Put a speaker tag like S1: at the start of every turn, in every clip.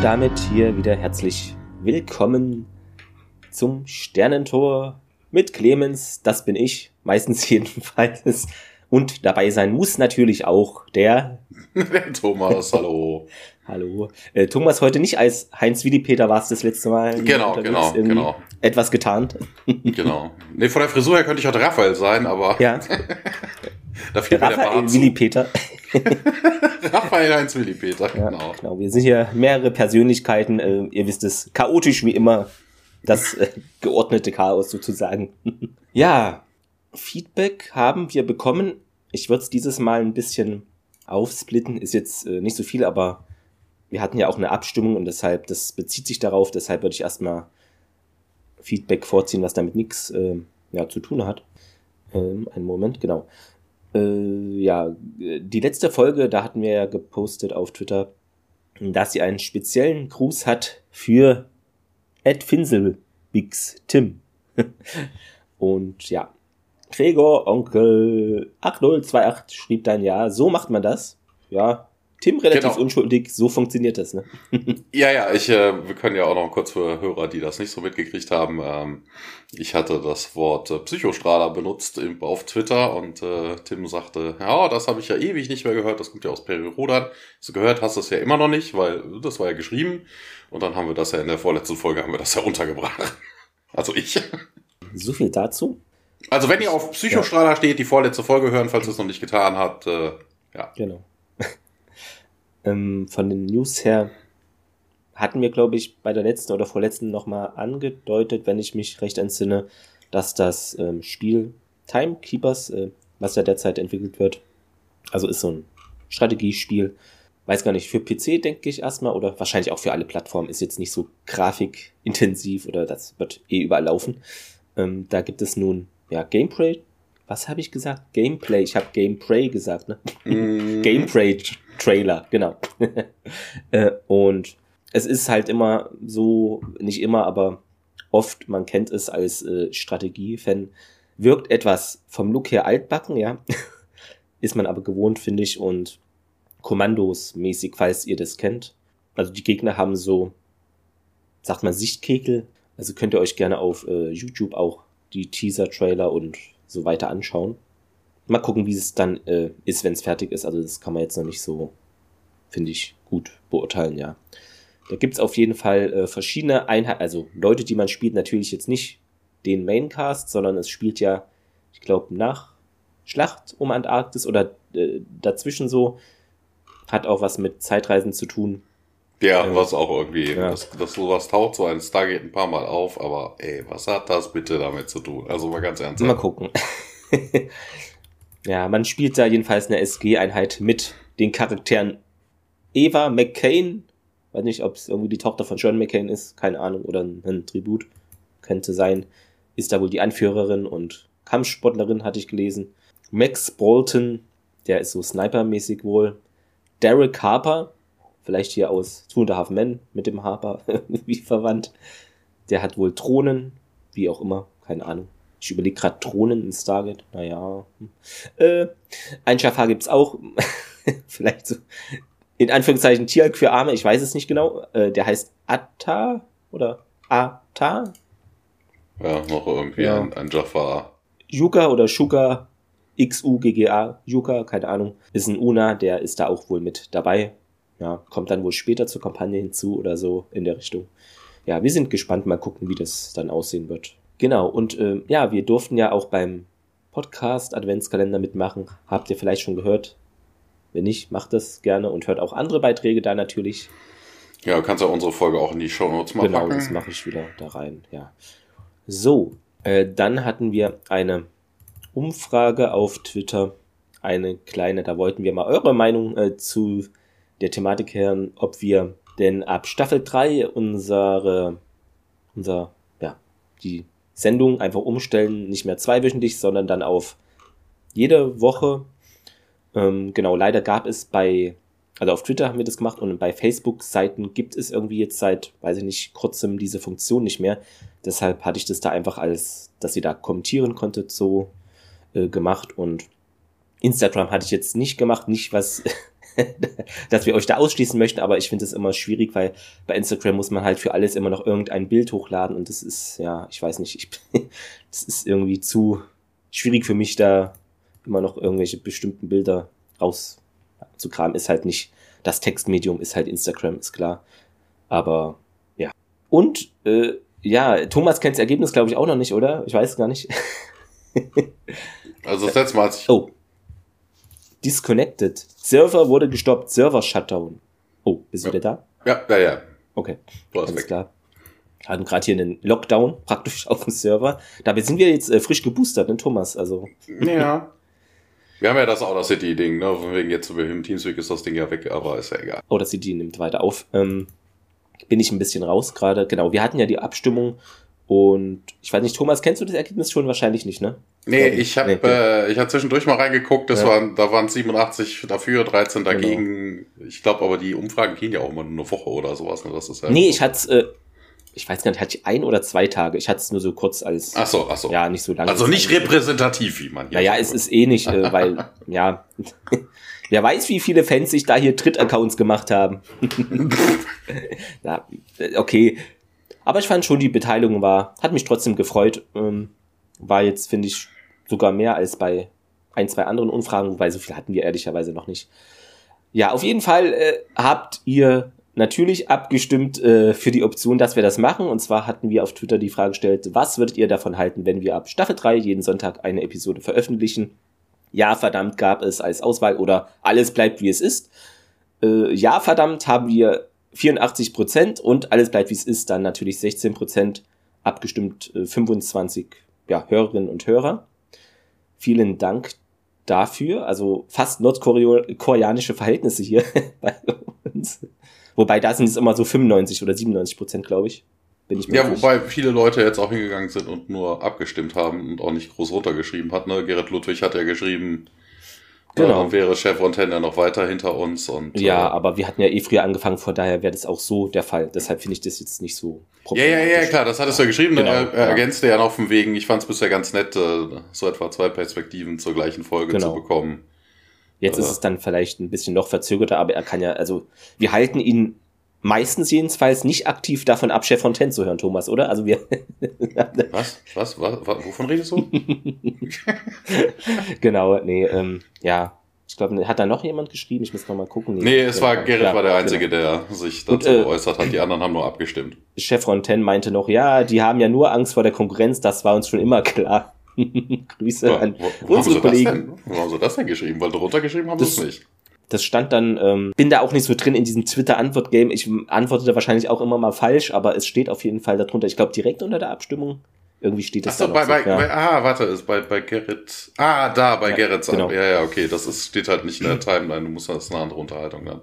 S1: Und damit hier wieder herzlich willkommen zum Sternentor mit Clemens. Das bin ich, meistens jedenfalls. Und dabei sein muss natürlich auch der,
S2: der Thomas. Hallo.
S1: Hallo. Äh, Thomas heute nicht als Heinz Willi Peter war es das letzte Mal.
S2: Genau, genau, genau.
S1: Etwas getarnt.
S2: genau. Nee, von der Frisur her könnte ich heute Raphael sein, aber.
S1: Ja.
S2: da fehlt
S1: Raphael
S2: der
S1: Willi Peter.
S2: Raphael Heinz Willi Peter,
S1: Ja,
S2: genau.
S1: genau. Wir sind hier mehrere Persönlichkeiten. Äh, ihr wisst es, chaotisch wie immer. Das äh, geordnete Chaos sozusagen. ja, Feedback haben wir bekommen. Ich würde es dieses Mal ein bisschen aufsplitten. Ist jetzt äh, nicht so viel, aber wir hatten ja auch eine Abstimmung und deshalb, das bezieht sich darauf. Deshalb würde ich erstmal Feedback vorziehen, was damit nichts äh, ja, zu tun hat. Ähm, einen Moment, genau. Äh, ja, die letzte Folge, da hatten wir ja gepostet auf Twitter, dass sie einen speziellen Gruß hat für Ed Finselbix Tim. Und ja, Gregor Onkel 8028 schrieb dann ja, so macht man das. Ja, Tim relativ
S2: Genau.
S1: unschuldig, so funktioniert das, ne?
S2: Ja, ja, ich, äh, wir können ja auch noch kurz für Hörer, die das nicht so mitgekriegt haben. Ähm, ich hatte das Wort äh, Psychostrahler benutzt im, auf Twitter und äh, Tim sagte, ja, das habe ich ja ewig nicht mehr gehört, das kommt ja aus Perirodan. So gehört hast du es ja immer noch nicht, weil das war ja geschrieben. Und dann haben wir das ja in der vorletzten Folge haben wir das ja untergebracht. Also ich.
S1: So viel dazu.
S2: Also wenn ihr auf Psychostrahler steht, die vorletzte Folge hören, falls ihr es noch nicht getan habt, äh, ja.
S1: Genau. Ähm, von den News her hatten wir, glaube ich, bei der letzten oder vorletzten nochmal angedeutet, wenn ich mich recht entsinne, dass das ähm, Spiel Timekeepers, äh, was ja derzeit entwickelt wird, also ist so ein Strategiespiel, weiß gar nicht, für PC denke ich erstmal oder wahrscheinlich auch für alle Plattformen, ist jetzt nicht so grafikintensiv oder das wird eh überall laufen. Ähm, da gibt es nun, ja, Gameplay. Was habe ich gesagt? Gameplay. Ich habe Gameplay gesagt, ne?
S2: Mm,
S1: Gameplay-Trailer, genau. Äh, und es ist halt immer so, nicht immer, aber oft, man kennt es als äh, Strategie-Fan, wirkt etwas vom Look her altbacken, ja. ist man aber gewohnt, finde ich, und Kommandos mäßig, falls ihr das kennt. Also die Gegner haben so, sagt man Sichtkegel, also könnt ihr euch gerne auf äh, YouTube auch die Teaser-Trailer und so weiter anschauen. Mal gucken, wie es dann äh, ist, wenn es fertig ist. Also das kann man jetzt noch nicht so, finde ich, gut beurteilen, ja. Da gibt's auf jeden Fall äh, verschiedene Einheiten, also Leute, die man spielt, natürlich jetzt nicht den Maincast, sondern es spielt ja, ich glaube, nach Schlacht um Antarktis oder äh, dazwischen so. Hat auch was mit Zeitreisen zu tun.
S2: Ja,
S1: Ja.
S2: was auch irgendwie,
S1: Ja.
S2: dass, dass sowas taucht so ein Stargate ein paar Mal auf, aber ey, was hat das bitte damit zu tun? Also mal ganz
S1: Mal
S2: ernsthaft.
S1: gucken. ja, man spielt da jedenfalls eine SG-Einheit mit den Charakteren Eva McCain. Weiß nicht, ob es irgendwie die Tochter von John McCain ist, keine Ahnung, oder ein, ein Tribut. Könnte sein. Ist da wohl die Anführerin und Kampfsportlerin, hatte ich gelesen. Max Bolton, der ist so Sniper-mäßig wohl. Derek Harper, vielleicht hier aus Two and a Half Men mit dem Harper, wie verwandt. Der hat wohl Drohnen, wie auch immer, keine Ahnung. Ich überlege gerade Drohnen in Stargate. Naja. hm. Äh, ein Schafar gibt's auch. Vielleicht so. In Anführungszeichen Tierk für Arme, ich weiß es nicht genau. Äh, der heißt Atta oder Ata?
S2: Ja, noch irgendwie
S1: Ja.
S2: ein, ein Jafar.
S1: Yuka oder Shuka XUGGA, Yuka, keine Ahnung, ist ein Una, der ist da auch wohl mit dabei. Ja, kommt dann wohl später zur Kampagne hinzu oder so in der Richtung. Ja, wir sind gespannt, mal gucken, wie das dann aussehen wird. Genau, und ähm, ja, wir durften ja auch beim Podcast Adventskalender mitmachen. Habt ihr vielleicht schon gehört? Wenn nicht, macht das gerne und hört auch andere Beiträge da natürlich.
S2: Ja, du kannst ja unsere Folge auch in die Shownotes mal
S1: Genau,
S2: packen.
S1: das mache ich wieder da rein, ja. So, äh, dann hatten wir eine Umfrage auf Twitter, eine kleine, da wollten wir mal eure Meinung äh, zu der Thematik hören, ob wir denn ab Staffel 3 unsere, unser, ja, die Sendung einfach umstellen, nicht mehr zweiwöchentlich, sondern dann auf jede Woche. Ähm, genau, leider gab es bei also auf Twitter haben wir das gemacht und bei Facebook-Seiten gibt es irgendwie jetzt seit, weiß ich nicht, kurzem diese Funktion nicht mehr. Deshalb hatte ich das da einfach als, dass ihr da kommentieren konntet, so äh, gemacht und Instagram hatte ich jetzt nicht gemacht, nicht was dass wir euch da ausschließen möchten, aber ich finde es immer schwierig, weil bei Instagram muss man halt für alles immer noch irgendein Bild hochladen und das ist, ja, ich weiß nicht, ich, das ist irgendwie zu schwierig für mich, da immer noch irgendwelche bestimmten Bilder rauszukramen. Ist halt nicht, das Textmedium ist halt Instagram, ist klar. Aber ja. Und äh, ja, Thomas kennt das Ergebnis, glaube ich, auch noch nicht, oder? Ich weiß gar nicht.
S2: also das letzte Mal, als ich
S1: Oh. Disconnected. Server wurde gestoppt. Server Shutdown. Oh, bist du
S2: Ja.
S1: wieder da?
S2: Ja, ja, ja.
S1: Okay,
S2: Du
S1: alles
S2: weg.
S1: klar. Hatten gerade hier einen Lockdown praktisch auf dem Server. Dabei sind wir jetzt äh, frisch geboostert, ne, Thomas? Also,
S2: Ja. Wir haben ja das Outer City-Ding, ne? Von wegen jetzt im Teamspeak ist das Ding ja weg, aber ist ja egal.
S1: oh, das City nimmt weiter auf. Ähm, bin ich ein bisschen raus gerade. Genau, wir hatten ja die Abstimmung und ich weiß nicht, Thomas, kennst du das Ergebnis schon? Wahrscheinlich nicht, ne?
S2: Nee, ich habe
S1: Nee, okay.
S2: äh, ich hab zwischendurch mal reingeguckt, das
S1: Ja.
S2: waren, da waren 87 dafür, 13
S1: Genau.
S2: dagegen. Ich glaube aber, die Umfragen gehen ja auch immer nur eine Woche oder sowas. Ne? Das ist ja
S1: Nee, ich hatte äh, ich weiß gar nicht, hatte ich ein oder zwei Tage. Ich hatte es nur so kurz als,
S2: Ach so, ach so.
S1: ja, nicht so lange.
S2: also nicht
S1: repräsentativ.
S2: wie man hier
S1: Naja, es ist eh nicht, äh, weil, ja, wer weiß, wie viele Fans sich da hier Tritt-Accounts gemacht haben. ja, äh, okay. Aber ich fand schon, die Beteiligung war, hat mich trotzdem gefreut. Ähm, war jetzt, finde ich, sogar mehr als bei ein, zwei anderen Umfragen, wobei so viel hatten wir ehrlicherweise noch nicht. Ja, auf jeden Fall äh, habt ihr natürlich abgestimmt äh, für die Option, dass wir das machen. Und zwar hatten wir auf Twitter die Frage gestellt, was würdet ihr davon halten, wenn wir ab Staffel 3 jeden Sonntag eine Episode veröffentlichen? Ja, verdammt gab es als Auswahl oder alles bleibt wie es ist. Äh, ja, verdammt haben wir 84 Prozent und alles bleibt wie es ist, dann natürlich 16 Prozent abgestimmt, äh, 25 ja, Hörerinnen und Hörer. Vielen Dank dafür. Also fast nordkoreanische Verhältnisse hier bei uns. Wobei da sind es immer so 95 oder 97 Prozent, glaube ich. Bin ich mir
S2: Ja, wobei viele Leute jetzt auch hingegangen sind und nur abgestimmt haben und auch nicht groß runtergeschrieben hat. Ne? Gerrit Ludwig hat ja geschrieben,
S1: Genau.
S2: äh, wäre Chef und Tender noch weiter hinter uns. Und,
S1: Ja,
S2: äh,
S1: aber wir hatten ja eh früher angefangen, von daher wäre das auch so der Fall. Deshalb finde ich das jetzt nicht so
S2: ja, ja, ja, klar, das hattest du ja geschrieben.
S1: Genau,
S2: er, er
S1: ja.
S2: ergänzte ja noch von wegen, ich fand es bisher ganz nett, äh, so etwa zwei Perspektiven zur gleichen Folge
S1: Genau.
S2: zu bekommen.
S1: Jetzt
S2: Äh.
S1: ist es dann vielleicht ein bisschen noch verzögerter, aber er kann ja, also wir halten ihn meistens jedenfalls nicht aktiv davon ab, Chef Fontaine zu hören, Thomas, oder? Also wir,
S2: Was? Was? Was? wovon redest du?
S1: genau, nee, ähm, ja. Ich glaube, hat da noch jemand geschrieben? Ich muss noch mal gucken.
S2: nee, es war
S1: Ja,
S2: Gerrit
S1: ja,
S2: war der Einzige,
S1: genau.
S2: der sich
S1: Und,
S2: dazu
S1: äh,
S2: geäußert hat. Die anderen haben nur abgestimmt.
S1: Chef Fontaine meinte noch, ja, die haben ja nur Angst vor der Konkurrenz, das war uns schon immer klar. Grüße an
S2: Wo,
S1: unsere Kollegen.
S2: wo haben sie das denn geschrieben? Weil drunter geschrieben haben sie es nicht.
S1: Das stand dann, ähm, bin da auch nicht so drin in diesem Twitter-Antwort-Game. Ich antworte da wahrscheinlich auch immer mal falsch, aber es steht auf jeden Fall darunter. Ich glaube, direkt unter der Abstimmung. Irgendwie steht es
S2: Achso,
S1: da
S2: bei, bei,
S1: so, ja.
S2: bei, ah, warte, ist bei, bei Gerrit. Ah, da, bei
S1: Ja,
S2: Gerrit.
S1: genau.
S2: Ja, ja, okay, das ist, steht halt nicht in der Timeline, du musst das ist eine andere Unterhaltung dann.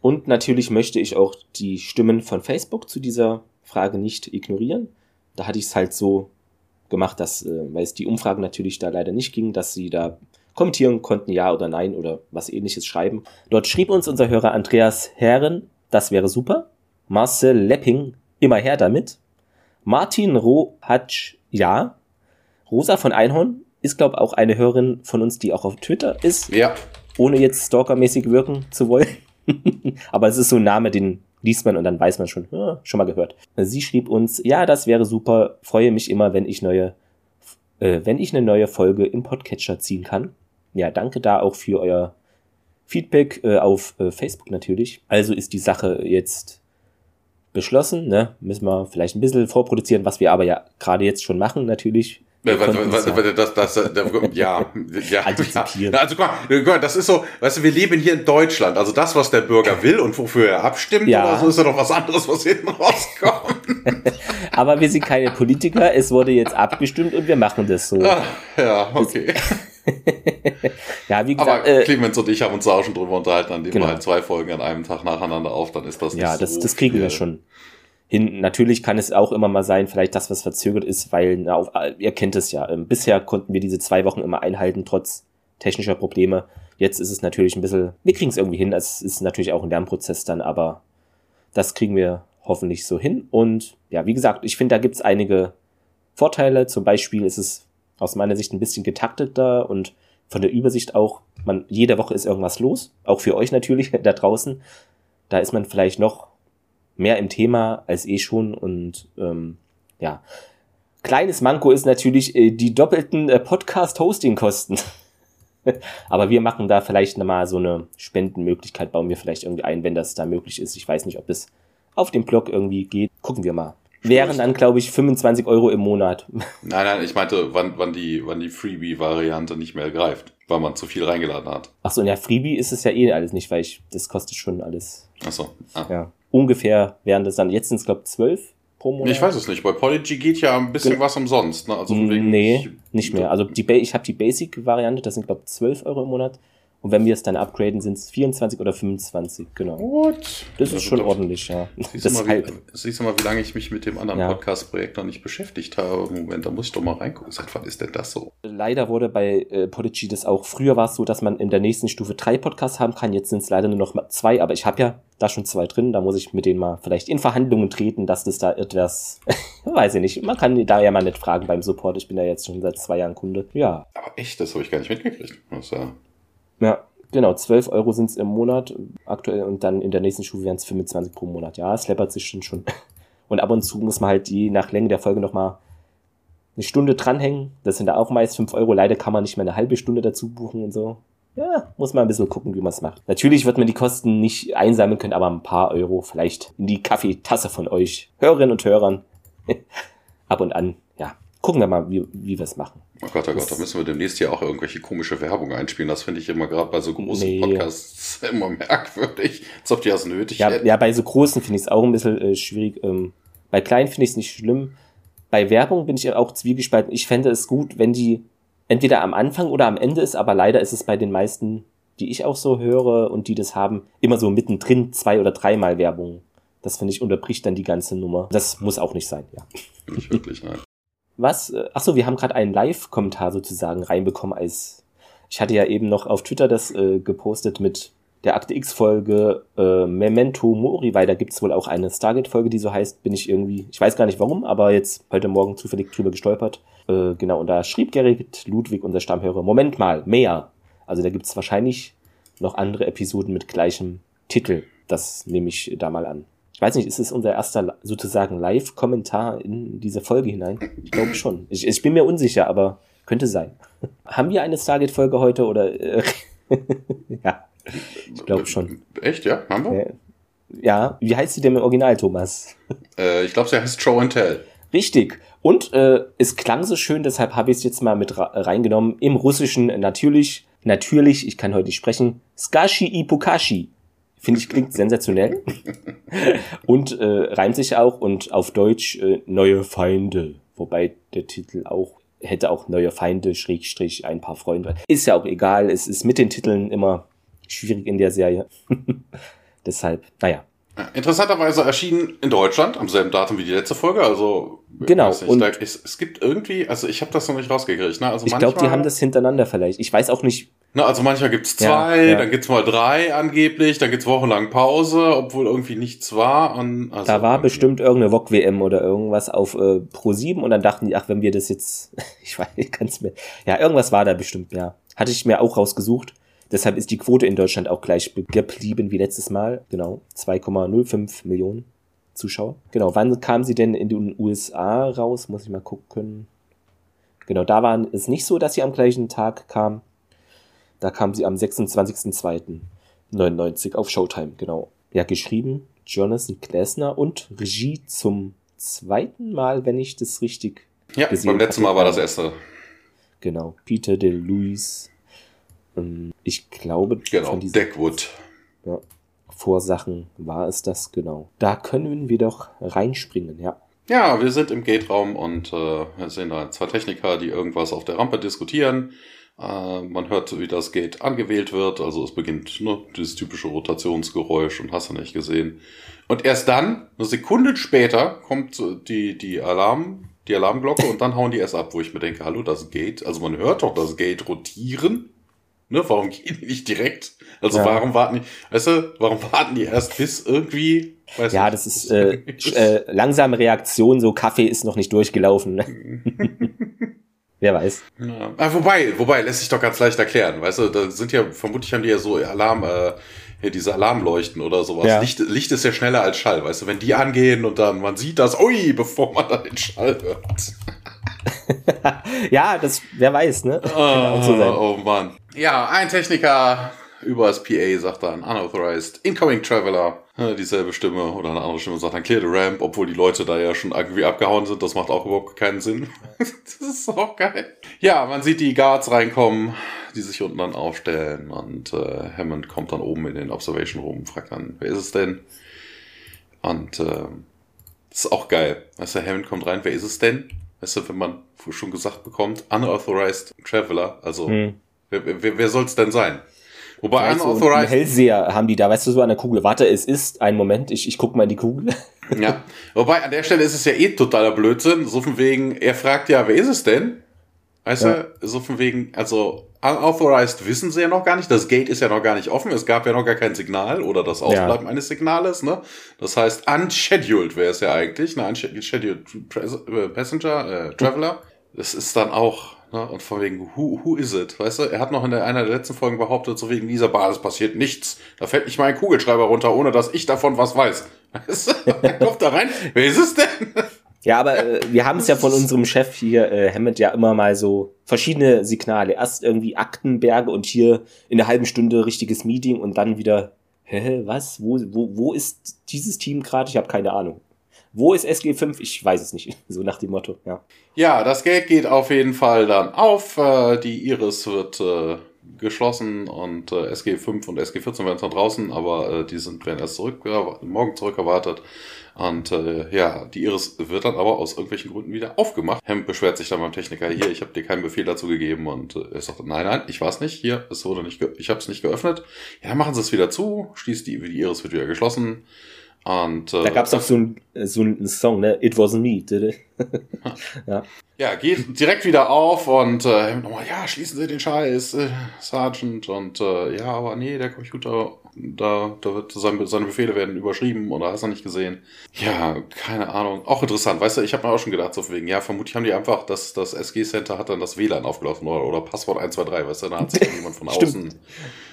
S1: Und natürlich möchte ich auch die Stimmen von Facebook zu dieser Frage nicht ignorieren. Da hatte ich es halt so gemacht, dass, äh, weil es die Umfragen natürlich da leider nicht ging, dass sie da kommentieren konnten, ja oder nein oder was ähnliches schreiben. Dort schrieb uns unser Hörer Andreas Herren, das wäre super. Marcel Lepping, immer her damit. Martin Rohatsch, ja. Rosa von Einhorn ist, glaube auch eine Hörerin von uns, die auch auf Twitter ist
S2: Ja,
S1: ohne jetzt stalkermäßig wirken zu wollen. Aber es ist so ein Name, den liest man und dann weiß man schon, ja, schon mal gehört. Sie schrieb uns, ja, das wäre super, freue mich immer, wenn ich neue, äh, wenn ich eine neue Folge im Podcatcher ziehen kann. Ja, danke da auch für euer Feedback äh, auf äh, Facebook natürlich. Also ist die Sache jetzt beschlossen, ne? Müssen wir vielleicht ein bisschen vorproduzieren, was wir aber ja gerade jetzt schon machen natürlich. Wir
S2: Ja, was, was,
S1: ja-
S2: was, das, das, das, ja, ja,
S1: Antizipieren.
S2: ja. Also guck mal, das ist so, weißt du, wir leben hier in Deutschland. Also das, was der Bürger will und wofür er abstimmt,
S1: Ja.
S2: oder so, ist ja doch was anderes, was hinten rauskommt.
S1: Aber wir sind keine Politiker, es wurde jetzt abgestimmt und wir machen das so.
S2: Ah, ja, okay.
S1: Ja, wie
S2: Aber
S1: gesagt, äh,
S2: Clemens und ich haben uns da auch schon drüber unterhalten, an dem
S1: Genau.
S2: wir halt zwei Folgen an einem Tag nacheinander auf, dann ist das nicht
S1: ja, das,
S2: so
S1: das kriegen wir
S2: viel.
S1: schon hin. Natürlich kann es auch immer mal sein, vielleicht das, was verzögert ist, weil, na, auf, ihr kennt es ja, ähm, bisher konnten wir diese zwei Wochen immer einhalten, trotz technischer Probleme. Jetzt ist es natürlich ein bisschen, wir kriegen es irgendwie hin, es ist natürlich auch ein Lernprozess dann, aber das kriegen wir hoffentlich so hin. Und ja, wie gesagt, ich finde, da gibt's einige Vorteile. Zum Beispiel ist es aus meiner Sicht ein bisschen getakteter und von der Übersicht auch Man, jede Woche ist irgendwas los, auch für euch natürlich da draußen. Da ist man vielleicht noch mehr im Thema als eh schon und ähm, ja. Kleines Manko ist natürlich äh, die doppelten äh, Podcast-Hosting-Kosten. Aber wir machen da vielleicht nochmal so eine Spendenmöglichkeit, bauen wir vielleicht irgendwie ein, wenn das da möglich ist. Ich weiß nicht, ob es auf dem Blog irgendwie geht. Gucken wir mal. Wären dann, glaube ich, 25 Euro im Monat.
S2: Nein, nein, ich meinte, wann, wann die, wann die Freebie-Variante nicht mehr greift, weil man zu viel reingeladen hat.
S1: Ach so, und ja, Freebie ist es ja eh alles nicht, weil ich, das kostet schon alles.
S2: Ach so. Ah.
S1: Ja. Ungefähr wären das dann, jetzt sind es, glaube ich, 12 pro Monat.
S2: Ich weiß es nicht. Bei Polygy geht ja ein bisschen
S1: Gen-
S2: was umsonst. Ne? Also von wegen,
S1: nee,
S2: ich-
S1: nicht mehr. Also die ba ich habe die Basic-Variante, das sind, glaube ich, 12 Euro im Monat. Und wenn wir es dann upgraden, sind es 24 oder 25, genau.
S2: What?
S1: Das ist schon ordentlich, ja.
S2: Siehst du, mal, wie, siehst du mal, wie lange ich mich mit dem anderen
S1: Ja.
S2: Podcast-Projekt noch nicht beschäftigt habe. Moment, da muss ich doch mal reingucken. Seit wann ist denn das so?
S1: Leider wurde bei äh, Podigy das auch, früher war es so, dass man in der nächsten Stufe drei Podcasts haben kann, jetzt sind es leider nur noch zwei, aber ich habe ja da schon zwei drin, da muss ich mit denen mal vielleicht in Verhandlungen treten, dass das da etwas, weiß ich nicht, man kann da ja mal nicht fragen beim Support, ich bin ja jetzt schon seit zwei Jahren Kunde. Ja,
S2: Aber echt, das habe ich gar nicht mitgekriegt. Das ist ja
S1: ja, genau, 12 Euro sind es im Monat aktuell und dann in der nächsten Stufe wären es 25 pro Monat. Ja, es läppert sich schon schon. Und ab und zu muss man halt je nach Länge der Folge nochmal eine Stunde dranhängen. Das sind da auch meist 5 Euro. Leider kann man nicht mehr eine halbe Stunde dazu buchen und so. Ja, muss man ein bisschen gucken, wie man es macht. Natürlich wird man die Kosten nicht einsammeln können, aber ein paar Euro vielleicht in die Kaffeetasse von euch Hörerinnen und Hörern. ab und an. Gucken wir mal, wie, wie wir es machen.
S2: Oh Gott, oh Gott, da müssen wir demnächst ja auch irgendwelche komische Werbung einspielen. Das finde ich immer gerade bei so großen
S1: Nee.
S2: Podcasts immer merkwürdig. Als ob die das nötig
S1: Ja,
S2: hätten.
S1: ja, bei so großen finde ich es auch ein bisschen äh, schwierig. Ähm, bei kleinen finde ich es nicht schlimm. Bei Werbung bin ich auch zwiegespalten. Ich fände es gut, wenn die entweder am Anfang oder am Ende ist, aber leider ist es bei den meisten, die ich auch so höre und die das haben, immer so mittendrin zwei oder dreimal Werbung. Das finde ich unterbricht dann die ganze Nummer. Das muss auch nicht sein, ja.
S2: Nicht wirklich, nein.
S1: Was? äh, Ach so, wir haben gerade einen Live-Kommentar sozusagen reinbekommen als ich hatte ja eben noch auf Twitter das äh, gepostet mit der Akte X-Folge äh, Memento Mori, weil da gibt's wohl auch eine Stargate-Folge, die so heißt, bin ich irgendwie, ich weiß gar nicht warum, aber jetzt heute Morgen zufällig drüber gestolpert. Äh, genau, und da schrieb Gerrit Ludwig, unser Stammhörer, Moment mal, mehr. Also da gibt's wahrscheinlich noch andere Episoden mit gleichem Titel. Das nehme ich da mal an. Ich weiß nicht, ist es unser erster sozusagen Live-Kommentar in diese Folge hinein? Ich glaube schon. Ich, ich bin mir unsicher, aber könnte sein. Haben wir eine Stargate-Folge heute oder? Äh, ja, ich glaube schon.
S2: Echt, ja? Haben wir?
S1: Ja, wie heißt sie denn im Original, Thomas?
S2: Äh, ich glaube, sie heißt Show and Tell.
S1: Richtig. Und äh, es klang so schön, deshalb habe ich es jetzt mal mit reingenommen. Im Russischen natürlich, natürlich, ich kann heute nicht sprechen, Skashi Ipukashi. Finde ich klingt sensationell. und äh, reimt sich auch und auf Deutsch äh, neue Feinde. Wobei der Titel auch hätte auch neue Feinde, Schrägstrich, ein paar Freunde. Ist ja auch egal, es ist mit den Titeln immer schwierig in der Serie. Deshalb, naja.
S2: Interessanterweise erschienen in Deutschland am selben Datum wie die letzte Folge, also
S1: Genau,
S2: nicht,
S1: und-
S2: da, es, es gibt irgendwie, also ich habe das noch nicht rausgekriegt, ne? Also
S1: Ich glaube, die haben das hintereinander vielleicht. Ich weiß auch nicht,
S2: Ne, also manchmal gibt's
S1: Ja,
S2: zwei,
S1: ja.
S2: dann gibt's mal drei angeblich, dann gibt's wochenlang Pause, obwohl irgendwie nichts war. Und, also,
S1: Da war bestimmt irgendeine VOG-WM oder irgendwas auf äh, Pro 7 und dann dachten die, ach, wenn wir das jetzt, ich weiß, ich kann's mir, ja, irgendwas war da bestimmt, ja. Hatte ich mir auch rausgesucht. Deshalb ist die Quote in Deutschland auch gleich be- geblieben wie letztes Mal. Genau, 2,05 Millionen Zuschauer. Genau, wann kam sie denn in den USA raus? Muss ich mal gucken. Genau, da war es nicht so, dass sie am gleichen Tag kam. Da kam sie am 26.02.99 auf Showtime, genau. Ja, geschrieben Jonathan Klesner und Regie zum zweiten Mal, wenn ich das richtig,
S2: Ja,
S1: gesehen
S2: beim letzten. Mal war das erste.
S1: genau, Peter de Luis. Ähm, Ich glaube,
S2: Genau, Deckwood.
S1: ja, Vorsachen war es das, genau. Da können wir doch reinspringen, ja.
S2: Ja, wir sind im Gate-Raum und äh, wir sehen da zwei Techniker, die irgendwas auf der Rampe diskutieren. Äh, man hört, wie das Gate angewählt wird. Also es beginnt ne, dieses typische Rotationsgeräusch und hast du nicht gesehen. Und erst dann, eine Sekunde später, kommt die, die Alarm, die Alarmglocke und dann hauen die erst ab, wo ich mir denke, hallo, das Gate, also man hört doch das Gate rotieren. Ne, warum gehen die nicht direkt? Also
S1: Ja.
S2: warum warten die, weißt du, warum warten die erst bis irgendwie, weiß
S1: Ja,
S2: nicht.
S1: das ist äh, äh, langsame Reaktion, so Kaffee ist noch nicht durchgelaufen. Ne? Wer weiß.
S2: Ja. Ah, wobei, wobei, lässt sich doch ganz leicht erklären. Weißt du, da sind ja, vermutlich haben die ja so Alarm, äh, hier diese Alarmleuchten oder sowas. Ja. Licht, Licht ist ja schneller als Schall, weißt du, wenn die angehen und dann man sieht das, ui, bevor man dann den Schall hört.
S1: ja, das, wer weiß, ne?
S2: Oh, so oh Mann. Ja, ein Techniker über das PA sagt dann unauthorized incoming traveler. Dieselbe Stimme oder eine andere Stimme sagt dann clear the ramp, obwohl die Leute da ja schon irgendwie abgehauen sind. Das macht auch überhaupt keinen Sinn. das ist auch geil. Ja, man sieht die Guards reinkommen, die sich unten dann aufstellen und äh, Hammond kommt dann oben in den Observation Room, fragt dann, wer ist es denn? Und äh, das ist auch geil. Weißt du, Hammond kommt rein, wer ist es denn? Weißt du, wenn man schon gesagt bekommt, unauthorized traveler, also hm. wer, wer, wer soll es denn sein?
S1: Wobei unauthorized. So Hellseher haben die da, weißt du, so an der Kugel. Warte, es ist ein Moment, ich, ich guck mal in die Kugel.
S2: Ja. Wobei, an der Stelle ist es ja eh totaler Blödsinn. So von wegen, er fragt ja, wer ist es denn? Weißt ja. du, so von wegen, also unauthorized wissen sie ja noch gar nicht. Das Gate ist ja noch gar nicht offen. Es gab ja noch gar kein Signal oder das Ausbleiben ja. eines Signales. Ne? Das heißt, unscheduled wäre es ja eigentlich. Ne? Unscheduled äh, Passenger, äh, Traveler. Das ist dann auch Ne? Und von wegen, who, who is it? Weißt du, er hat noch in der, einer der letzten Folgen behauptet, so wegen dieser Basis passiert nichts. Da fällt nicht mal ein Kugelschreiber runter, ohne dass ich davon was weiß. Weißt du? Er kommt da rein. Wer ist es denn?
S1: Ja, aber äh, wir haben es ja von unserem Chef hier, äh, Hammond, ja immer mal so verschiedene Signale. Erst irgendwie Aktenberge und hier in einer halben Stunde richtiges Meeting und dann wieder, hä, was? Wo, wo, wo ist dieses Team gerade? Ich habe keine Ahnung. Wo ist SG5? Ich weiß es nicht. So nach dem Motto, ja.
S2: Ja, das Gate geht auf jeden Fall dann auf. Äh, die Iris wird äh, geschlossen und äh, SG5 und SG14 werden zwar draußen, aber die sind werden erst zurück, morgen zurück erwartet. Und äh, ja, die Iris wird dann aber aus irgendwelchen Gründen wieder aufgemacht. Hemd beschwert sich dann beim Techniker, hier, ich habe dir keinen Befehl dazu gegeben und äh, er sagt, nein, nein, ich weiß nicht, hier, es wurde nicht, ich habe es nicht geöffnet. Ja, machen Sie es wieder zu, schließt die, die Iris wird wieder geschlossen. Und,
S1: äh, da gab es auch so einen so ein Song, ne? It wasn't me.
S2: ja. ja, geht direkt wieder auf und äh, nochmal, ja, schließen Sie den Scheiß, äh, Sergeant. Und äh, ja, aber nee, der Computer da, da wird seine, seine Befehle werden überschrieben oder hast du nicht gesehen. Ja, keine Ahnung. Auch interessant, weißt du, ich habe mir auch schon gedacht, so wegen, ja, vermutlich haben die einfach, das, das SG-Center hat dann das WLAN aufgelaufen oder, oder Passwort 123, weißt du, da hat sich jemand von außen.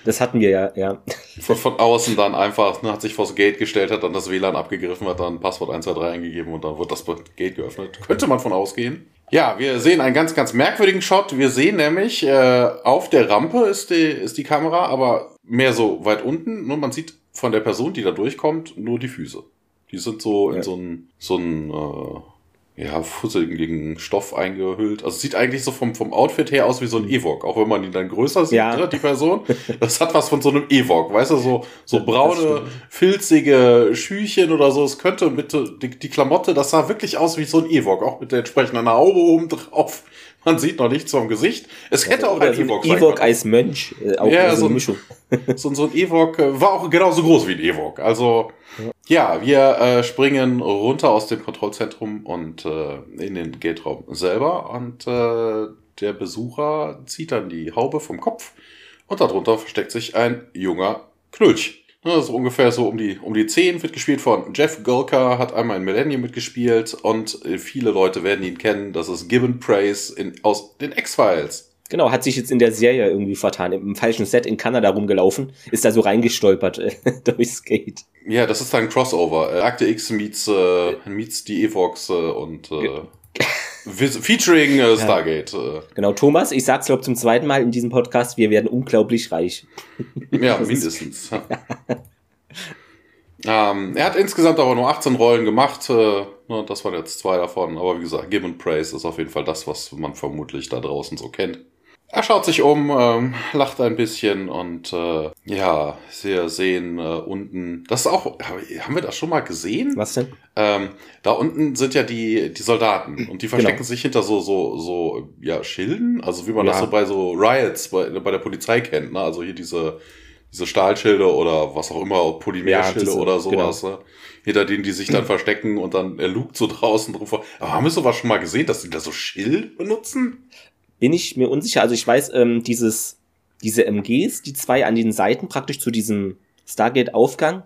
S1: Das hatten wir ja, ja.
S2: Von, von außen dann einfach, ne, hat sich vors Gate gestellt, hat dann das WLAN abgegriffen, hat dann Passwort 123 eingegeben und dann wird das Gate geöffnet. Könnte man von ausgehen. Ja, wir sehen einen ganz, ganz merkwürdigen Shot. Wir sehen nämlich, äh, auf der Rampe ist die, ist die Kamera, aber mehr so weit unten. Nur man sieht von der Person, die da durchkommt, nur die Füße. Die sind so ja. in so ein, so ein äh, ja, fusseligen Stoff eingehüllt. Also sieht eigentlich so vom, vom Outfit her aus wie so ein Ewok, auch wenn man ihn dann größer sieht, ja. Ne, die Person. Das hat was von so einem Ewok, weißt du, so, so braune, filzige Schüchen oder so. Es könnte mit, die, die Klamotte, das sah wirklich aus wie so ein Ewok, auch mit der entsprechenden Haube oben drauf. Man sieht noch nichts vom Gesicht. Es hätte auch ein Ewok
S1: sein Ewok als Mönch.
S2: Äh, auch ja, so, ein, Mischung. so, so ein Ewok äh, war auch genauso groß wie ein Ewok. Also, ja, wir äh, springen runter aus dem Kontrollzentrum und äh, in den Gate-Raum selber. Und äh, der Besucher zieht dann die Haube vom Kopf. Und darunter versteckt sich ein junger Knulch. Ne, so ungefähr so um die, um die 10, wird gespielt von Jeff Gulka, hat einmal in Millennium mitgespielt und äh, viele Leute werden ihn kennen. Das ist Gibbon Praise in, aus den X-Files.
S1: Genau, hat sich jetzt in der Serie irgendwie vertan. Im falschen Set in Kanada rumgelaufen, ist da so reingestolpert äh, durchs Gate.
S2: Ja, das ist dann ein Crossover. Äh, Akte X meets, äh, meets die Evox äh, und äh, Featuring äh, Stargate. Ja.
S1: Äh. Genau, Thomas, ich sag's glaube zum zweiten Mal in diesem Podcast, wir werden unglaublich reich.
S2: Ja, mindestens. ähm, er hat insgesamt aber nur 18 Rollen gemacht. Äh, ne, das waren jetzt zwei davon. Aber wie gesagt, Give and Praise ist auf jeden Fall das, was man vermutlich da draußen so kennt. Er schaut sich um, ähm, lacht ein bisschen und äh, ja, wir sehen äh, unten, das ist auch, haben wir das schon mal gesehen?
S1: Was denn?
S2: Ähm, da unten sind ja die, die Soldaten und die verstecken genau. sich hinter so, so, so, ja, Schilden, also wie man ja. das so bei so Riots bei, bei der Polizei kennt, ne? Also hier diese, diese Stahlschilde oder was auch immer, Polymerschilde ja, oder sowas, genau. ne? Hinter denen die sich dann verstecken und dann er lugt so draußen drauf. Aber haben wir sowas schon mal gesehen, dass die da so Schild benutzen?
S1: Bin ich mir unsicher. Also ich weiß, ähm, dieses, diese MGs, die zwei an den Seiten praktisch zu diesem Stargate-Aufgang,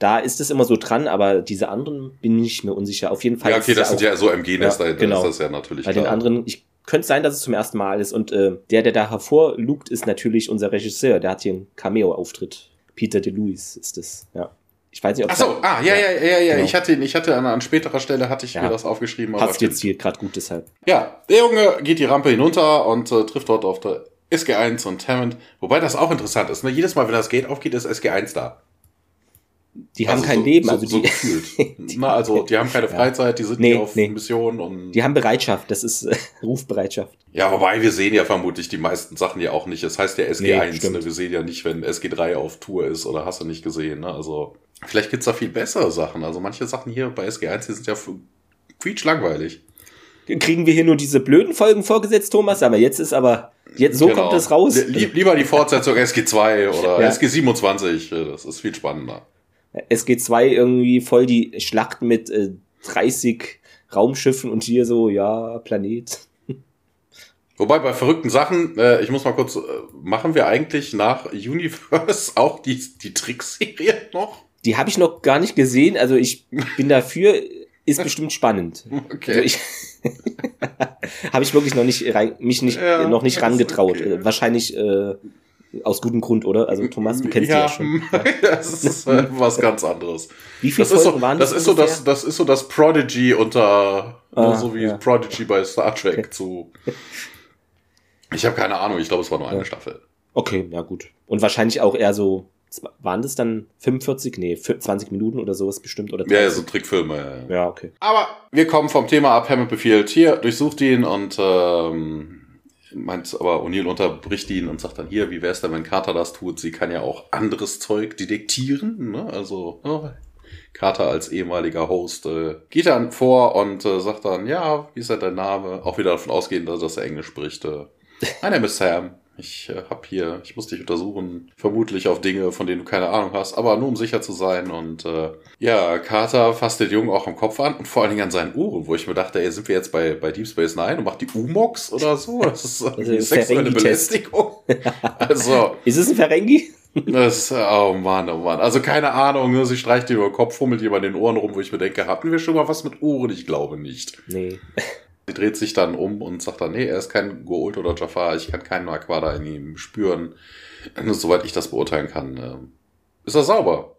S1: da ist es immer so dran, aber diese anderen bin ich mir unsicher. Auf jeden Fall.
S2: Ja, okay, das, sind ja so MG-Nester,
S1: ja, genau.
S2: ist das ja natürlich.
S1: Bei klar. den anderen, ich könnte sein, dass es zum ersten Mal ist. Und äh, der, der da hervorlugt, ist natürlich unser Regisseur. Der hat hier einen Cameo-Auftritt. Peter DeLuis ist es, ja. Ich weiß nicht, ob
S2: Ach so, ah, ja, ja, ja, ja,
S1: genau.
S2: ich hatte ihn, ich hatte an, an späterer Stelle hatte ich
S1: Ja.
S2: mir das aufgeschrieben.
S1: passt jetzt hier gerade gut deshalb.
S2: Ja, der Junge geht die Rampe hinunter und äh, trifft dort auf der SG1 und Hammond. Wobei das auch interessant ist. Ne? Jedes Mal, wenn das Gate aufgeht, ist SG1 da.
S1: Die haben
S2: Also
S1: kein
S2: so,
S1: Leben,
S2: so,
S1: also
S2: so
S1: die,
S2: gefühlt. Na, also die haben keine Freizeit, die sind
S1: Nee,
S2: auf
S1: nee.
S2: Mission und
S1: die haben Bereitschaft. Das ist äh, Rufbereitschaft.
S2: ja, wobei wir sehen ja vermutlich die meisten Sachen ja auch nicht. Es heißt ja
S1: Nee,
S2: SG1,
S1: stimmt.
S2: ne? wir sehen ja nicht, wenn SG3 auf Tour ist oder hast du nicht gesehen. Ne? Also vielleicht gibt's da viel bessere Sachen. Also manche Sachen hier bei SG1, die sind ja quietsch langweilig.
S1: Kriegen wir hier nur diese blöden Folgen vorgesetzt, Thomas? Aber jetzt ist aber, jetzt so
S2: Genau.
S1: kommt es raus.
S2: Lie- lieber die Fortsetzung SG2 oder
S1: Ja.
S2: SG27, äh, das ist viel spannender.
S1: SG2 irgendwie voll die Schlacht mit äh, 30 Raumschiffen und hier so, ja, Planet.
S2: Wobei bei verrückten Sachen, äh, ich muss mal kurz, äh, machen wir eigentlich nach Universe auch die, die Trickserie noch?
S1: Die habe ich noch gar nicht gesehen, also ich bin dafür, ist bestimmt spannend. Also
S2: Okay.
S1: ich habe ich wirklich noch nicht rein, mich nicht
S2: Ja,
S1: noch nicht rangetraut.
S2: okay.
S1: Wahrscheinlich äh, aus gutem Grund, oder? Also Thomas, du kennst die ja schon.
S2: das ist äh, was ganz anderes.
S1: Wie viele
S2: Das ist,
S1: Folgen
S2: so,
S1: waren
S2: das,
S1: das?
S2: ist so das, das ist so das Prodigy unter,
S1: Ah,
S2: ne, so wie
S1: ja.
S2: Prodigy bei Star Trek zu. Ich habe keine Ahnung, ich glaube, es war nur eine
S1: Ja.
S2: Staffel.
S1: Okay, ja gut. Und wahrscheinlich auch eher so, waren das dann 45? Nee, 20 Minuten oder sowas bestimmt oder
S2: Ja, ja,
S1: 30?
S2: so Trickfilme. Ja, ja.
S1: Ja, okay.
S2: Aber wir kommen vom Thema ab. Hammond befiehlt, hier, durchsucht ihn und ähm, meint, aber O'Neill unterbricht ihn und sagt dann, hier, wie wär's denn, wenn Carter das tut? Sie kann ja auch anderes Zeug detektieren. Ne? Also oh, Carter als ehemaliger Host äh, geht dann vor und äh, sagt dann, ja, wie ist denn dein Name? Auch wieder davon ausgehend, dass er Englisch spricht. Äh, mein Name ist Sam. Ich äh, hab hier, ich muss dich untersuchen, vermutlich auf Dinge, von denen du keine Ahnung hast, aber nur um sicher zu sein. Und äh, ja, Carter fasst den Jungen auch am Kopf an und vor allen Dingen an seinen Ohren, wo ich mir dachte, ey, sind wir jetzt bei, bei Deep Space Nine und macht die Umox oder so? Das ist irgendwie
S1: Also
S2: sexuelle. Belästigung. also,
S1: Ist es ein Ferengi?
S2: das, oh Mann, oh Mann. Also keine Ahnung, ne? sie streicht dir über den Kopf, fummelt jemand in den Ohren rum, wo ich mir denke, hatten wir schon mal was mit Ohren? Ich glaube nicht.
S1: Nee.
S2: Sie dreht sich dann um und sagt dann, nee, er ist kein Goult oder Jafar, ich kann keinen Aquada in ihm spüren. Soweit ich das beurteilen kann, ähm, ist er sauber.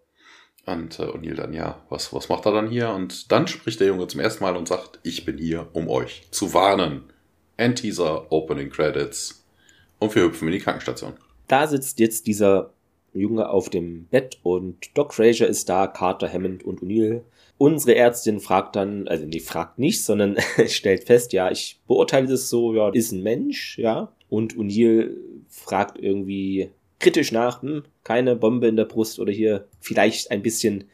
S2: Und äh, O'Neill dann, ja, was, was macht er dann hier? Und dann spricht der Junge zum ersten Mal und sagt, ich bin hier, um euch zu warnen. End-Teaser, Opening Credits. Und wir hüpfen in die Krankenstation.
S1: Da sitzt jetzt dieser Junge auf dem Bett und Doc Fraser ist da, Carter, Hammond und O'Neill. Unsere Ärztin fragt dann, also nee, fragt nicht, sondern stellt fest, ja, ich beurteile das so, ja, ist ein Mensch, ja. Und O'Neill fragt irgendwie kritisch nach, hm, keine Bombe in der Brust oder hier vielleicht ein bisschen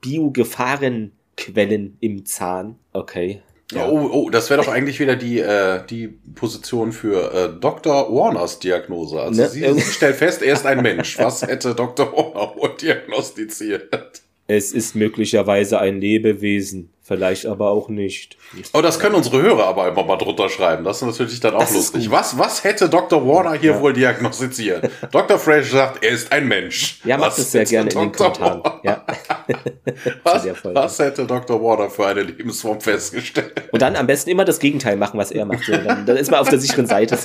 S1: Biogefahrenquellen im Zahn. Okay. Ja.
S2: Oh, oh, das wäre doch eigentlich wieder die, äh, die Position für äh, Dr. Warners Diagnose. Also
S1: Ne?
S2: sie, sie stellt fest, er ist ein Mensch. Was hätte Dr. Warner wohl diagnostiziert?
S1: Es ist möglicherweise ein Lebewesen, vielleicht aber auch nicht.
S2: Oh, das können unsere Hörer aber einfach mal drunter schreiben. Das ist natürlich dann auch
S1: Das
S2: lustig. Was, was hätte Dr. Warner hier
S1: Ja.
S2: wohl diagnostiziert? Dr. Fraser sagt, er ist ein Mensch.
S1: Ja, macht
S2: Was
S1: es sehr gerne in den. Kommentaren. Ja.
S2: Was, was hätte Dr. Warner für eine Lebensform festgestellt?
S1: Und dann am besten immer das Gegenteil machen, was er macht. Dann, dann ist man auf der sicheren Seite.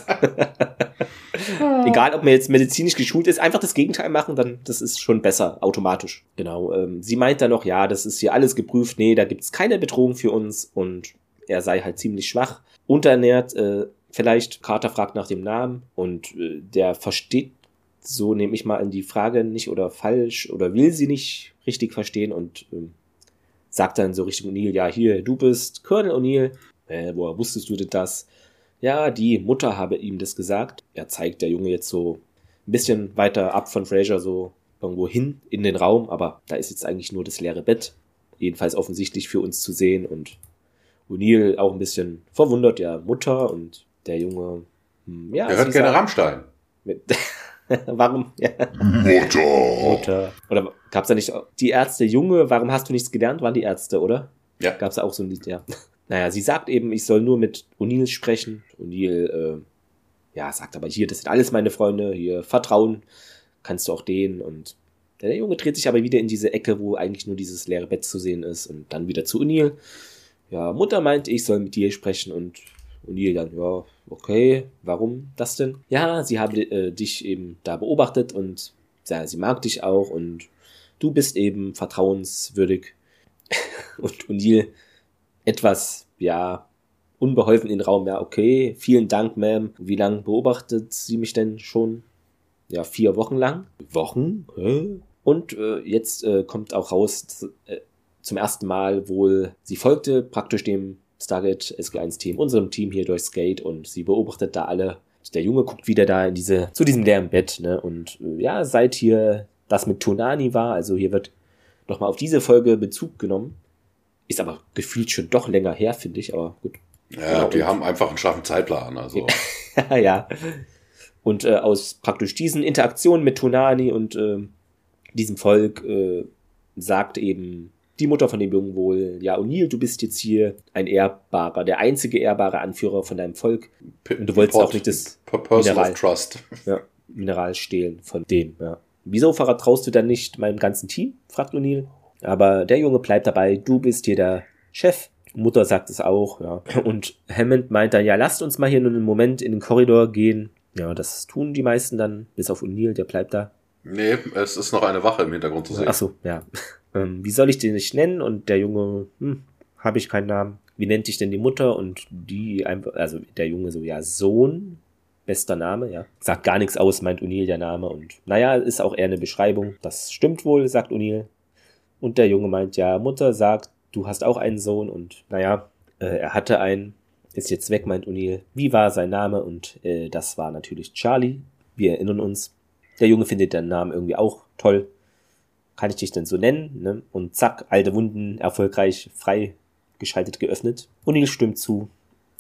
S1: Egal, ob man jetzt medizinisch geschult ist, einfach das Gegenteil machen, dann das ist schon besser, automatisch. Genau. Ähm, sie meint dann noch, ja, das ist hier alles geprüft, nee, da gibt's keine Bedrohung für uns und er sei halt ziemlich schwach, unterernährt, äh, vielleicht Carter fragt nach dem Namen und äh, der versteht so nehme ich mal an die Frage nicht oder falsch oder will sie nicht richtig verstehen und ähm, sagt dann so Richtung O'Neill, ja, hier, du bist Colonel O'Neill. Äh, woher wusstest du denn das? Ja, die Mutter habe ihm das gesagt. Er zeigt der Junge jetzt so ein bisschen weiter ab von Fraser, so irgendwo hin in den Raum, aber da ist jetzt eigentlich nur das leere Bett. Jedenfalls offensichtlich für uns zu sehen und O'Neill auch ein bisschen verwundert, ja, Mutter und der Junge, hm, ja.
S2: Er hört gerne Rammstein.
S1: mit- Warum? Ja,
S3: Mutter.
S1: Mutter. Oder gab's da nicht die Ärzte Junge, warum hast du nichts gelernt? Waren die Ärzte, oder?
S2: Ja.
S1: Gab's da auch so ein Lied, ja. Naja, sie sagt eben, ich soll nur mit O'Neill sprechen. O'Neill, äh, ja, sagt aber hier, das sind alles meine Freunde, hier, Vertrauen kannst du auch denen. Und der Junge dreht sich aber wieder in diese Ecke, wo eigentlich nur dieses leere Bett zu sehen ist und dann wieder zu O'Neill. Ja, Mutter meint, ich soll mit dir sprechen und O'Neill dann, ja, okay, warum das denn? Ja, sie haben äh, dich eben da beobachtet und ja, sie mag dich auch und du bist eben vertrauenswürdig. und O'Neill etwas, ja, unbeholfen in den Raum, ja, okay, vielen Dank, Ma'am. Wie lange beobachtet sie mich denn schon? Ja, vier Wochen lang. Wochen? Hä? Und äh, jetzt äh, kommt auch raus, äh, zum ersten Mal wohl, sie folgte praktisch dem Stargate SG1-Team, unserem Team hier durchs Gate und sie beobachtet da alle. Der Junge guckt wieder da in diese, zu diesem leeren Bett, ne? Und äh, ja, seit hier das mit Tonani war, also hier wird nochmal auf diese Folge Bezug genommen. Ist aber gefühlt schon doch länger her, finde ich, aber gut.
S2: Ja, genau, die haben einfach einen schlaffen Zeitplan, also.
S1: ja. Und äh, aus praktisch diesen Interaktionen mit Tonani und äh, diesem Volk äh, sagt eben die Mutter von dem Jungen wohl, ja, O'Neill, du bist jetzt hier ein ehrbarer, der einzige ehrbare Anführer von deinem Volk. Und du wolltest auch nicht das
S2: Mineral, Trust.
S1: Ja, Mineral stehlen von dem, ja. Wieso vertraust du dann nicht meinem ganzen Team? fragt O'Neill. Aber der Junge bleibt dabei, du bist hier der Chef. Mutter sagt es auch, ja. Und Hammond meint dann, ja, lasst uns mal hier nur einen Moment in den Korridor gehen. Ja, das tun die meisten dann, bis auf O'Neill, der bleibt da.
S2: Nee, es ist noch eine Wache im Hintergrund zu sehen.
S1: Ach so, ja. Ähm, wie soll ich den nicht nennen? Und der Junge, hm, habe ich keinen Namen. Wie nennt dich denn die Mutter? Und die einfach, also der Junge so, ja, Sohn, bester Name, ja. Sagt gar nichts aus, meint O'Neill der Name. Und naja, ist auch eher eine Beschreibung. Das stimmt wohl, sagt O'Neill. Und der Junge meint, ja, Mutter sagt, du hast auch einen Sohn. Und naja, äh, er hatte einen, ist jetzt weg, meint O'Neill. Wie war sein Name? Und äh, das war natürlich Charlie. Wir erinnern uns. Der Junge findet den Namen irgendwie auch toll kann ich dich denn so nennen? Ne? Und zack, alte Wunden erfolgreich freigeschaltet geöffnet. O'Neill stimmt zu.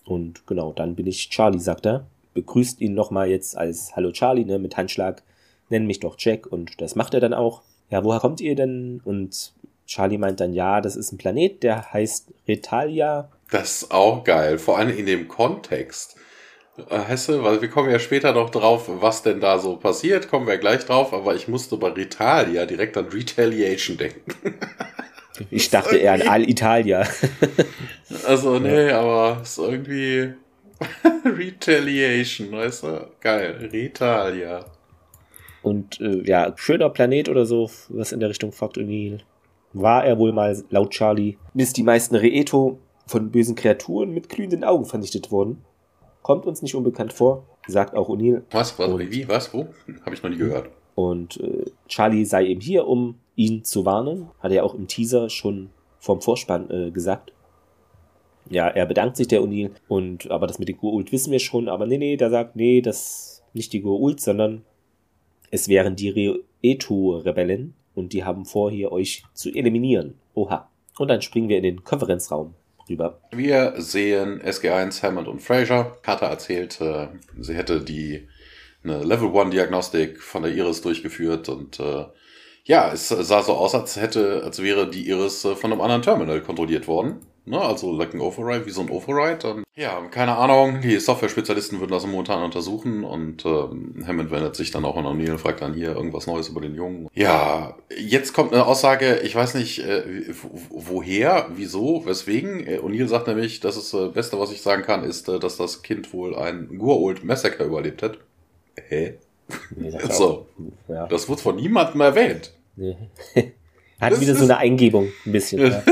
S1: Und genau, dann bin ich Charlie, sagt er. Begrüßt ihn nochmal jetzt als Hallo Charlie, ne, mit Handschlag. Nenn mich doch Jack. Und das macht er dann auch. Ja, woher kommt ihr denn? Und Charlie meint dann, ja, das ist ein Planet, der heißt Retalia.
S2: Das ist auch geil, vor allem in dem Kontext. Äh, Hesse, weil wir kommen ja später noch drauf, was denn da so passiert, kommen wir gleich drauf, aber ich musste bei Retalia direkt an Retaliation denken.
S1: Ich dachte eher an Al-Italia.
S2: Also, nee, aber ist irgendwie Retaliation, weißt du? Geil, Retalia.
S1: Und äh, ja, schöner Planet oder so, was in der Richtung fragt O'Neill. War er wohl mal, laut Charlie, bis die meisten Reeto von bösen Kreaturen mit glühenden Augen vernichtet wurden. Kommt uns nicht unbekannt vor, sagt auch O'Neill.
S2: Was, was, und, wie, was, wo? Habe ich noch nie gehört.
S1: Und äh, Charlie sei eben hier, um ihn zu warnen. Hat er auch im Teaser schon vom Vorspann äh, gesagt. Ja, er bedankt sich der O'Neill und aber das mit den Goa'uld wissen wir schon, aber nee, nee, der sagt, nee, das nicht die Goa'uld, sondern es wären die Reetu-Rebellen und die haben vor, hier euch zu eliminieren. Oha. Und dann springen wir in den Konferenzraum rüber.
S2: Wir sehen SG1, Hammond und Fraser. Carter erzählt, äh, sie hätte die eine Level 1 Diagnostik von der Iris durchgeführt und äh, ja, es sah so aus, als hätte, als wäre die Iris äh, von einem anderen Terminal kontrolliert worden. Ne? Also like ein Override, wie so ein Override. Und, ja, keine Ahnung, die Software-Spezialisten würden das momentan untersuchen und ähm, Hammond wendet sich dann auch an O'Neill und fragt dann hier irgendwas Neues über den Jungen. Ja, jetzt kommt eine Aussage, ich weiß nicht, äh, woher, wieso, weswegen. Äh, O'Neill sagt nämlich, das ist das Beste, was ich sagen kann, ist, äh, dass das Kind wohl ein Gur-Old Massacre überlebt hat. Hä? Nee, das so. Ja. Das wird von niemandem erwähnt. Nee.
S1: Hat das wieder so eine Eingebung, ein bisschen.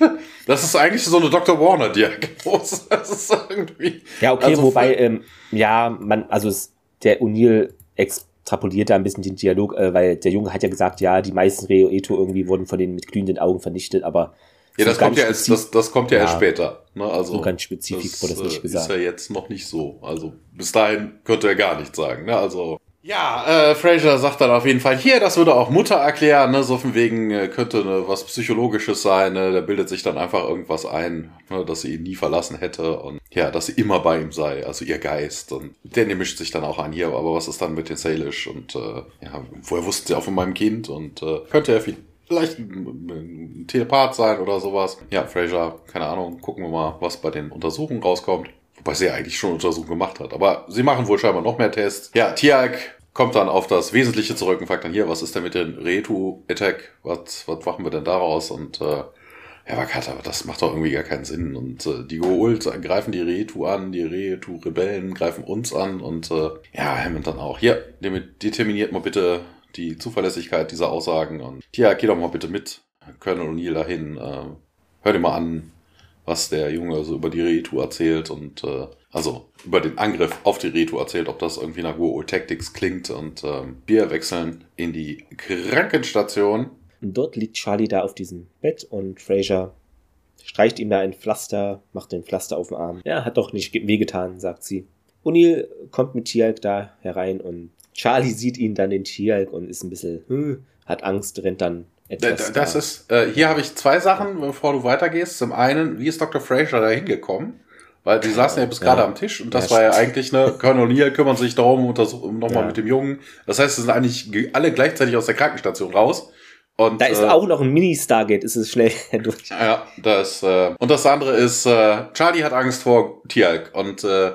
S2: Ja. Das ist eigentlich so eine Dr. Warner-Diagnose. Das ist irgendwie.
S1: Ja, okay, also wobei, ähm, ja, man, also es, der O'Neill extrapoliert da ein bisschen den Dialog, äh, weil der Junge hat ja gesagt, ja, die meisten Reo-Eto irgendwie wurden von denen mit glühenden Augen vernichtet, aber.
S2: Ja, das kommt ja, erst, das, das kommt ja, ja erst später. Ne? Also,
S1: so ganz spezifisch wurde das nicht gesagt.
S2: Ist ja jetzt noch nicht so. Also bis dahin könnte er gar nichts sagen. Ne? Also ja, äh, Fraser sagt dann auf jeden Fall, hier, das würde auch Mutter erklären, ne, so von wegen äh, könnte ne, was Psychologisches sein, ne, der bildet sich dann einfach irgendwas ein, ne, dass sie ihn nie verlassen hätte und ja, dass sie immer bei ihm sei, also ihr Geist und der mischt sich dann auch an, hier, aber was ist dann mit den Salish und äh, ja, woher wussten sie auch von meinem Kind und äh, könnte er vielleicht ein, ein Telepath sein oder sowas. Ja, Fraser, keine Ahnung, gucken wir mal, was bei den Untersuchungen rauskommt. Wobei sie eigentlich schon Untersuchungen gemacht hat. Aber sie machen wohl scheinbar noch mehr Tests. Ja, Tiag kommt dann auf das Wesentliche zurück und fragt dann hier, was ist denn mit dem Retu-Attack? Was, was machen wir denn daraus? Und äh, Ja, aber Kat, aber das macht doch irgendwie gar keinen Sinn. Und äh, die Goult greifen die Retu an, die Retu-Rebellen greifen uns an und äh, ja, Hammond dann auch. Hier, determiniert mal bitte die Zuverlässigkeit dieser Aussagen und ja, geh doch mal bitte mit, Colonel O'Neill dahin, äh, hör dir mal an, was der Junge so über die Retu erzählt und äh, also über den Angriff auf die Retu erzählt, ob das irgendwie nach Go Tactics klingt und ähm, wir wechseln in die Krankenstation.
S1: Dort liegt Charlie da auf diesem Bett und Fraser streicht ihm da ein Pflaster, macht den Pflaster auf den Arm. Ja, hat doch nicht wehgetan, sagt sie. O'Neill kommt mit Tialk da herein und Charlie sieht ihn dann in Tialk und ist ein bisschen, hm, hat Angst, rennt dann
S2: etwas. Das da. ist, äh, hier habe ich zwei Sachen, bevor du weitergehst. Zum einen, wie ist Dr. Fraser da hingekommen? Weil die saßen ja bis ja. gerade am Tisch und das ja, war ja eigentlich, ne, Colonel O'Neill kümmern sich darum, untersuchen nochmal ja. mit dem Jungen. Das heißt, sie sind eigentlich alle gleichzeitig aus der Krankenstation raus.
S1: Und, da ist äh, auch noch ein Mini-Stargate, ist es schnell durch.
S2: Ja, das, äh, und das andere ist, äh, Charlie hat Angst vor Tialk und äh,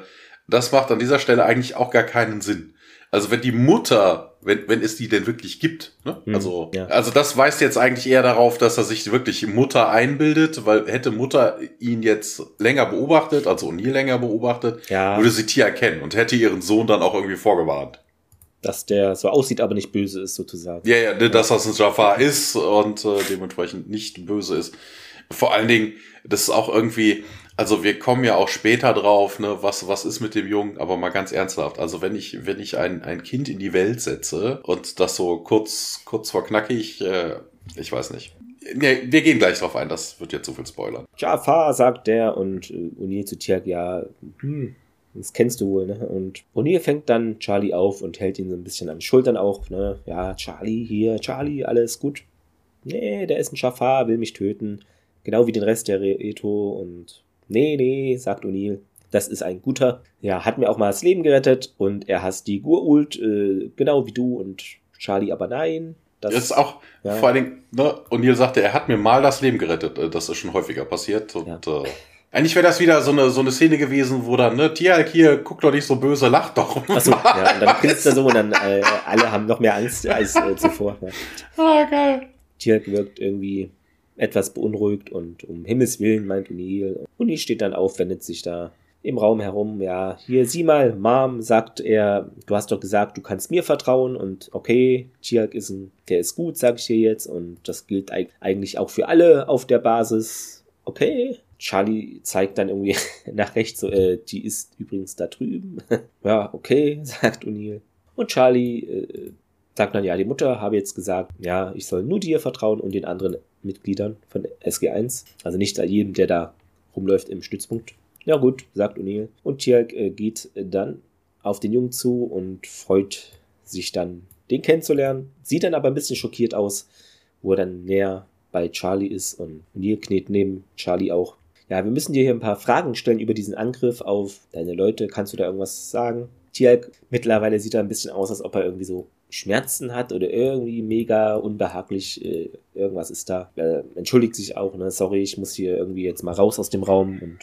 S2: das macht an dieser Stelle eigentlich auch gar keinen Sinn. Also wenn die Mutter, wenn, wenn es die denn wirklich gibt, ne? Hm, also, ja. also das weist jetzt eigentlich eher darauf, dass er sich wirklich Mutter einbildet, weil hätte Mutter ihn jetzt länger beobachtet, also nie länger beobachtet, ja. würde sie Tia erkennen und hätte ihren Sohn dann auch irgendwie vorgewarnt.
S1: Dass der so aussieht, aber nicht böse ist, sozusagen.
S2: Ja, ja, dass das ein Jafar ist und äh, dementsprechend nicht böse ist. Vor allen Dingen, das ist auch irgendwie, also wir kommen ja auch später drauf, ne, was, was ist mit dem Jungen, aber mal ganz ernsthaft. Also wenn ich, wenn ich ein, ein Kind in die Welt setze und das so kurz, kurz vor knackig, äh, ich weiß nicht. Nee, wir gehen gleich drauf ein, das wird jetzt zu viel spoilern.
S1: Jafar, sagt der und äh, zu Tirk, ja, hm, das kennst du wohl, ne? Und O'Neill fängt dann Charlie auf und hält ihn so ein bisschen an den Schultern auf, ne? Ja, Charlie, hier, Charlie, alles gut. Nee, der ist ein Jafar, will mich töten. Genau wie den Rest der Reto und Nee, nee, sagt O'Neill. Das ist ein guter. Ja, hat mir auch mal das Leben gerettet und er hasst die Gurult, äh, genau wie du und Charlie, aber nein.
S2: Das, das ist auch, ja. vor allen Dingen, ne, O'Neill sagte, er hat mir mal das Leben gerettet. Äh, das ist schon häufiger passiert und, ja. äh, eigentlich wäre das wieder so eine, so eine Szene gewesen, wo dann, ne, Tialk hier, guck doch nicht so böse, lach doch.
S1: Achso, ja, und dann grinst er so und dann äh, alle haben noch mehr Angst als äh, zuvor. Ja.
S2: Ah, geil.
S1: Tialk wirkt irgendwie etwas beunruhigt und um Himmels Willen meint O'Neill. O'Neill steht dann auf, wendet sich da im Raum herum. Ja, hier, sieh mal, Mom, sagt er, du hast doch gesagt, du kannst mir vertrauen und okay, Chiak ist ein, der ist gut, sag ich dir jetzt und das gilt eigentlich auch für alle auf der Basis. Okay. Charlie zeigt dann irgendwie nach rechts, so, äh, die ist übrigens da drüben. ja, okay, sagt O'Neill. Und Charlie äh, sagt dann, ja, die Mutter habe jetzt gesagt, ja, ich soll nur dir vertrauen und den anderen Mitgliedern von SG1. Also nicht jedem, der da rumläuft im Stützpunkt. Ja gut, sagt O'Neill. Und Tjalk äh, geht dann auf den Jungen zu und freut sich dann, den kennenzulernen. Sieht dann aber ein bisschen schockiert aus, wo er dann näher bei Charlie ist und O'Neill kniet neben Charlie auch. Ja, wir müssen dir hier ein paar Fragen stellen über diesen Angriff auf deine Leute. Kannst du da irgendwas sagen? Tjalk, mittlerweile sieht er ein bisschen aus, als ob er irgendwie so Schmerzen hat oder irgendwie mega unbehaglich, äh, irgendwas ist da. Äh, entschuldigt sich auch, ne? Sorry, ich muss hier irgendwie jetzt mal raus aus dem Raum und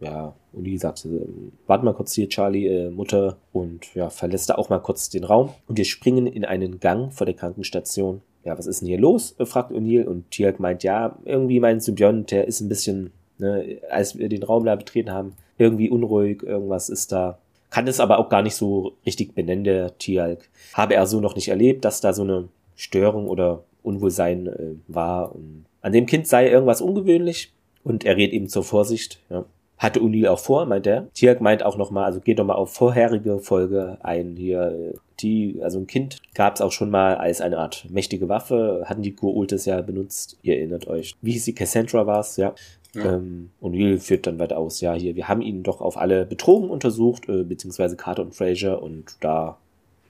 S1: ja, Uli sagt, äh, warte mal kurz hier, Charlie, äh, Mutter, und ja, verlässt da auch mal kurz den Raum. Und wir springen in einen Gang vor der Krankenstation. Ja, was ist denn hier los? Fragt O'Neill und Tiak meint, ja, irgendwie mein Symbiont, der ist ein bisschen, ne, als wir den Raum da betreten haben, irgendwie unruhig, irgendwas ist da kann es aber auch gar nicht so richtig benennen, der Tialk. Habe er so noch nicht erlebt, dass da so eine Störung oder Unwohlsein äh, war. Und an dem Kind sei irgendwas ungewöhnlich und er rät ihm zur Vorsicht. Ja. Hatte Unil auch vor, meint er. Tialk meint auch nochmal, also geht nochmal auf vorherige Folge ein. Hier, die, also ein Kind gab es auch schon mal als eine Art mächtige Waffe, hatten die Kurultes ja benutzt. Ihr erinnert euch. Wie hieß sie? Cassandra war es, ja. Ähm, O'Neill führt dann weiter aus, ja, hier, wir haben ihn doch auf alle Betrogen untersucht, äh, beziehungsweise Carter und Fraser, und da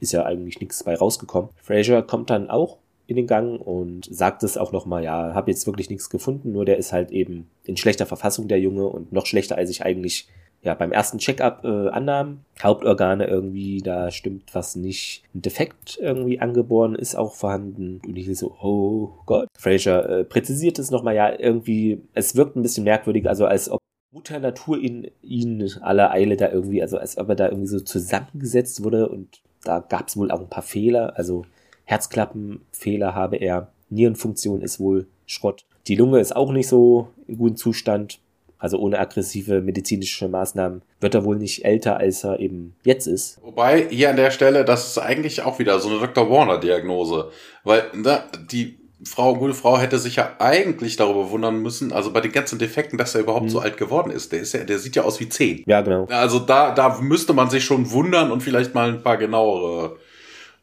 S1: ist ja eigentlich nichts bei rausgekommen. Fraser kommt dann auch in den Gang und sagt es auch nochmal, ja, habe jetzt wirklich nichts gefunden, nur der ist halt eben in schlechter Verfassung, der Junge, und noch schlechter, als ich eigentlich ja, beim ersten Checkup äh, annahmen. Hauptorgane irgendwie, da stimmt was nicht. Ein Defekt irgendwie angeboren ist auch vorhanden. Und ich so, oh Gott. Fraser äh, präzisiert es nochmal, ja, irgendwie, es wirkt ein bisschen merkwürdig, also als ob Mutter Natur in ihn aller Eile da irgendwie, also als ob er da irgendwie so zusammengesetzt wurde und da gab es wohl auch ein paar Fehler, also Herzklappenfehler habe er, Nierenfunktion ist wohl Schrott. Die Lunge ist auch nicht so in gutem Zustand. Also ohne aggressive medizinische Maßnahmen wird er wohl nicht älter, als er eben jetzt ist.
S2: Wobei hier an der Stelle, das ist eigentlich auch wieder so eine Dr. Warner-Diagnose. Weil ne, die Frau, gute Frau hätte sich ja eigentlich darüber wundern müssen, also bei den ganzen Defekten, dass er überhaupt mhm. so alt geworden ist. Der ist ja, der sieht ja aus wie zehn.
S1: Ja, genau.
S2: Also da, da müsste man sich schon wundern und vielleicht mal ein paar genauere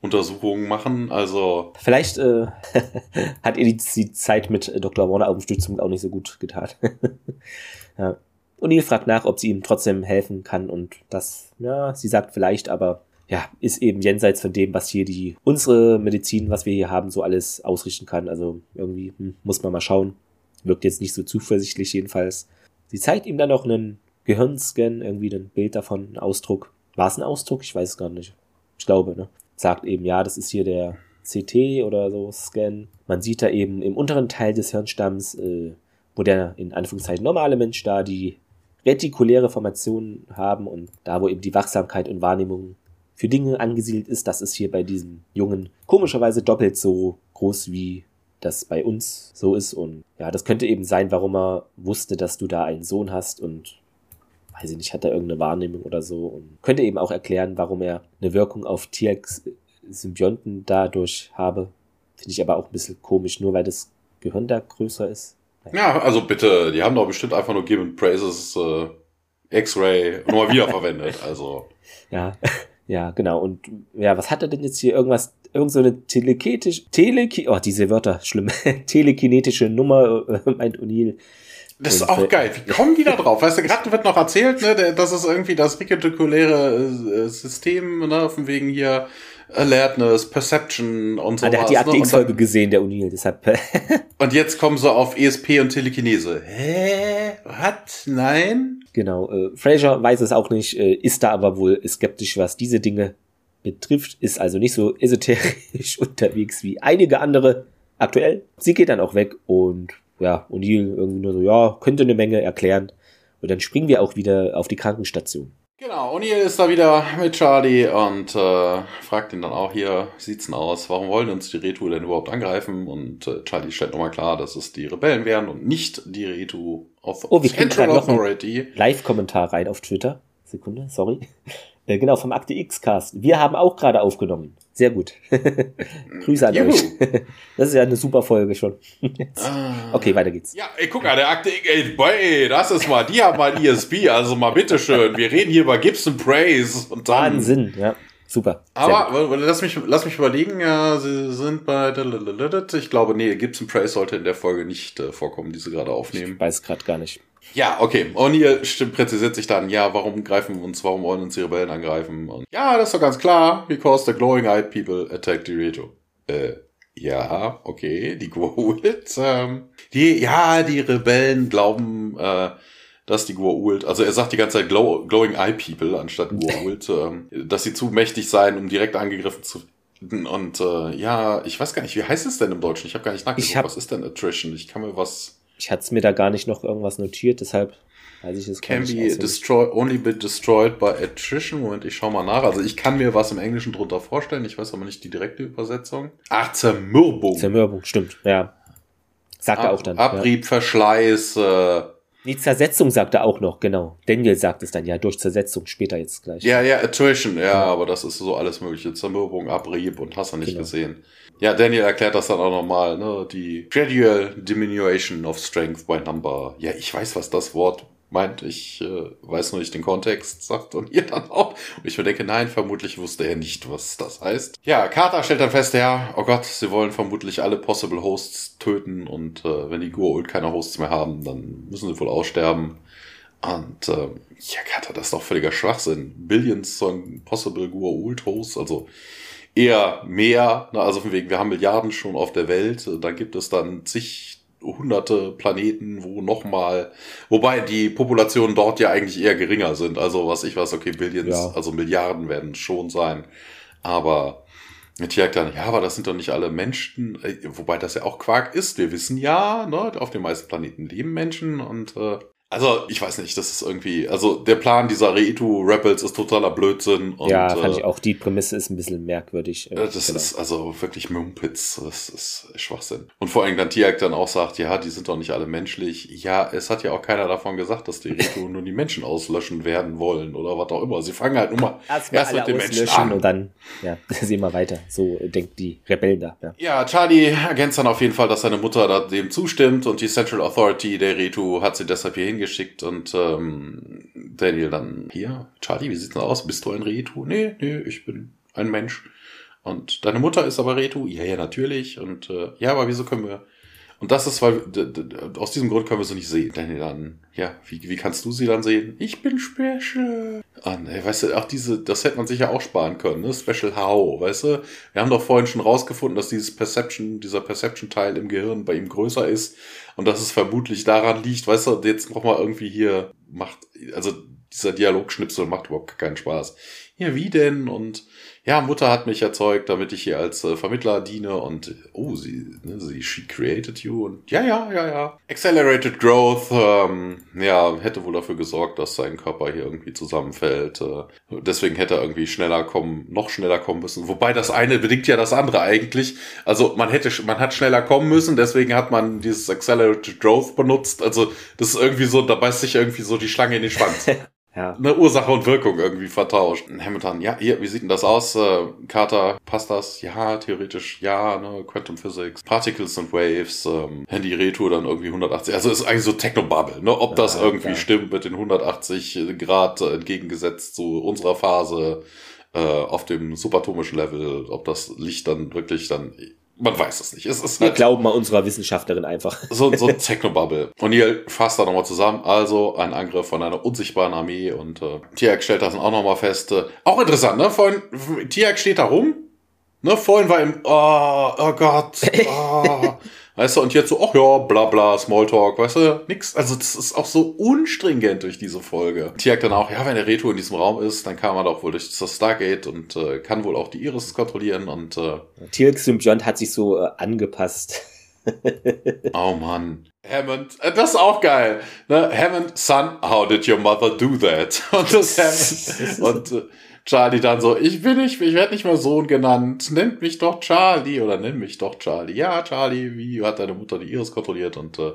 S2: Untersuchungen machen. Also
S1: vielleicht äh, hat ihr die, die, Zeit mit Dr. Warner auf dem Stützpunkt auch nicht so gut getan. ja. O'Neill fragt nach, ob sie ihm trotzdem helfen kann und das, ja, sie sagt vielleicht, aber ja, ist eben jenseits von dem, was hier die unsere Medizin, was wir hier haben, so alles ausrichten kann. Also irgendwie hm, muss man mal schauen. Wirkt jetzt nicht so zuversichtlich jedenfalls. Sie zeigt ihm dann noch einen Gehirnscan, irgendwie ein Bild davon, einen Ausdruck. War es ein Ausdruck? Ich weiß es gar nicht. Ich glaube, ne? Sagt eben, ja, das ist hier der CT oder so Scan. Man sieht da eben im unteren Teil des Hirnstamms, äh, wo der in Anführungszeichen normale Mensch da die retikuläre Formation haben und da, wo eben die Wachsamkeit und Wahrnehmung für Dinge angesiedelt ist, das ist hier bei diesem Jungen komischerweise doppelt so groß wie das bei uns so ist. Und ja, das könnte eben sein, warum er wusste, dass du da einen Sohn hast und weiß ich nicht, hat er irgendeine Wahrnehmung oder so. Und könnte eben auch erklären, warum er eine Wirkung auf T-Symbionten dadurch habe. Finde ich aber auch ein bisschen komisch, nur weil das Gehirn da größer ist.
S2: Ja, also bitte, die haben doch bestimmt einfach nur Given Praises äh, X-Ray nur wiederverwendet. Also.
S1: Ja. Ja, genau. Und ja, was hat er denn jetzt hier? Irgendwas, irgend so eine telekinetische, teleki oh, diese Wörter, schlimm, telekinetische Nummer, äh, meint O'Neill.
S2: Das ist auch äh, geil. Wie kommen die da drauf? Weißt du, gerade wird noch erzählt, ne, das ist irgendwie das retikuläre äh, System, ne, von wegen hier Alertness, Perception und so.
S1: Ah, der hat die Akte ne? Gesehen, der O'Neill, deshalb.
S2: und jetzt kommen sie auf ESP und Telekinese. Hä? Was? Nein?
S1: Genau. Äh, Fraser weiß es auch nicht, äh, ist da aber wohl skeptisch, was diese Dinge betrifft, ist also nicht so esoterisch unterwegs wie einige andere aktuell. Sie geht dann auch weg und ja, O'Neill irgendwie nur so, ja, könnte eine Menge erklären. Und dann springen wir auch wieder auf die Krankenstation.
S2: Genau, O'Neill ist da wieder mit Charlie und äh, fragt ihn dann auch hier, wie sieht's denn aus, warum wollen uns die Retu denn überhaupt angreifen? Und äh, Charlie stellt nochmal klar, dass es die Rebellen wären und nicht die Retu
S1: of oh, wir Central Authority. Live-Kommentar rein auf Twitter. Sekunde, sorry. Äh, genau, vom Akte X-Cast. Wir haben auch gerade aufgenommen. Sehr gut. Grüße an Juhu. euch. das ist ja eine super Folge schon. Ah. okay, weiter geht's.
S2: Ja, ey, guck mal, der Akte ey, boy, das ist mal, die haben mal ESP, also mal bitteschön. Wir reden hier über Gibson Praise und
S1: dann. Wahnsinn, ja. Super.
S2: Aber lass mich, lass mich überlegen, ja, sie sind bei ich glaube, nee, Gibson Praise sollte in der Folge nicht äh, vorkommen, die sie gerade aufnehmen.
S1: Ich weiß gerade gar nicht.
S2: Ja, okay. O'Neill stimmt, präzisiert sich dann, ja, warum greifen uns, warum wollen uns die Rebellen angreifen? Und ja, das ist doch ganz klar, because the glowing eyed people attacked Dorito. Äh, ja, okay, die Goa'uld, ähm, die, ja, die Rebellen glauben, äh, dass die Goa'uld, also er sagt die ganze Zeit glow, glowing eye people anstatt Goa'uld, ähm, dass sie zu mächtig seien, um direkt angegriffen zu werden. Und äh, ja, ich weiß gar nicht, wie heißt es denn im Deutschen? Ich habe gar nicht nachgeguckt. Was ist denn Attrition? Ich kann mir was
S1: ich hatte es mir da gar nicht noch irgendwas notiert, deshalb weiß ich es
S2: gar nicht. Can be destroyed, only be destroyed by attrition. Moment, ich schau mal nach. Also ich kann mir was im Englischen drunter vorstellen, ich weiß aber nicht die direkte Übersetzung. Ach, Zermürbung.
S1: Zermürbung, stimmt, ja. Sagt Ab, er auch dann.
S2: Abrieb, ja. Verschleiß, äh,
S1: die Zersetzung sagt er auch noch, genau. Daniel sagt es dann ja durch Zersetzung später jetzt gleich.
S2: Ja, ja, Attrition, ja, ja. aber das ist so alles mögliche. Zermürbung, Abrieb und hast du nicht genau. gesehen. Ja, Daniel erklärt das dann auch nochmal, ne? Die Gradual Diminution of Strength by Number. Ja, ich weiß, was das Wort meint. Ich äh, weiß nur nicht den Kontext, sagt und ihr dann auch. Und ich mir denke, nein, vermutlich wusste er nicht, was das heißt. Ja, Carter stellt dann fest, ja, oh Gott, sie wollen vermutlich alle Possible Hosts töten und äh, wenn die Goa'uld keine Hosts mehr haben, dann müssen sie wohl aussterben. Und äh, ja, Carter, das ist doch völliger Schwachsinn. Billions von Possible Goa'uld Hosts, also eher mehr, ne, also von wegen, wir haben Milliarden schon auf der Welt, da gibt es dann zig hunderte Planeten, wo nochmal, wobei die Populationen dort ja eigentlich eher geringer sind, also was ich weiß, okay, Billions, ja. also Milliarden werden schon sein, aber Tjag dann, ja, aber das sind doch nicht alle Menschen, äh, wobei das ja auch Quark ist. Wir wissen ja, ne, auf den meisten Planeten leben Menschen und äh, Also, ich weiß nicht, das ist irgendwie, also der Plan dieser Reitu Rebels ist totaler Blödsinn.
S1: Und, ja, fand äh, ich auch. Die Prämisse ist ein bisschen merkwürdig.
S2: Äh, das genau. ist also wirklich Mumpitz. Das ist Schwachsinn. Und vor allem dann Tiag dann auch sagt, ja, die sind doch nicht alle menschlich. Ja, es hat ja auch keiner davon gesagt, dass die Reitu nur die Menschen auslöschen werden wollen oder was auch immer. Sie fangen halt nur mal
S1: erst, erst mit den Menschen an. Und dann, ja, sehen wir weiter. So denkt die Rebellen da.
S2: Ja, ja Charlie ergänzt dann auf jeden Fall, dass seine Mutter da dem zustimmt und die Central Authority der Reitu hat sie deshalb hier hingeschickt und ähm, Daniel dann, hier, Charlie, wie sieht's denn aus? Bist du ein Retu? Nee, nee, ich bin ein Mensch. Und deine Mutter ist aber Retu? Ja, ja, natürlich. Und äh, ja, aber wieso können wir und das ist, weil aus diesem Grund können wir sie nicht sehen. Denn dann, ja, wie, wie kannst du sie dann sehen? Ich bin special. Ah, ne, weißt du, auch diese, das hätte man sich ja auch sparen können, ne? Special How, weißt du? Wir haben doch vorhin schon rausgefunden, dass dieses Perception, dieser Perception-Teil im Gehirn bei ihm größer ist und dass es vermutlich daran liegt, weißt du, jetzt noch mal irgendwie hier macht, also dieser Dialogschnipsel macht überhaupt keinen Spaß. Ja, wie denn? Und ja, Mutter hat mich erzeugt, damit ich hier als äh, Vermittler diene und oh, sie, ne, sie, she created you und ja, ja, ja, ja. Accelerated Growth, ähm, ja, hätte wohl dafür gesorgt, dass sein Körper hier irgendwie zusammenfällt. Äh, deswegen hätte er irgendwie schneller kommen, noch schneller kommen müssen. Wobei das eine bedingt ja das andere eigentlich. Also man hätte, man hat schneller kommen müssen, deswegen hat man dieses Accelerated Growth benutzt. Also das ist irgendwie so, da beißt sich irgendwie so die Schlange in den Schwanz. ja. eine Ursache und Wirkung irgendwie vertauscht. Hamilton, ja, hier, wie sieht denn das aus? Äh, Carter, passt das? Ja, theoretisch ja, ne, Quantum Physics, Particles and Waves, ähm, Handy Retour dann irgendwie 180. Also ist eigentlich so Technobubble, ne? Ob das irgendwie ja. stimmt mit den 180 Grad entgegengesetzt zu unserer Phase äh, auf dem subatomischen Level, ob das Licht dann wirklich dann man weiß es nicht. Es ist
S1: Wir halt glauben mal unserer Wissenschaftlerin einfach.
S2: So, so ein Technobubble. Und hier fasst da nochmal zusammen. Also ein Angriff von einer unsichtbaren Armee und äh, Tiak stellt das auch nochmal fest. Äh, auch interessant, ne? Vorhin, Tiak steht da rum. Ne? Vorhin war im, oh, oh Gott, oh. Weißt du, und jetzt so, ach ja, bla bla, Smalltalk, weißt du, nix. Also das ist auch so unstringent durch diese Folge. Tiak dann auch, ja, wenn der Reto in diesem Raum ist, dann kann man doch wohl durch das Stargate und äh, kann wohl auch die Iris kontrollieren und äh,
S1: Tiak Symbiont hat sich so äh, angepasst.
S2: oh Mann. Hammond, äh, das ist auch geil. Ne? Hammond, son, how did your mother do that? Und das Hammond. und äh, Charlie dann so, ich bin nicht, ich werde nicht mehr Sohn genannt, nennt mich doch Charlie oder nenn mich doch Charlie. Ja, Charlie, wie hat deine Mutter die Iris kontrolliert? Und äh,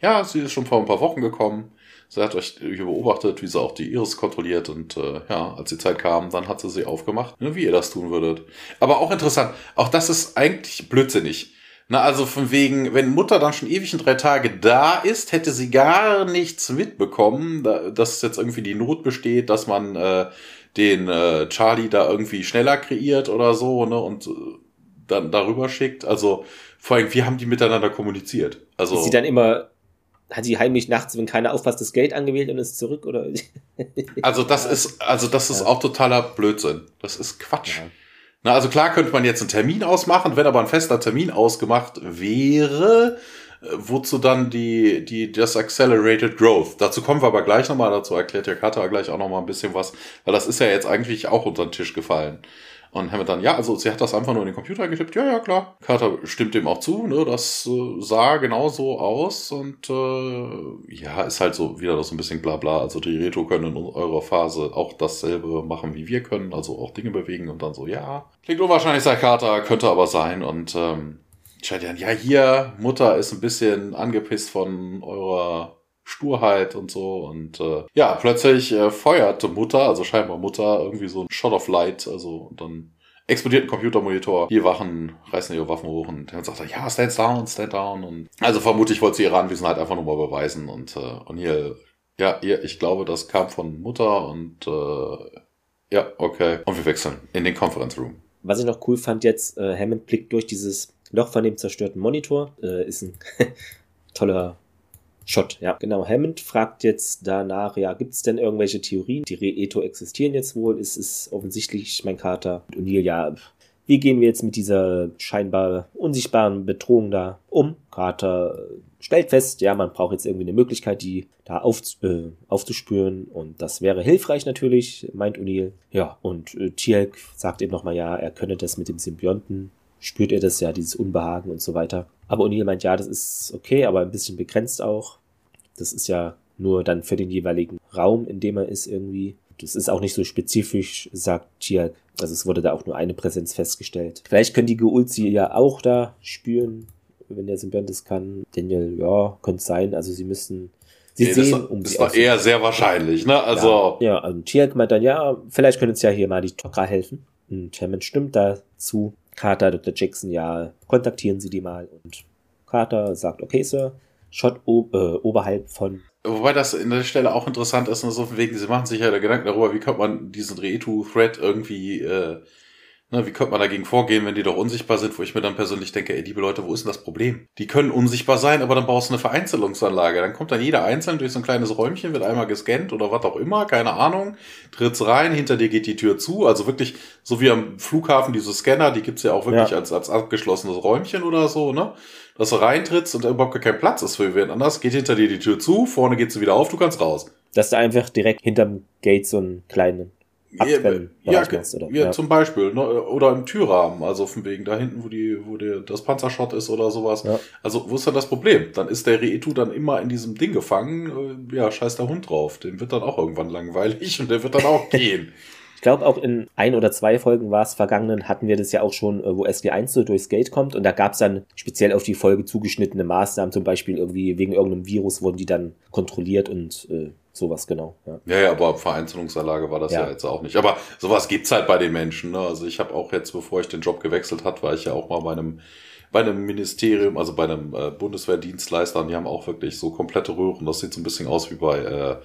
S2: ja, sie ist schon vor ein paar Wochen gekommen. Sie hat euch beobachtet, wie sie auch die Iris kontrolliert und äh, ja, als die Zeit kam, dann hat sie sie aufgemacht, ne, wie ihr das tun würdet. Aber auch interessant, auch das ist eigentlich blödsinnig. Na, also von wegen, wenn Mutter dann schon ewig in drei Tage da ist, hätte sie gar nichts mitbekommen, dass jetzt irgendwie die Not besteht, dass man äh, den äh, Charlie da irgendwie schneller kreiert oder so, ne, und äh, dann darüber schickt. Also vor allem, wie haben die miteinander kommuniziert? Also
S1: ist sie dann immer hat sie heimlich nachts, wenn keiner aufpasst, das Geld angewählt und ist zurück oder?
S2: also das ist, also das ist ja. auch totaler Blödsinn. Das ist Quatsch. Ja. Na, also klar könnte man jetzt einen Termin ausmachen, wenn aber ein fester Termin ausgemacht wäre, wozu dann die, die, das Accelerated Growth. Dazu kommen wir aber gleich nochmal, dazu erklärt der Kata gleich auch nochmal ein bisschen was, weil das ist ja jetzt eigentlich auch unter den Tisch gefallen. Und Hammond dann, ja, also sie hat das einfach nur in den Computer getippt. Ja, ja, klar. Carter stimmt dem auch zu, ne? Das äh, sah genauso aus und äh, ja, ist halt so wieder so ein bisschen bla bla. Also die Reto können in eurer Phase auch dasselbe machen, wie wir können, also auch Dinge bewegen und dann so, ja. Klingt unwahrscheinlich, sagt Carter, könnte aber sein. Und ähm, Chadian, ja, hier, Mutter ist ein bisschen angepisst von eurer Sturheit und so. Und äh, ja, plötzlich äh, feuert Mutter, also scheinbar Mutter, irgendwie so ein Shot of Light, also und dann explodiert ein Computermonitor. Die Wachen reißen ihre Waffen hoch und dann sagt er, ja, stand down, stand down. Und also vermutlich wollte sie ihre Anwesenheit einfach nur mal beweisen. Und, äh, und hier, ja, hier, ich glaube, das kam von Mutter und äh, ja, okay. Und wir wechseln in den Conference Room.
S1: Was ich noch cool fand jetzt, äh, Hammond blickt durch dieses Loch von dem zerstörten Monitor. Äh, ist ein toller Shot, ja. Genau, Hammond fragt jetzt danach, ja, gibt es denn irgendwelche Theorien? Die Reeto existieren jetzt wohl, es ist offensichtlich mein Kater. Und O'Neill, ja, wie gehen wir jetzt mit dieser scheinbar unsichtbaren Bedrohung da um? Carter stellt fest, ja, man braucht jetzt irgendwie eine Möglichkeit, die da auf, äh, aufzuspüren und das wäre hilfreich natürlich, meint O'Neill. Ja, und äh, Tielk sagt eben nochmal, ja, er könne das mit dem Symbionten spürt er das ja, dieses Unbehagen und so weiter. Aber O'Neill meint, ja, das ist okay, aber ein bisschen begrenzt auch. Das ist ja nur dann für den jeweiligen Raum, in dem er ist irgendwie. Das ist auch nicht so spezifisch, sagt Tiak. Also es wurde da auch nur eine Präsenz festgestellt. Vielleicht können die Geulzi ja auch da spüren, wenn der Symbiont das kann. Daniel, ja, könnte sein. Also sie müssen sie
S2: Nee,
S1: sehen,
S2: das,
S1: um
S2: das war eher sehr wahrscheinlich, ne? Also,
S1: ja, ja, und Tiak meint dann, ja, vielleicht können uns ja hier mal die Tok'ra helfen. Und Hammond stimmt dazu. Carter, Dr. Jackson, ja, kontaktieren Sie die mal. Und Carter sagt, okay, Sir, Shot ob, äh, oberhalb von
S2: Wobei das in der Stelle auch interessant ist, nur so von wegen, sie machen sich ja da Gedanken darüber, wie könnte man diesen Retu-Thread irgendwie, äh, ne, wie könnte man dagegen vorgehen, wenn die doch unsichtbar sind, wo ich mir dann persönlich denke, ey, liebe Leute, wo ist denn das Problem? Die können unsichtbar sein, aber dann brauchst du eine Vereinzelungsanlage. Dann kommt dann jeder einzeln durch so ein kleines Räumchen, wird einmal gescannt oder was auch immer, keine Ahnung, tritt's rein, hinter dir geht die Tür zu, also wirklich, so wie am Flughafen diese Scanner, die gibt's ja auch wirklich
S1: Ja.
S2: als, als abgeschlossenes Räumchen oder so, ne? dass du reintrittst und da überhaupt gar kein Platz ist für wen anders, geht hinter dir die Tür zu, vorne geht sie wieder auf, du kannst raus.
S1: dass du einfach direkt hinterm Gate so einen kleinen Abtrennen
S2: ja,
S1: Bereich machst, oder?
S2: ja,
S1: Ja.
S2: zum Beispiel. Ne? Oder im Türrahmen, also von wegen da hinten, wo die, wo der, das Panzerschott ist oder sowas.
S1: Ja.
S2: Also, wo ist dann das Problem? Dann ist der Reetu dann immer in diesem Ding gefangen. Äh, Ja, scheiß der Hund drauf. Dem wird dann auch irgendwann langweilig und der wird dann auch gehen.
S1: Ich glaube, auch in ein oder zwei Folgen war es vergangenen, hatten wir das ja auch schon, äh, wo SG1 so durchs Gate kommt und da gab es dann speziell auf die Folge zugeschnittene Maßnahmen, zum Beispiel irgendwie wegen irgendeinem Virus wurden die dann kontrolliert und äh, sowas genau. Ja.
S2: Ja, ja, aber Vereinzelungsanlage war das ja.
S1: Ja.
S2: jetzt auch nicht. Aber sowas gibt's halt bei den Menschen. Ne? Also ich habe auch jetzt, bevor ich den Job gewechselt hat, war ich ja auch mal bei einem bei einem Ministerium, also bei einem äh, Bundeswehrdienstleister, und die haben auch wirklich so komplette Röhren. Das sieht so ein bisschen aus wie bei äh,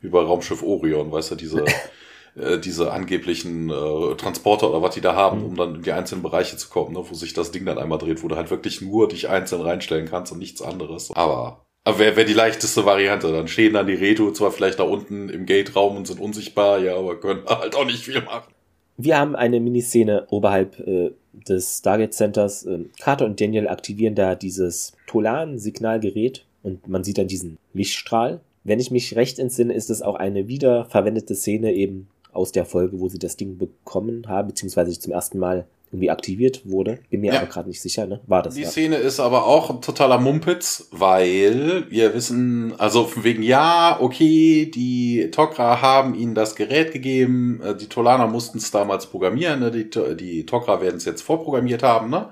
S2: wie bei Raumschiff Orion, weißt du, diese äh, diese angeblichen äh, Transporter oder was die da haben,
S1: Mhm.
S2: um dann in die einzelnen Bereiche zu kommen, ne, wo sich das Ding dann einmal dreht, wo du halt wirklich nur dich einzeln reinstellen kannst und nichts anderes. Aber aber wäre wär die leichteste Variante. Dann stehen dann die Reto zwar vielleicht da unten im Gate-Raum und sind unsichtbar, ja, aber können halt auch nicht viel machen.
S1: Wir haben eine Miniszene oberhalb äh, des Stargate Centers. Ähm, Carter und Daniel aktivieren da dieses Tolan-Signalgerät und man sieht dann diesen Lichtstrahl. Wenn ich mich recht entsinne, ist es auch eine wiederverwendete Szene eben aus der Folge, wo sie das Ding bekommen haben, beziehungsweise zum ersten Mal irgendwie aktiviert wurde. Bin mir
S2: Ja.
S1: aber gerade nicht sicher, ne? War das
S2: Die
S1: ja.
S2: Szene ist aber auch ein totaler Mumpitz, weil wir wissen, also wegen, ja, okay, die Tok'ra haben ihnen das Gerät gegeben, äh, die Tolaner mussten es damals programmieren, ne? die, die Tok'ra werden es jetzt vorprogrammiert haben, ne?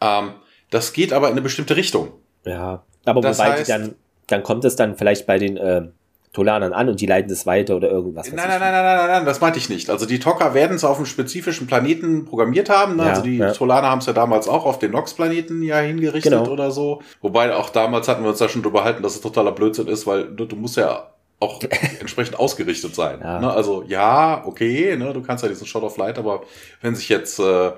S2: Ähm, das geht aber in eine bestimmte Richtung.
S1: Ja, aber
S2: Das
S1: wobei
S2: heißt-
S1: die dann, dann kommt es dann vielleicht bei den äh, Tolanern an und die leiten das weiter oder irgendwas.
S2: Nein, nein, nein, nein, nein, nein, nein, das meinte ich nicht. Also die Tok'ra werden es auf einem spezifischen Planeten programmiert haben. Ne?
S1: Ja,
S2: also die
S1: ja.
S2: Tolaner haben es ja damals auch auf den Nox-Planeten ja hingerichtet
S1: Genau.
S2: oder so. Wobei auch damals hatten wir uns da schon drüber halten, dass es totaler Blödsinn ist, weil du, du musst ja auch entsprechend ausgerichtet sein.
S1: Ja.
S2: Ne? Also ja, okay, ne? du kannst ja diesen Shot of Light, aber wenn sich jetzt äh,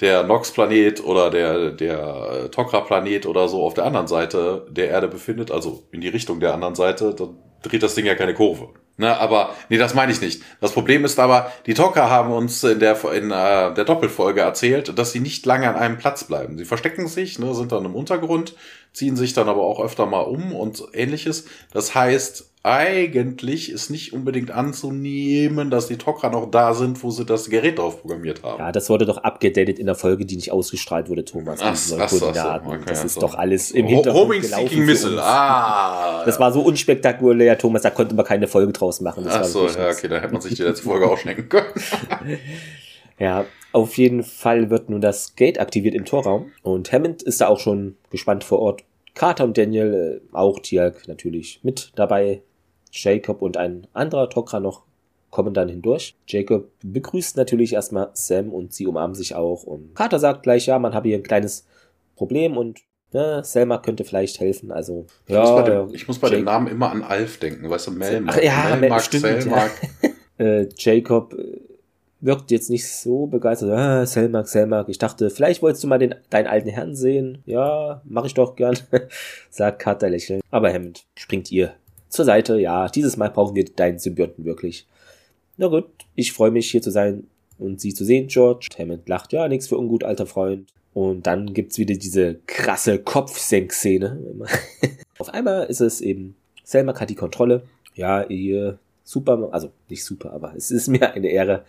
S2: der Nox-Planet oder der, der äh, Tok'ra-Planet oder so auf der anderen Seite der Erde befindet, also in die Richtung der anderen Seite, dann dreht das Ding ja keine Kurve. Ne, aber, nee, das meine ich nicht. Das Problem ist aber, die Tok'ra haben uns in der, in äh, der Doppelfolge erzählt, dass sie nicht lange an einem Platz bleiben. Sie verstecken sich, ne, sind dann im Untergrund, ziehen sich dann aber auch öfter mal um und ähnliches. Das heißt, eigentlich ist nicht unbedingt anzunehmen, dass die Tok'ra noch da sind, wo sie das Gerät drauf programmiert haben.
S1: Ja, das wurde doch abgedatet in der Folge, die nicht ausgestrahlt wurde, Thomas.
S2: Ach, ach so, ach.
S1: Koordinaten.
S2: Okay,
S1: das ist
S2: so.
S1: doch alles im Hintergrund
S2: Homing
S1: gelaufen
S2: Missile. Ah.
S1: Das war so unspektakulär, Thomas, da konnte man keine Folge draus machen. Das
S2: Ach so, ja, okay, da hätte man sich die letzte Folge auch schenken können.
S1: Ja, auf jeden Fall wird nun das Gate aktiviert im Torraum und Hammond ist da auch schon gespannt vor Ort. Carter und Daniel, äh, auch Tiag natürlich mit dabei. Jacob und ein anderer Tok'ra noch kommen dann hindurch. Jacob begrüßt natürlich erstmal Sam und sie umarmen sich auch. Und Carter sagt gleich, ja, man habe hier ein kleines Problem und ne, Selma könnte vielleicht helfen. Also,
S2: Ich muss
S1: ja,
S2: bei, dem, ich muss bei dem Namen immer an Alf denken, weißt du, Melmark.
S1: Ach ja,
S2: Melmark,
S1: stimmt,
S2: Selmark.
S1: äh, Jacob äh, wirkt jetzt nicht so begeistert. Ah, Selmark, Selmark. Ich dachte, vielleicht wolltest du mal den, deinen alten Herrn sehen. Ja, mach ich doch gern, sagt Carter lächelnd. Aber Hammond springt ihr zur Seite. Ja, dieses Mal brauchen wir deinen Symbionten wirklich. Na gut, ich freue mich hier zu sein und sie zu sehen, George. Hammond lacht. Ja, nichts für ungut, alter Freund. Und dann gibt's wieder diese krasse Kopfsenkszene. Auf einmal ist es eben, Selmark hat die Kontrolle. Ja, ihr super, also nicht super, aber es ist mir eine Ehre,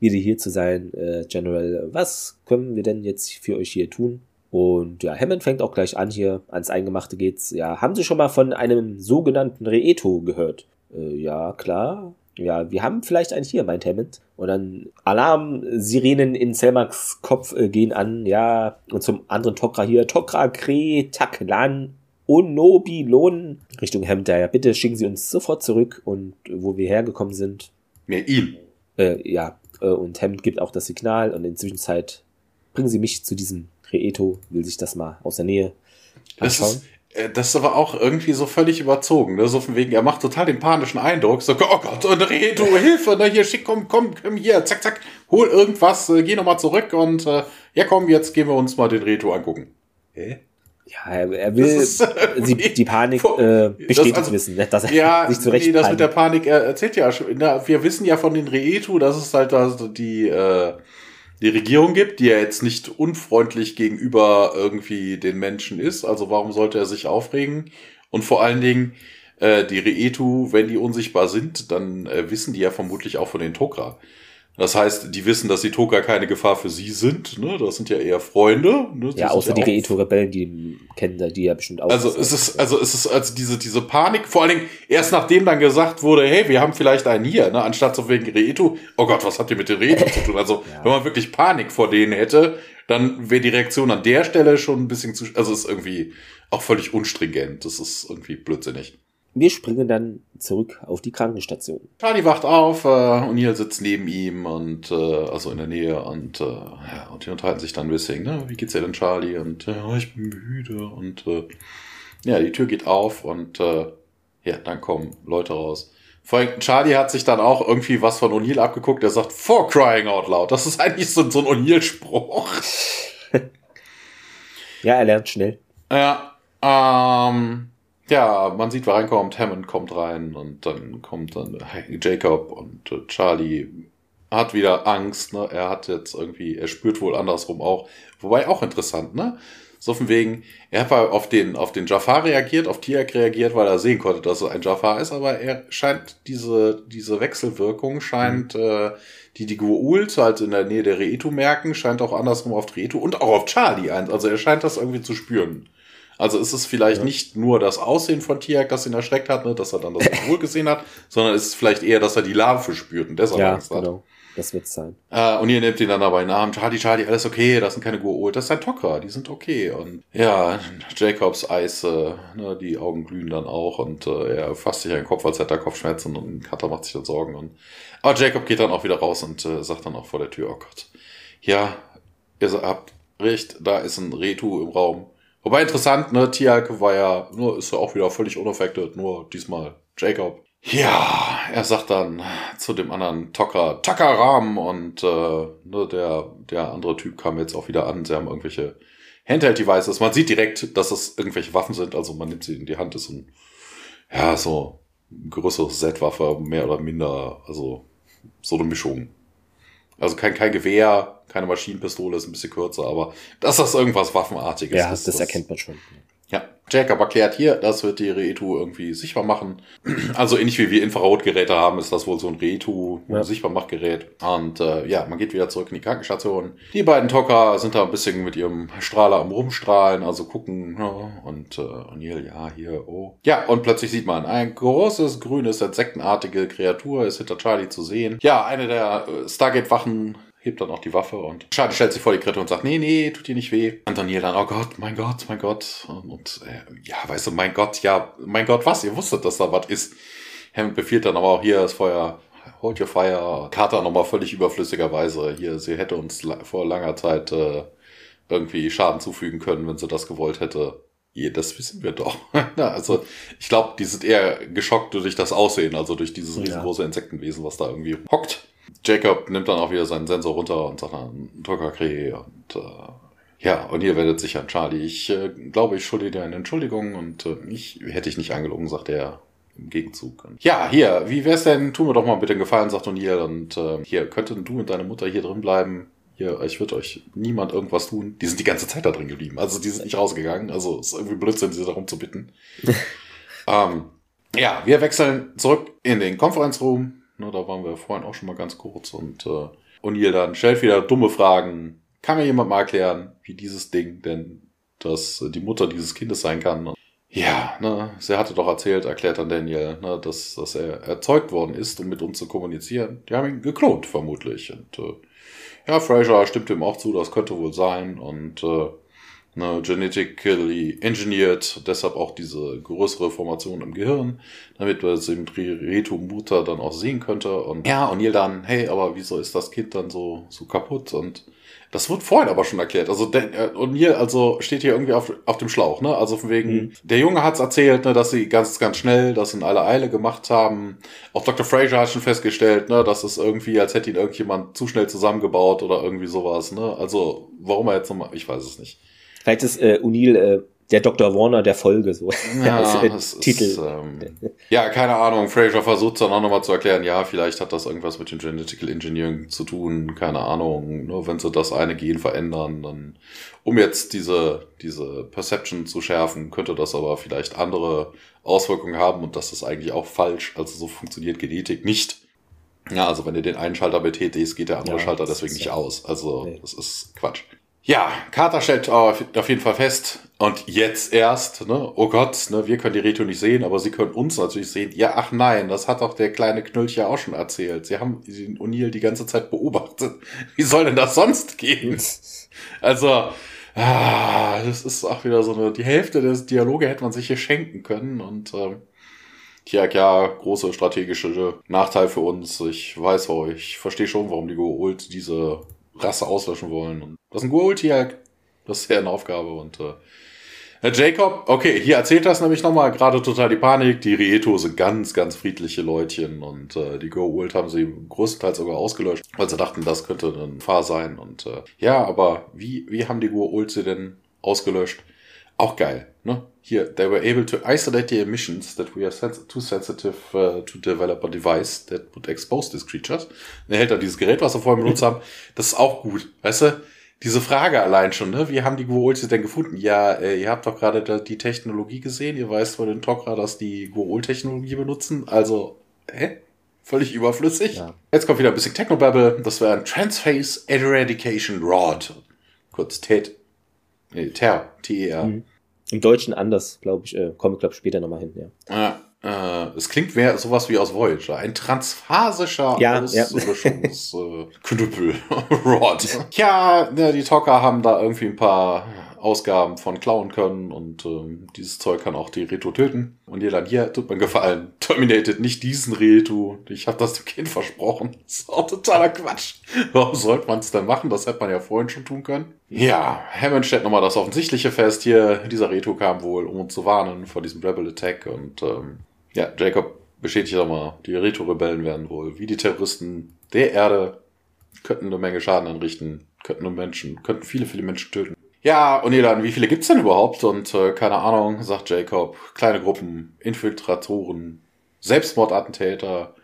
S1: wieder hier zu sein, äh, General. Was können wir denn jetzt für euch hier tun? Und ja, Hammond fängt auch gleich an, hier ans Eingemachte geht's. Ja, haben Sie schon mal von einem sogenannten Reeto gehört? Äh, ja, klar. Ja, wir haben vielleicht einen hier, meint Hammond. Und dann Alarm-Sirenen in Selmaks Kopf äh, gehen an. Ja, und zum anderen Tokra hier. Tokra, Kre, Taklan, Onobilon. Richtung Hammond, ja, bitte schicken Sie uns sofort zurück. Und wo wir hergekommen sind.
S2: Mehr ihm.
S1: Äh, ja, äh, und Hammond gibt auch das Signal. Und in der Zwischenzeit bringen Sie mich zu diesem Reeto will sich das mal aus der Nähe
S2: anschauen. Das ist, äh, das ist aber auch irgendwie so völlig überzogen. Ne? So von wegen, er macht total den panischen Eindruck. So, oh Gott, und Reeto, Hilfe, ne? hier, schick, komm, komm, komm hier, zack, zack, hol irgendwas, äh, geh nochmal zurück und äh, ja komm, jetzt gehen wir uns mal den Reeto angucken.
S1: Hä? Ja, er, will sie, die Panik äh, bestätigt also, wissen, ne, dass er
S2: ja, sich zurecht nee, das mit der Panik er erzählt ja schon. Na, wir wissen ja von den Reetu, dass es halt also die äh, die Regierung gibt, die ja jetzt nicht unfreundlich gegenüber irgendwie den Menschen ist. Also warum sollte er sich aufregen? Und vor allen Dingen, äh, die Reetu, wenn die unsichtbar sind, dann äh, wissen die ja vermutlich auch von den Tokra. Das heißt, die wissen, dass die Toka keine Gefahr für sie sind. Ne? Das sind ja eher Freunde. Ne?
S1: Ja, außer ja die Reeto-Rebellen, die kennen die ja bestimmt auch.
S2: Also es ist, also es ist also diese, diese Panik, vor allen Dingen erst nachdem dann gesagt wurde, hey, wir haben vielleicht einen hier, ne? anstatt so wegen Reeto, oh Gott, was habt ihr mit den Reeto zu tun? Also ja. wenn man wirklich Panik vor denen hätte, dann wäre die Reaktion an der Stelle schon ein bisschen zu, also es ist irgendwie auch völlig unstringent. Das ist irgendwie blödsinnig.
S1: Wir springen dann zurück auf die Krankenstation.
S2: Charlie wacht auf, äh, O'Neill sitzt neben ihm und äh, also in der Nähe und äh, ja, und die unterhalten sich dann ein bisschen, ne? Wie geht's dir denn, Charlie? Und ja, ich bin müde und äh, ja, die Tür geht auf und äh, ja, dann kommen Leute raus. Vor allem Charlie hat sich dann auch irgendwie was von O'Neill abgeguckt, der sagt, for crying out loud. Das ist eigentlich so, so ein O'Neill-Spruch.
S1: ja, er lernt schnell.
S2: Ja, ähm, ja, man sieht, wer reinkommt. Hammond kommt rein und dann kommt dann Jacob und äh, Charlie hat wieder Angst. Ne? Er hat jetzt irgendwie, er spürt wohl andersrum auch. Wobei auch interessant, ne? So von wegen, er hat auf den, auf den Jafar reagiert, auf Tiak reagiert, weil er sehen konnte, dass er ein Jafar ist, aber er scheint diese, diese Wechselwirkung scheint, mhm. äh, die die Gua'uld halt in der Nähe der Reetu merken, scheint auch andersrum auf Reetu und auch auf Charlie ein. Also er scheint das irgendwie zu spüren. Also ist es vielleicht ja. nicht nur das Aussehen von Tiak, das ihn erschreckt hat, ne, dass er dann das Symbol gesehen hat, sondern ist es vielleicht eher, dass er die Larve spürt und deshalb
S1: ja, Angst hat. Genau. Das wird's sein.
S2: Äh, und ihr nehmt ihn dann dabei in den Arm. Charlie, Charlie, alles okay, das sind keine Gua'uld, das ist ein Tocker, die sind okay. Und ja, Jacobs Eis, äh, ne, die Augen glühen dann auch und äh, er fasst sich an den Kopf, als hätte er Kopfschmerzen und Cutter macht sich dann Sorgen. Und, aber Jacob geht dann auch wieder raus und äh, sagt dann auch vor der Tür, oh Gott, ja, ihr habt recht, da ist ein Retu im Raum Wobei interessant, ne, Tiak war ja, nur ist ja auch wieder völlig unaffected, nur diesmal Jacob. Ja, er sagt dann zu dem anderen Tocker, Takaram und äh, ne, der, der andere Typ kam jetzt auch wieder an. Sie haben irgendwelche Handheld-Devices. Man sieht direkt, dass es irgendwelche Waffen sind, also man nimmt sie in die Hand, ist ein, ja, so größeres Z-Waffe, mehr oder minder, also so eine Mischung. Also kein, kein Gewehr, keine Maschinenpistole, ist ein bisschen kürzer, aber dass das irgendwas Waffenartiges
S1: ja, ist. Ja, das erkennt man schon.
S2: Ja, Jacob erklärt hier, das wird die Reetu irgendwie sichtbar machen. Also ähnlich wie wir Infrarotgeräte haben, ist das wohl so ein Reetu ja. Sichtbarmachgerät. Und äh, ja, man geht wieder zurück in die Krankenstation. Die beiden Tocker sind da ein bisschen mit ihrem Strahler am Rumstrahlen, also gucken. Ja, und äh, O'Neill, ja, hier, oh. Ja, und plötzlich sieht man ein großes, grünes, insektenartige Kreatur ist hinter Charlie zu sehen. Ja, eine der äh, Stargate-Wachen hebt dann auch die Waffe und Charlie stellt sich vor die Kritte und sagt, nee, nee, tut dir nicht weh. Und Daniel dann, oh Gott, mein Gott, mein Gott. Und, und äh, ja, weißt du, mein Gott, ja, mein Gott, was? Ihr wusstet, dass da was ist. Hammond befiehlt dann aber auch hier das Feuer, hold your fire. Carter nochmal völlig überflüssigerweise. Hier, sie hätte uns vor langer Zeit äh, irgendwie Schaden zufügen können, wenn sie das gewollt hätte. Ja, das wissen wir doch. also ich glaube, die sind eher geschockt durch das Aussehen, also durch dieses riesengroße Insektenwesen, was da irgendwie hockt. Jacob nimmt dann auch wieder seinen Sensor runter und sagt dann Drückerkree und äh, ja, und ihr werdet sicher, Charlie, ich äh, glaube, ich schulde dir eine Entschuldigung und äh, ich hätte ich nicht angelogen, sagt er im Gegenzug. Und, ja, hier, wie wär's denn, tu mir doch mal bitte einen Gefallen, sagt O'Neill und äh, hier, könnten du und deine Mutter hier drin bleiben? Hier, ich würde euch niemand irgendwas tun. Die sind die ganze Zeit da drin geblieben. Also die sind nicht rausgegangen. Also ist irgendwie Blödsinn, sie darum zu bitten. ähm, ja, wir wechseln zurück in den Konferenzraum. Ne, da waren wir vorhin auch schon mal ganz kurz und äh, O'Neill dann stellt wieder dumme Fragen. Kann mir jemand mal erklären, wie dieses Ding denn das die Mutter dieses Kindes sein kann? Ja, ne, sie hatte doch erzählt, erklärt dann Daniel, ne, dass, dass er erzeugt worden ist, um mit uns zu kommunizieren. Die haben ihn geklont, vermutlich. Und äh, ja, Fraser stimmt ihm auch zu, das könnte wohl sein. Und äh, ne, genetically engineered, deshalb auch diese größere Formation im Gehirn, damit man es im Mutter dann auch sehen könnte. Und ja, und Neil dann, hey, aber wieso ist das Kind dann so, so kaputt? Und das wird vorhin aber schon erklärt. Also äh, O'Neill also steht hier irgendwie auf, auf dem Schlauch, ne? Also von wegen, mhm. der Junge hat's erzählt, ne, dass sie ganz, ganz schnell das in aller Eile gemacht haben. Auch Dr. Fraser hat schon festgestellt, ne, dass es irgendwie, als hätte ihn irgendjemand zu schnell zusammengebaut oder irgendwie sowas, ne? Also, warum er jetzt nochmal, ich weiß es nicht.
S1: Vielleicht ist äh, O'Neill äh, der Dr. Warner der Folge, so
S2: ja, als äh, Titel. Ist, ähm, ja, keine Ahnung. Fraser versucht dann auch nochmal zu erklären, ja, vielleicht hat das irgendwas mit dem Genetical Engineering zu tun, keine Ahnung. Nur wenn sie das eine Gen verändern, dann, um jetzt diese, diese Perception zu schärfen, könnte das aber vielleicht andere Auswirkungen haben und das ist eigentlich auch falsch. Also so funktioniert Genetik nicht. Ja, also wenn ihr den einen Schalter betätigst, geht der andere ja, Schalter deswegen nicht aus. Also nee. das ist Quatsch. Ja, Carter stellt auf jeden Fall fest, und jetzt erst, ne, oh Gott, ne, wir können die Reto nicht sehen, aber sie können uns natürlich sehen. Ja, ach nein, das hat doch der kleine Knülch ja auch schon erzählt. Sie haben den O'Neill die ganze Zeit beobachtet. Wie soll denn das sonst gehen? Also, ah, das ist auch wieder so eine, die Hälfte des Dialoge hätte man sich hier schenken können und, ähm, ja, ja, große strategische Nachteil für uns. Ich weiß auch, ich verstehe schon, warum die Goa'uld diese Rasse auslöschen wollen. Und das ist ein Goa'uld hier, das ist ja eine Aufgabe und äh, Jacob, okay, hier erzählt das nämlich nochmal, gerade total die Panik. Die Rieto sind ganz, ganz friedliche Leutchen und äh, die Go-Ult haben sie größtenteils sogar ausgelöscht, weil sie dachten, das könnte eine Gefahr sein. Und äh, ja, aber wie, wie haben die Go-Ult sie denn ausgelöscht? Auch geil, ne? Hier, they were able to isolate the emissions that we are sens too sensitive uh, to develop a device that would expose these creatures. Er hält da dieses Gerät, was wir vorhin benutzt haben. Das ist auch gut, weißt du? diese Frage allein schon, ne? Wie haben die Guols denn gefunden? Ja, äh, ihr habt doch gerade die Technologie gesehen, ihr weißt von den Tok'ra, dass die Guol-Technologie benutzen, also, hä? Völlig überflüssig. Ja. Jetzt kommt wieder ein bisschen Technobabble. Das wäre ein Transface Eradication Rod. Kurz TED. Nee, TER. T-E-R. Mhm.
S1: Im Deutschen anders, glaube ich. Äh, komme ich, glaube später nochmal hin, ja.
S2: Ja. Äh, es klingt mehr sowas wie aus Voyager. Ein transphasischer
S1: ja, Auslöschungs
S2: ja. Knüppel. Rod. Ja, ja, die Tocker haben da irgendwie ein paar Ausgaben von klauen können und ähm, dieses Zeug kann auch die Reto töten. Und ihr dann hier, tut mir gefallen, terminated nicht diesen Reto. Ich habe das dem Kind versprochen. Das ist auch totaler Quatsch. Warum sollte man es denn machen? Das hätte man ja vorhin schon tun können. Ja, Hammond stellt nochmal das Offensichtliche fest. Hier, dieser Reto kam wohl, um uns zu warnen vor diesem Rebel Attack und ähm, ja, Jacob bestätigt nochmal, die Rito-Rebellen werden wohl, wie die Terroristen der Erde, könnten eine Menge Schaden anrichten, könnten nur Menschen, könnten viele, viele Menschen töten. Ja, und dann, wie viele gibt's denn überhaupt? Und äh, keine Ahnung, sagt Jacob, kleine Gruppen, Infiltratoren, Selbstmordattentäter,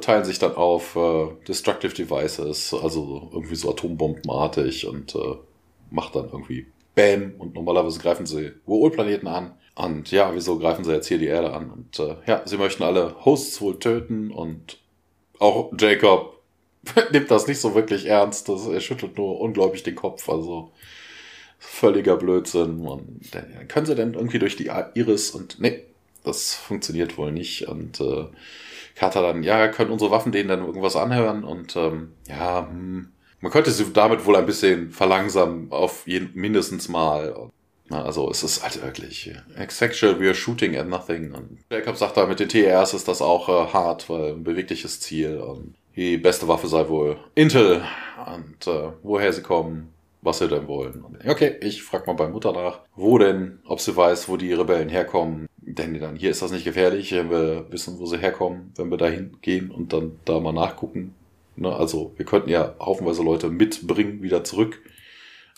S2: teilen sich dann auf äh, Destructive Devices, also irgendwie so atombombenartig und äh, macht dann irgendwie Bam und normalerweise greifen sie Urplaneten an. Und ja, wieso greifen sie jetzt hier die Erde an? Und äh, ja, sie möchten alle Hosts wohl töten und auch Jacob nimmt das nicht so wirklich ernst. Das, er schüttelt nur unglaublich den Kopf. Also völliger Blödsinn. Und äh, können sie denn irgendwie durch die Iris und nee, das funktioniert wohl nicht. Und äh, Carter dann, ja, können unsere Waffen denen dann irgendwas anhören? Und ähm, ja, hm, man könnte sie damit wohl ein bisschen verlangsamen auf jeden, mindestens mal. Also es ist halt wirklich sexual, we are shooting at nothing. Und Jacob sagt da, mit den TRs ist das auch äh, hart, weil ein bewegliches Ziel. Und die beste Waffe sei wohl Intel. Und äh, woher sie kommen, was sie denn wollen. Okay, ich frag mal bei Mutter nach, wo denn, ob sie weiß, wo die Rebellen herkommen. Denn dann, hier ist das nicht gefährlich, wenn wir wissen, wo sie herkommen, wenn wir dahin gehen und dann da mal nachgucken. Ne, also wir könnten ja haufenweise Leute mitbringen, wieder zurück.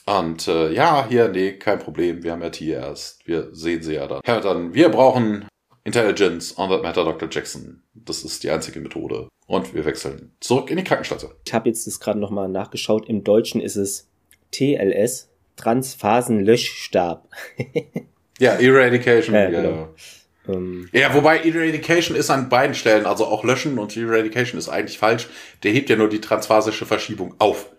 S2: Und äh, ja, hier, nee, kein Problem, wir haben ja TRs, wir sehen sie ja dann. Ja, dann, wir brauchen Intelligence on that matter, Dr. Jackson. Das ist die einzige Methode. Und wir wechseln zurück in die Krankenstation.
S1: Ich habe jetzt das gerade nochmal nachgeschaut. Im Deutschen ist es TLS, Transphasenlöschstab.
S2: ja, Eradication, ja. Genau. Ähm, ja, wobei Eradication ist an beiden Stellen, also auch löschen und Eradication ist eigentlich falsch. Der hebt ja nur die transphasische Verschiebung auf.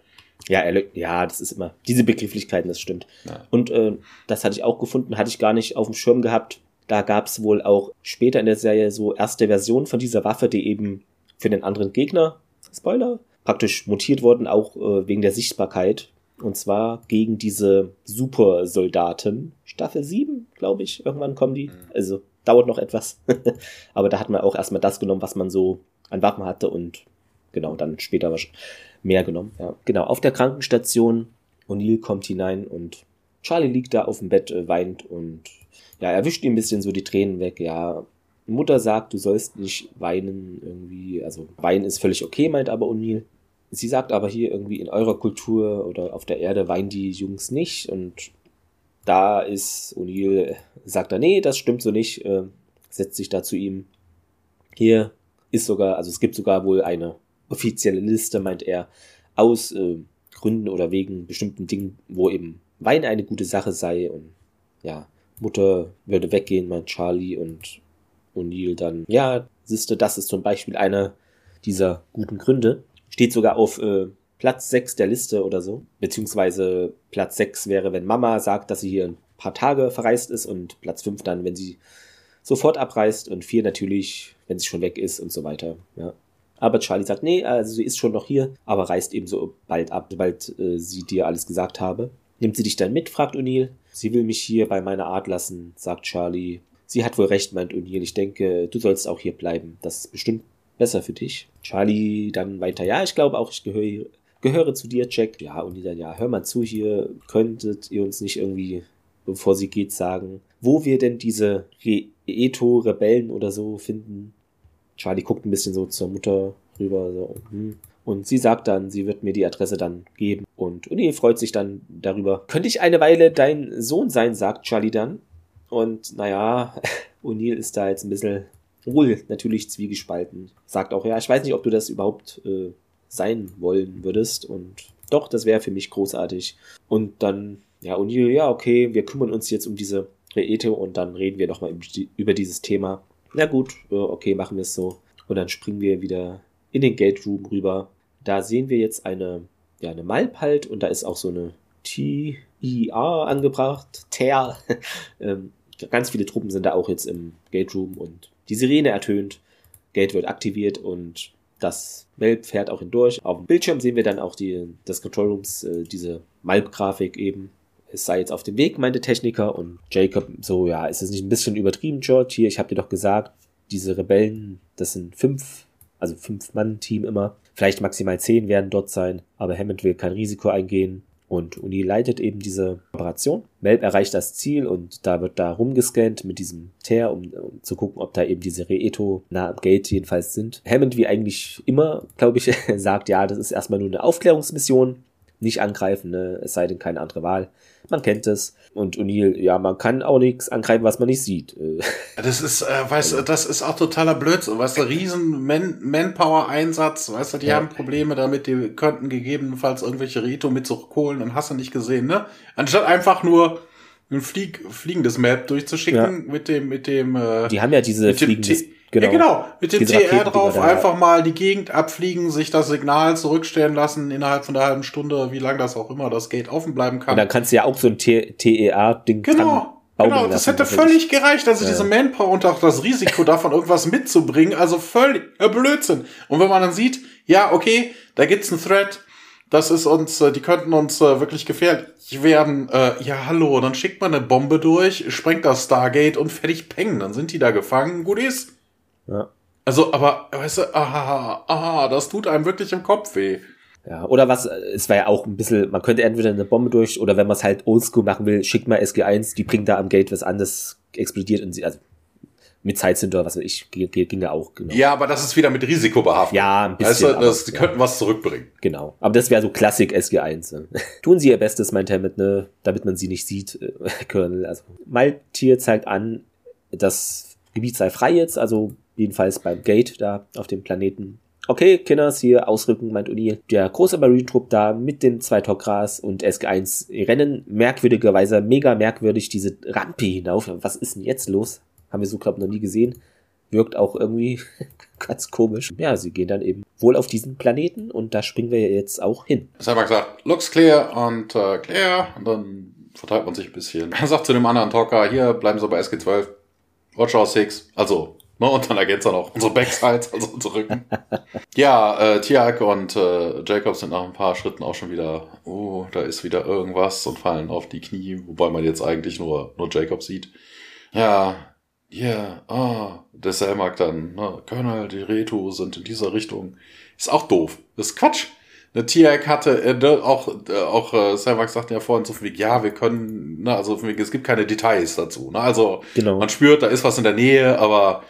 S1: Ja, er, ja, das ist immer, diese Begrifflichkeiten, das stimmt. Ja. Und äh, das hatte ich auch gefunden, hatte ich gar nicht auf dem Schirm gehabt. Da gab es wohl auch später in der Serie so erste Versionen von dieser Waffe, die eben für den anderen Gegner, Spoiler, praktisch mutiert wurden, auch äh, wegen der Sichtbarkeit. Und zwar gegen diese Supersoldaten. Staffel 7, glaube ich, irgendwann kommen die. Mhm. Also dauert noch etwas. Aber da hat man auch erstmal das genommen, was man so an Waffen hatte und genau, dann später mehr genommen. Ja, genau, auf der Krankenstation. O'Neill kommt hinein und Charlie liegt da auf dem Bett, äh, weint und ja, er wischt ihm ein bisschen so die Tränen weg. Ja, Mutter sagt, du sollst nicht weinen irgendwie. Also weinen ist völlig okay, meint aber O'Neill. Sie sagt aber hier irgendwie in eurer Kultur oder auf der Erde weinen die Jungs nicht und da ist O'Neill, sagt er, nee, das stimmt so nicht, äh, setzt sich da zu ihm. Hier ist sogar, also es gibt sogar wohl eine offizielle Liste, meint er, aus äh, Gründen oder wegen bestimmten Dingen, wo eben Wein eine gute Sache sei und ja, Mutter würde weggehen, meint Charlie und O'Neill dann, ja, siehste, das ist zum Beispiel einer dieser guten Gründe. Steht sogar auf äh, Platz 6 der Liste oder so. Beziehungsweise Platz 6 wäre, wenn Mama sagt, dass sie hier ein paar Tage verreist ist und Platz 5 dann, wenn sie sofort abreist und 4 natürlich, wenn sie schon weg ist und so weiter. Ja. Aber Charlie sagt, nee, also sie ist schon noch hier, aber reist eben so bald ab, sobald äh, sie dir alles gesagt habe. Nimmt sie dich dann mit, fragt O'Neill. Sie will mich hier bei meiner Art lassen, sagt Charlie. Sie hat wohl recht, meint O'Neill. Ich denke, du sollst auch hier bleiben. Das ist bestimmt besser für dich. Charlie dann weiter, ja, ich glaube auch, ich gehöre, gehöre zu dir, Jack. Ja, und die dann, ja, hör mal zu hier, könntet ihr uns nicht irgendwie, bevor sie geht, sagen, wo wir denn diese Eto-Rebellen oder so finden? Charlie guckt ein bisschen so zur Mutter rüber, so, hm. Und sie sagt dann, sie wird mir die Adresse dann geben. Und Uni freut sich dann darüber. Könnte ich eine Weile dein Sohn sein, sagt Charlie dann. Und naja, O'Neill ist da jetzt ein bisschen wohl natürlich zwiegespalten. Sagt auch, ja, ich weiß nicht, ob du das überhaupt äh, sein wollen würdest. Und doch, das wäre für mich großartig. Und dann, ja, O'Neill, ja, okay, wir kümmern uns jetzt um diese Reete und dann reden wir nochmal über dieses Thema. Na gut, äh, okay, machen wir es so. Und dann springen wir wieder in den Gate Room rüber. Da sehen wir jetzt eine, ja, eine Malp halt und da ist auch so eine T-I-A angebracht. TER. ähm, ganz viele Truppen sind da auch jetzt im Gate Room und die Sirene ertönt. Gate wird aktiviert und das Melb fährt auch hindurch. Auf dem Bildschirm sehen wir dann auch die, des Control Rooms, äh, diese Malp-Grafik eben. Es sei jetzt auf dem Weg, meinte Techniker. Und Jacob so, ja, ist es nicht ein bisschen übertrieben, George? Hier, ich habe dir doch gesagt, diese Rebellen, das sind fünf, also fünf Mann-Team immer. Vielleicht maximal zehn werden dort sein, aber Hammond will kein Risiko eingehen. Und Uni leitet eben diese Operation. Melb erreicht das Ziel und da wird da rumgescannt mit diesem Tear, um, um zu gucken, ob da eben diese Reeto nah am Gate jedenfalls sind. Hammond, wie eigentlich immer, glaube ich, sagt, ja, das ist erstmal nur eine Aufklärungsmission. Nicht angreifen, ne? es sei denn keine andere Wahl. Man kennt es. Und O'Neill, ja, man kann auch nichts angreifen, was man nicht sieht.
S2: Das ist, äh, weißt du, das ist auch totaler Blödsinn. Weißt du, riesen Man Manpower-Einsatz, weißt du, die ja. haben Probleme damit, die könnten gegebenenfalls irgendwelche Rito mit Kohlen und hast du nicht gesehen, ne? Anstatt einfach nur ein Flieg, fliegendes Map durchzuschicken ja. mit dem, mit dem,
S1: äh, Die haben ja diese fliegendes,
S2: Genau. Ja, genau. Mit dem TR drauf einfach mal die Gegend abfliegen, sich das Signal zurückstellen lassen innerhalb von einer halben Stunde, wie lange das auch immer das Gate offen bleiben kann.
S1: Und dann kannst du ja auch so ein TER-Ding
S2: Genau. Genau, das hätte völlig gereicht, also ja. diese Manpower und auch das Risiko davon irgendwas mitzubringen, also völlig äh, Blödsinn. Und wenn man dann sieht, ja, okay, da gibt's einen Thread, das ist uns, äh, die könnten uns äh, wirklich gefährlich werden. Äh, ja, hallo, dann schickt man eine Bombe durch, sprengt das Stargate und fertig peng, dann sind die da gefangen, gut ist. Ja. Also, aber, weißt du, aha, aha, das tut einem wirklich im Kopf weh.
S1: Ja, oder was, es war ja auch ein bisschen, man könnte entweder eine Bombe durch, oder wenn man es halt oldschool machen will, schickt mal SG1, die bringt da am Gate was an, das explodiert und sie, also mit Zeitzünder, was weiß ich, ging ja auch.
S2: Genau. Ja, aber das ist wieder mit Risiko behaftet.
S1: Ja, ein bisschen.
S2: Weißt du, das, die ja. könnten was zurückbringen.
S1: Genau. Aber das wäre so Klassik SG1. Ne? Tun sie ihr Bestes, meint Hammett, ne, damit man sie nicht sieht, äh, Colonel. Also, Maltier zeigt an, das Gebiet sei frei jetzt, also Jedenfalls beim Gate da auf dem Planeten. Okay, Kinners hier ausrücken, meint Uni. Der große Marine-Trupp da mit den zwei Tokras und SG1 rennen merkwürdigerweise mega merkwürdig diese Rampe hinauf. Was ist denn jetzt los? Haben wir so, glaube noch nie gesehen. wirkt auch irgendwie ganz komisch. Ja, sie gehen dann eben wohl auf diesen Planeten und da springen wir jetzt auch hin.
S2: Es hat mal gesagt, looks clear und äh, clear und dann verteilt man sich ein bisschen. Er sagt zu dem anderen Talker, hier bleiben Sie bei SG12, Roger 6, also Ne, und dann ergänzt er noch unsere Backs halt, also unsere Rücken. ja, äh, Tiag und äh, Jacob sind nach ein paar Schritten auch schon wieder, oh, da ist wieder irgendwas und fallen auf die Knie, wobei man jetzt eigentlich nur, nur Jacob sieht. Ja, ja, yeah, ah, der Selmak dann, ne, Colonel, die Reto sind in dieser Richtung. Ist auch doof. Ist Quatsch. Ne, Tiag hatte, äh, ne, auch, äh, auch äh, Selmak sagte ja vorhin so von wegen, ja, wir können, ne, also von wegen, es gibt keine Details dazu. Ne? Also genau. man spürt, da ist was in der Nähe, aber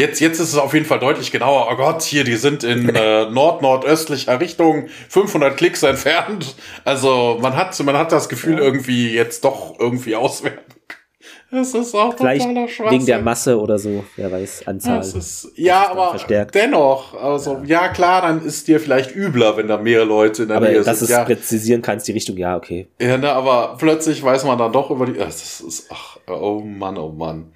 S2: Jetzt, jetzt ist es auf jeden Fall deutlich genauer. Oh Gott, hier, die sind in äh, nord-nordöstlicher Richtung, 500 Klicks entfernt. Also man hat, man hat das Gefühl ja. irgendwie jetzt doch irgendwie auswerten.
S1: Das ist auch Vielleicht totaler Schwachsinn. Wegen der Masse oder so, wer weiß, Anzahl.
S2: Ist, ja, aber verstärkt. dennoch, also ja. ja. klar, dann ist dir vielleicht übler, wenn da mehr Leute in der
S1: aber
S2: Nähe
S1: sind. Aber dass es präzisieren kannst, die Richtung, ja, okay.
S2: Ja, ne, aber plötzlich weiß man dann doch über die, das ist, ach, oh Mann, oh Mann.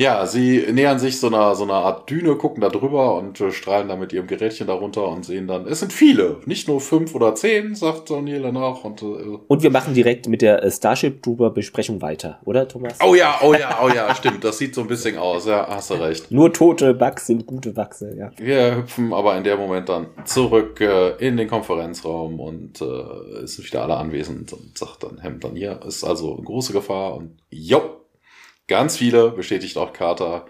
S2: Ja, sie nähern sich so einer, so einer Art Düne, gucken da drüber und äh, strahlen da mit ihrem Gerätchen darunter und sehen dann, es sind viele, nicht nur fünf oder zehn, sagt Daniel danach. Und, äh,
S1: und wir machen direkt mit der äh, Starship Trooper Besprechung weiter, oder Thomas?
S2: Oh ja, oh ja, oh ja, stimmt, das sieht so ein bisschen aus, ja, hast du recht.
S1: Nur tote Bugs sind gute Wachse, ja.
S2: Wir hüpfen aber in dem Moment dann zurück äh, in den Konferenzraum und äh, es sind wieder alle anwesend und sagt dann Hemd dann hier, ist also eine große Gefahr und jo, Ganz viele, bestätigt auch Carter.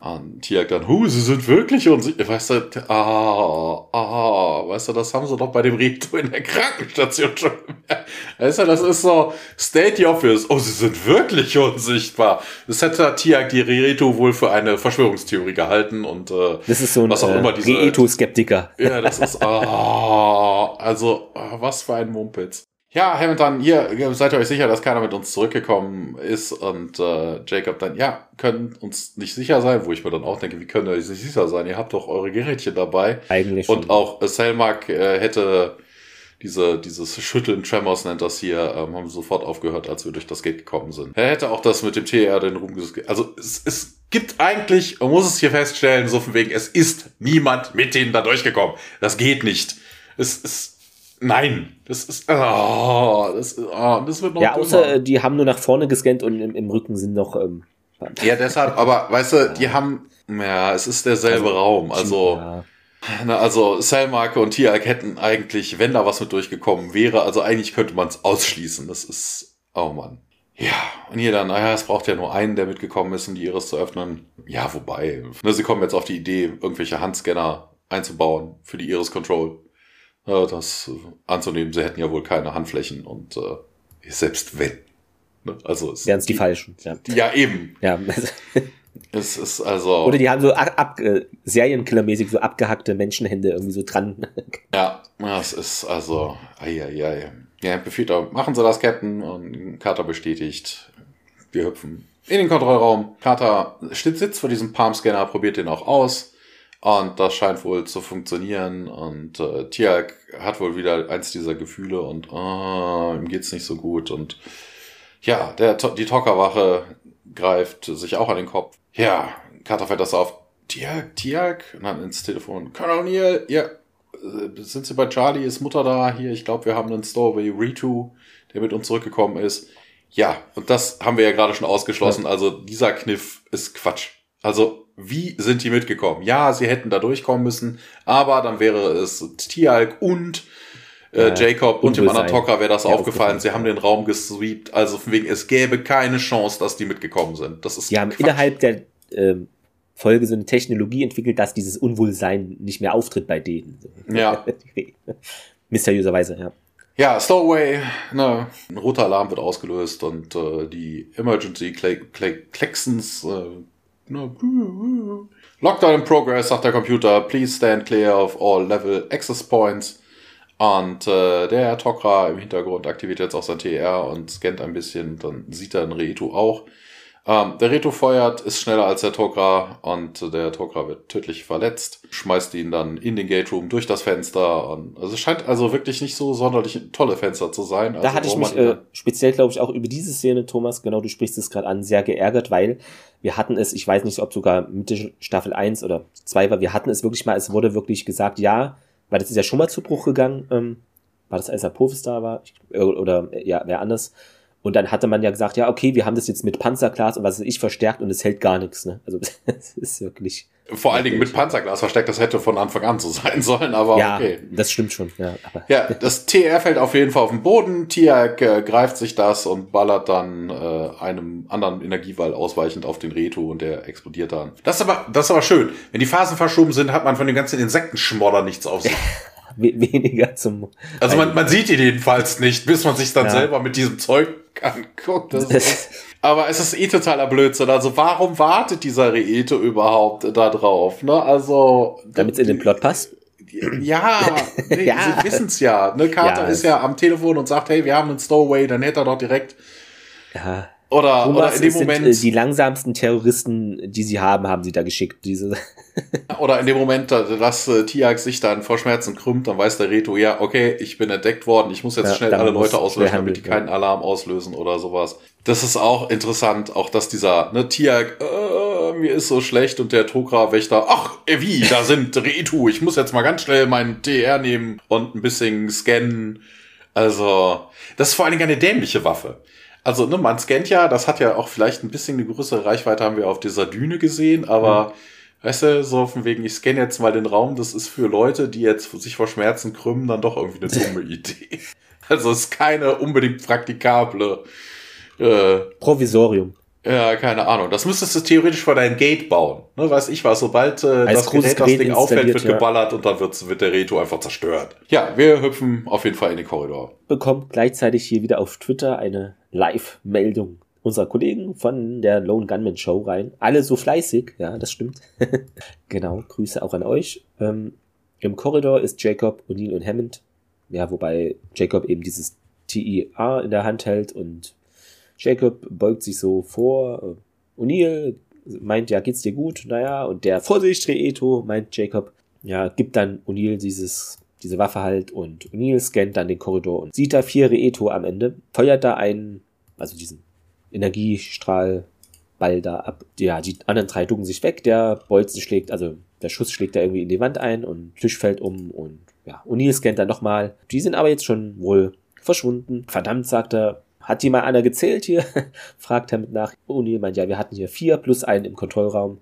S2: Und Tiak dann, hu, sie sind wirklich und sie, weißt du, ah, ah, weißt du, das haben sie doch bei dem Rito in der Krankenstation schon gemerkt. Weißt du, das ist so State the Office. Oh, sie sind wirklich unsichtbar. Das hätte Tiak die Rito wohl für eine Verschwörungstheorie gehalten und äh,
S1: das ist so ein was auch äh, immer diese Reto-Skeptiker.
S2: Ja, das ist ah, also ah, was für ein Mumpitz. Ja, Hamilton, hier seid ihr euch sicher, dass keiner mit uns zurückgekommen ist und äh, Jacob dann, ja, können uns nicht sicher sein, wo ich mir dann auch denke, wie können ihr euch nicht sicher sein? Ihr habt doch eure Gerätchen dabei.
S1: Eigentlich
S2: schon. Und auch äh, Selmak äh, hätte diese, dieses Schütteln, Tremors nennt das hier, ähm, haben sofort aufgehört, als wir durch das Gate gekommen sind. Er hätte auch das mit dem TR den Ruhm Also es, es gibt eigentlich, man muss es hier feststellen, so von wegen, es ist niemand mit denen da durchgekommen. Das geht nicht. Es ist Nein, das ist, oh, das, oh, das wird
S1: noch Ja, außer dümmer. die haben nur nach vorne gescannt und im, im Rücken sind noch. Ähm,
S2: ja, deshalb, aber weißt du, die haben, ja, es ist derselbe also, Raum. Also, ja. na, also Cellmarke und Tiag hätten eigentlich, wenn da was mit durchgekommen wäre, also eigentlich könnte man es ausschließen. Das ist, oh Mann. Ja, und hier dann, naja, es braucht ja nur einen, der mitgekommen ist, um die Iris zu öffnen. Ja, wobei, ne, sie kommen jetzt auf die Idee, irgendwelche Handscanner einzubauen für die Iris Control äh, das anzunehmen. Sie hätten ja wohl keine Handflächen und äh, selbst wenn.
S1: Ne? Also es wären es die, falschen.
S2: Ja, ja eben.
S1: Ja.
S2: es ist also.
S1: Oder die haben so ab, ab, äh, Serienkillermäßig so abgehackte Menschenhände irgendwie so dran.
S2: ja, es ist also. Eieiei. Ja, befiehlt auch, machen Sie das, Captain. Und Carter bestätigt. Wir hüpfen in den Kontrollraum. Carter sitzt vor diesem Palm-Scanner, probiert den auch aus und das scheint wohl zu funktionieren. Und äh, Tiag hat wohl wieder eins dieser Gefühle und oh, ihm geht's nicht so gut. Und ja, der, die Tockerwache greift sich auch an den Kopf. Ja, Carter fällt das auf. Tiag, Tiag. Und dann ins Telefon. Colonel O'Neill, ja, äh, sind Sie bei Charlie? Ist Mutter da? Hier, ich glaube, wir haben einen Stowaway Ritu, der mit uns zurückgekommen ist. Ja, und das haben wir ja gerade schon ausgeschlossen. Also dieser Kniff ist Quatsch. Also wie sind die mitgekommen? Ja, sie hätten da durchkommen müssen, aber dann wäre es Tialk und äh, ja, Jacob und dem anderen Tocker wäre das aufgefallen. Sie haben den Raum gesweept. Also von wegen, es gäbe keine Chance, dass die mitgekommen sind. Das ist
S1: die haben Quatsch. innerhalb der ähm, Folge so eine Technologie entwickelt, dass dieses Unwohlsein nicht mehr auftritt bei denen.
S2: Ja.
S1: Mysteriöserweise, ja.
S2: Ja, Stowaway, ne, ein roter Alarm wird ausgelöst und äh, die Emergency Claxons äh, Lockdown in progress, sagt der Computer. Please stand clear of all level access points. Und äh, der Tokra im Hintergrund aktiviert jetzt auch sein TR und scannt ein bisschen. Dann sieht er ein Reetu auch. Ähm, der Reto feuert, ist schneller als der Tokra und der Tokra wird tödlich verletzt, schmeißt ihn dann in den Gate Room durch das Fenster. Und, also es scheint also wirklich nicht so sonderlich tolle Fenster zu sein. Also
S1: da hatte ich mich äh, speziell, glaube ich, auch über diese Szene, Thomas, genau, du sprichst es gerade an, sehr geärgert, weil wir hatten es, ich weiß nicht, ob sogar Mitte Staffel 1 oder 2 war, wir hatten es wirklich mal, es wurde wirklich gesagt, ja, weil das ist ja schon mal zu Bruch gegangen, ähm, war das als Apophis da war, oder ja, wer anders, und dann hatte man ja gesagt, ja, okay, wir haben das jetzt mit Panzerglas und was ist ich verstärkt und es hält gar nichts. Ne? Also es ist wirklich.
S2: Vor allen Dingen mit Panzerglas verstärkt, das hätte von Anfang an so sein sollen, aber
S1: ja,
S2: okay.
S1: Das stimmt schon, ja.
S2: Ja, das TR fällt auf jeden Fall auf den Boden, Tiag äh, greift sich das und ballert dann äh, einem anderen Energiewall ausweichend auf den Reto und der explodiert dann. Das ist aber, das ist aber schön. Wenn die Phasen verschoben sind, hat man von den ganzen Insektenschmodder nichts auf sich.
S1: weniger zum.
S2: Also man, man sieht ihn jedenfalls nicht, bis man sich dann ja. selber mit diesem Zeug anguckt. aber es ist eh totaler Blödsinn. Also warum wartet dieser Reeto überhaupt da drauf? Ne? Also
S1: damit es in den Plot passt.
S2: Ja, nee, ja. sie wissen es ja. Ne, Carter ja, ist ja am Telefon und sagt, hey, wir haben einen Stowaway, dann hätte er doch direkt.
S1: Ja.
S2: Oder, oder in dem Moment. Sind,
S1: äh, die langsamsten Terroristen, die sie haben, haben sie da geschickt. Diese.
S2: oder in dem Moment, dass äh, Tiag sich dann vor Schmerzen krümmt, dann weiß der Reto, ja, okay, ich bin entdeckt worden, ich muss jetzt ja, schnell alle Leute auslösen, damit die keinen Alarm auslösen oder sowas. Das ist auch interessant, auch dass dieser, ne, Tiag, äh, mir ist so schlecht und der Tokra-Wächter, ach, wie, da sind Reto, ich muss jetzt mal ganz schnell meinen TR nehmen und ein bisschen scannen. Also, das ist vor allen Dingen eine dämliche Waffe. Also, ne, man scannt ja, das hat ja auch vielleicht ein bisschen eine größere Reichweite, haben wir auf dieser Düne gesehen, aber mhm. weißt du, so von wegen, ich scanne jetzt mal den Raum, das ist für Leute, die jetzt sich vor Schmerzen krümmen, dann doch irgendwie eine dumme Idee. Also es ist keine unbedingt praktikable
S1: äh, Provisorium.
S2: Ja, keine Ahnung. Das müsstest du theoretisch vor deinem Gate bauen. Ne, weiß ich was, sobald äh, das Gerät, das Ding auffällt, wird ja. geballert und dann wird, wird der Reto einfach zerstört. Ja, wir hüpfen auf jeden Fall in den Korridor.
S1: Bekommt gleichzeitig hier wieder auf Twitter eine Live-Meldung unserer Kollegen von der Lone Gunman Show rein. Alle so fleißig, ja, das stimmt. genau, Grüße auch an euch. Ähm, Im Korridor ist Jacob, O'Neill und Hammond. Ja, wobei Jacob eben dieses TIA in der Hand hält und Jacob beugt sich so vor. O'Neill meint, ja, geht's dir gut? Naja, und der Vorsicht, Reeto, meint Jacob, ja, gibt dann O'Neill dieses, diese Waffe halt und O'Neill scannt dann den Korridor und sieht da vier Reeto am Ende, feuert da einen, also diesen Energiestrahlball da ab. Ja, die anderen drei ducken sich weg, der Bolzen schlägt, also der Schuss schlägt da irgendwie in die Wand ein und Tisch fällt um und ja, O'Neill scannt dann nochmal. Die sind aber jetzt schon wohl verschwunden. Verdammt, sagt er, hat die mal einer gezählt hier? Fragt er mit nach. O'Neill meint, ja, wir hatten hier vier plus einen im Kontrollraum.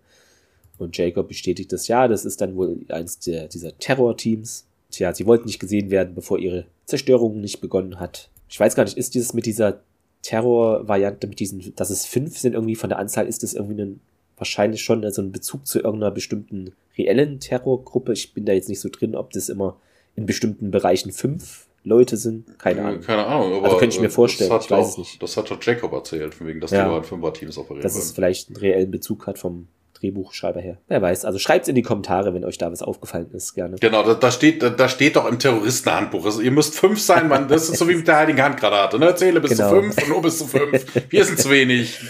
S1: Und Jacob bestätigt das, ja, das ist dann wohl eins der, dieser Terrorteams. Tja, sie wollten nicht gesehen werden, bevor ihre Zerstörung nicht begonnen hat. Ich weiß gar nicht, ist dieses mit dieser Terror-Variante, mit diesen, dass es fünf sind irgendwie von der Anzahl, ist das irgendwie ein, wahrscheinlich schon so ein Bezug zu irgendeiner bestimmten reellen Terrorgruppe? Ich bin da jetzt nicht so drin, ob das immer in bestimmten Bereichen fünf Leute sind. Keine äh, Ahnung.
S2: Keine Ahnung,
S1: aber. Also könnte ich mir vorstellen. ich weiß
S2: auch,
S1: es nicht.
S2: Das hat doch Jacob erzählt, von wegen, dass ja. die beiden Fünfer-Teams operieren.
S1: Dass es vielleicht einen reellen Bezug hat vom Drehbuchschreiber her. Wer weiß. Also schreibt's in die Kommentare, wenn euch da was aufgefallen ist, gerne.
S2: Genau, da, da steht, da, da steht doch im Terroristenhandbuch. Also ihr müsst fünf sein, man, das ist so wie mit der Heiligen Handgranate. Ne? Zähle bis genau. zu fünf und nur bis zu fünf. Wir sind zu wenig.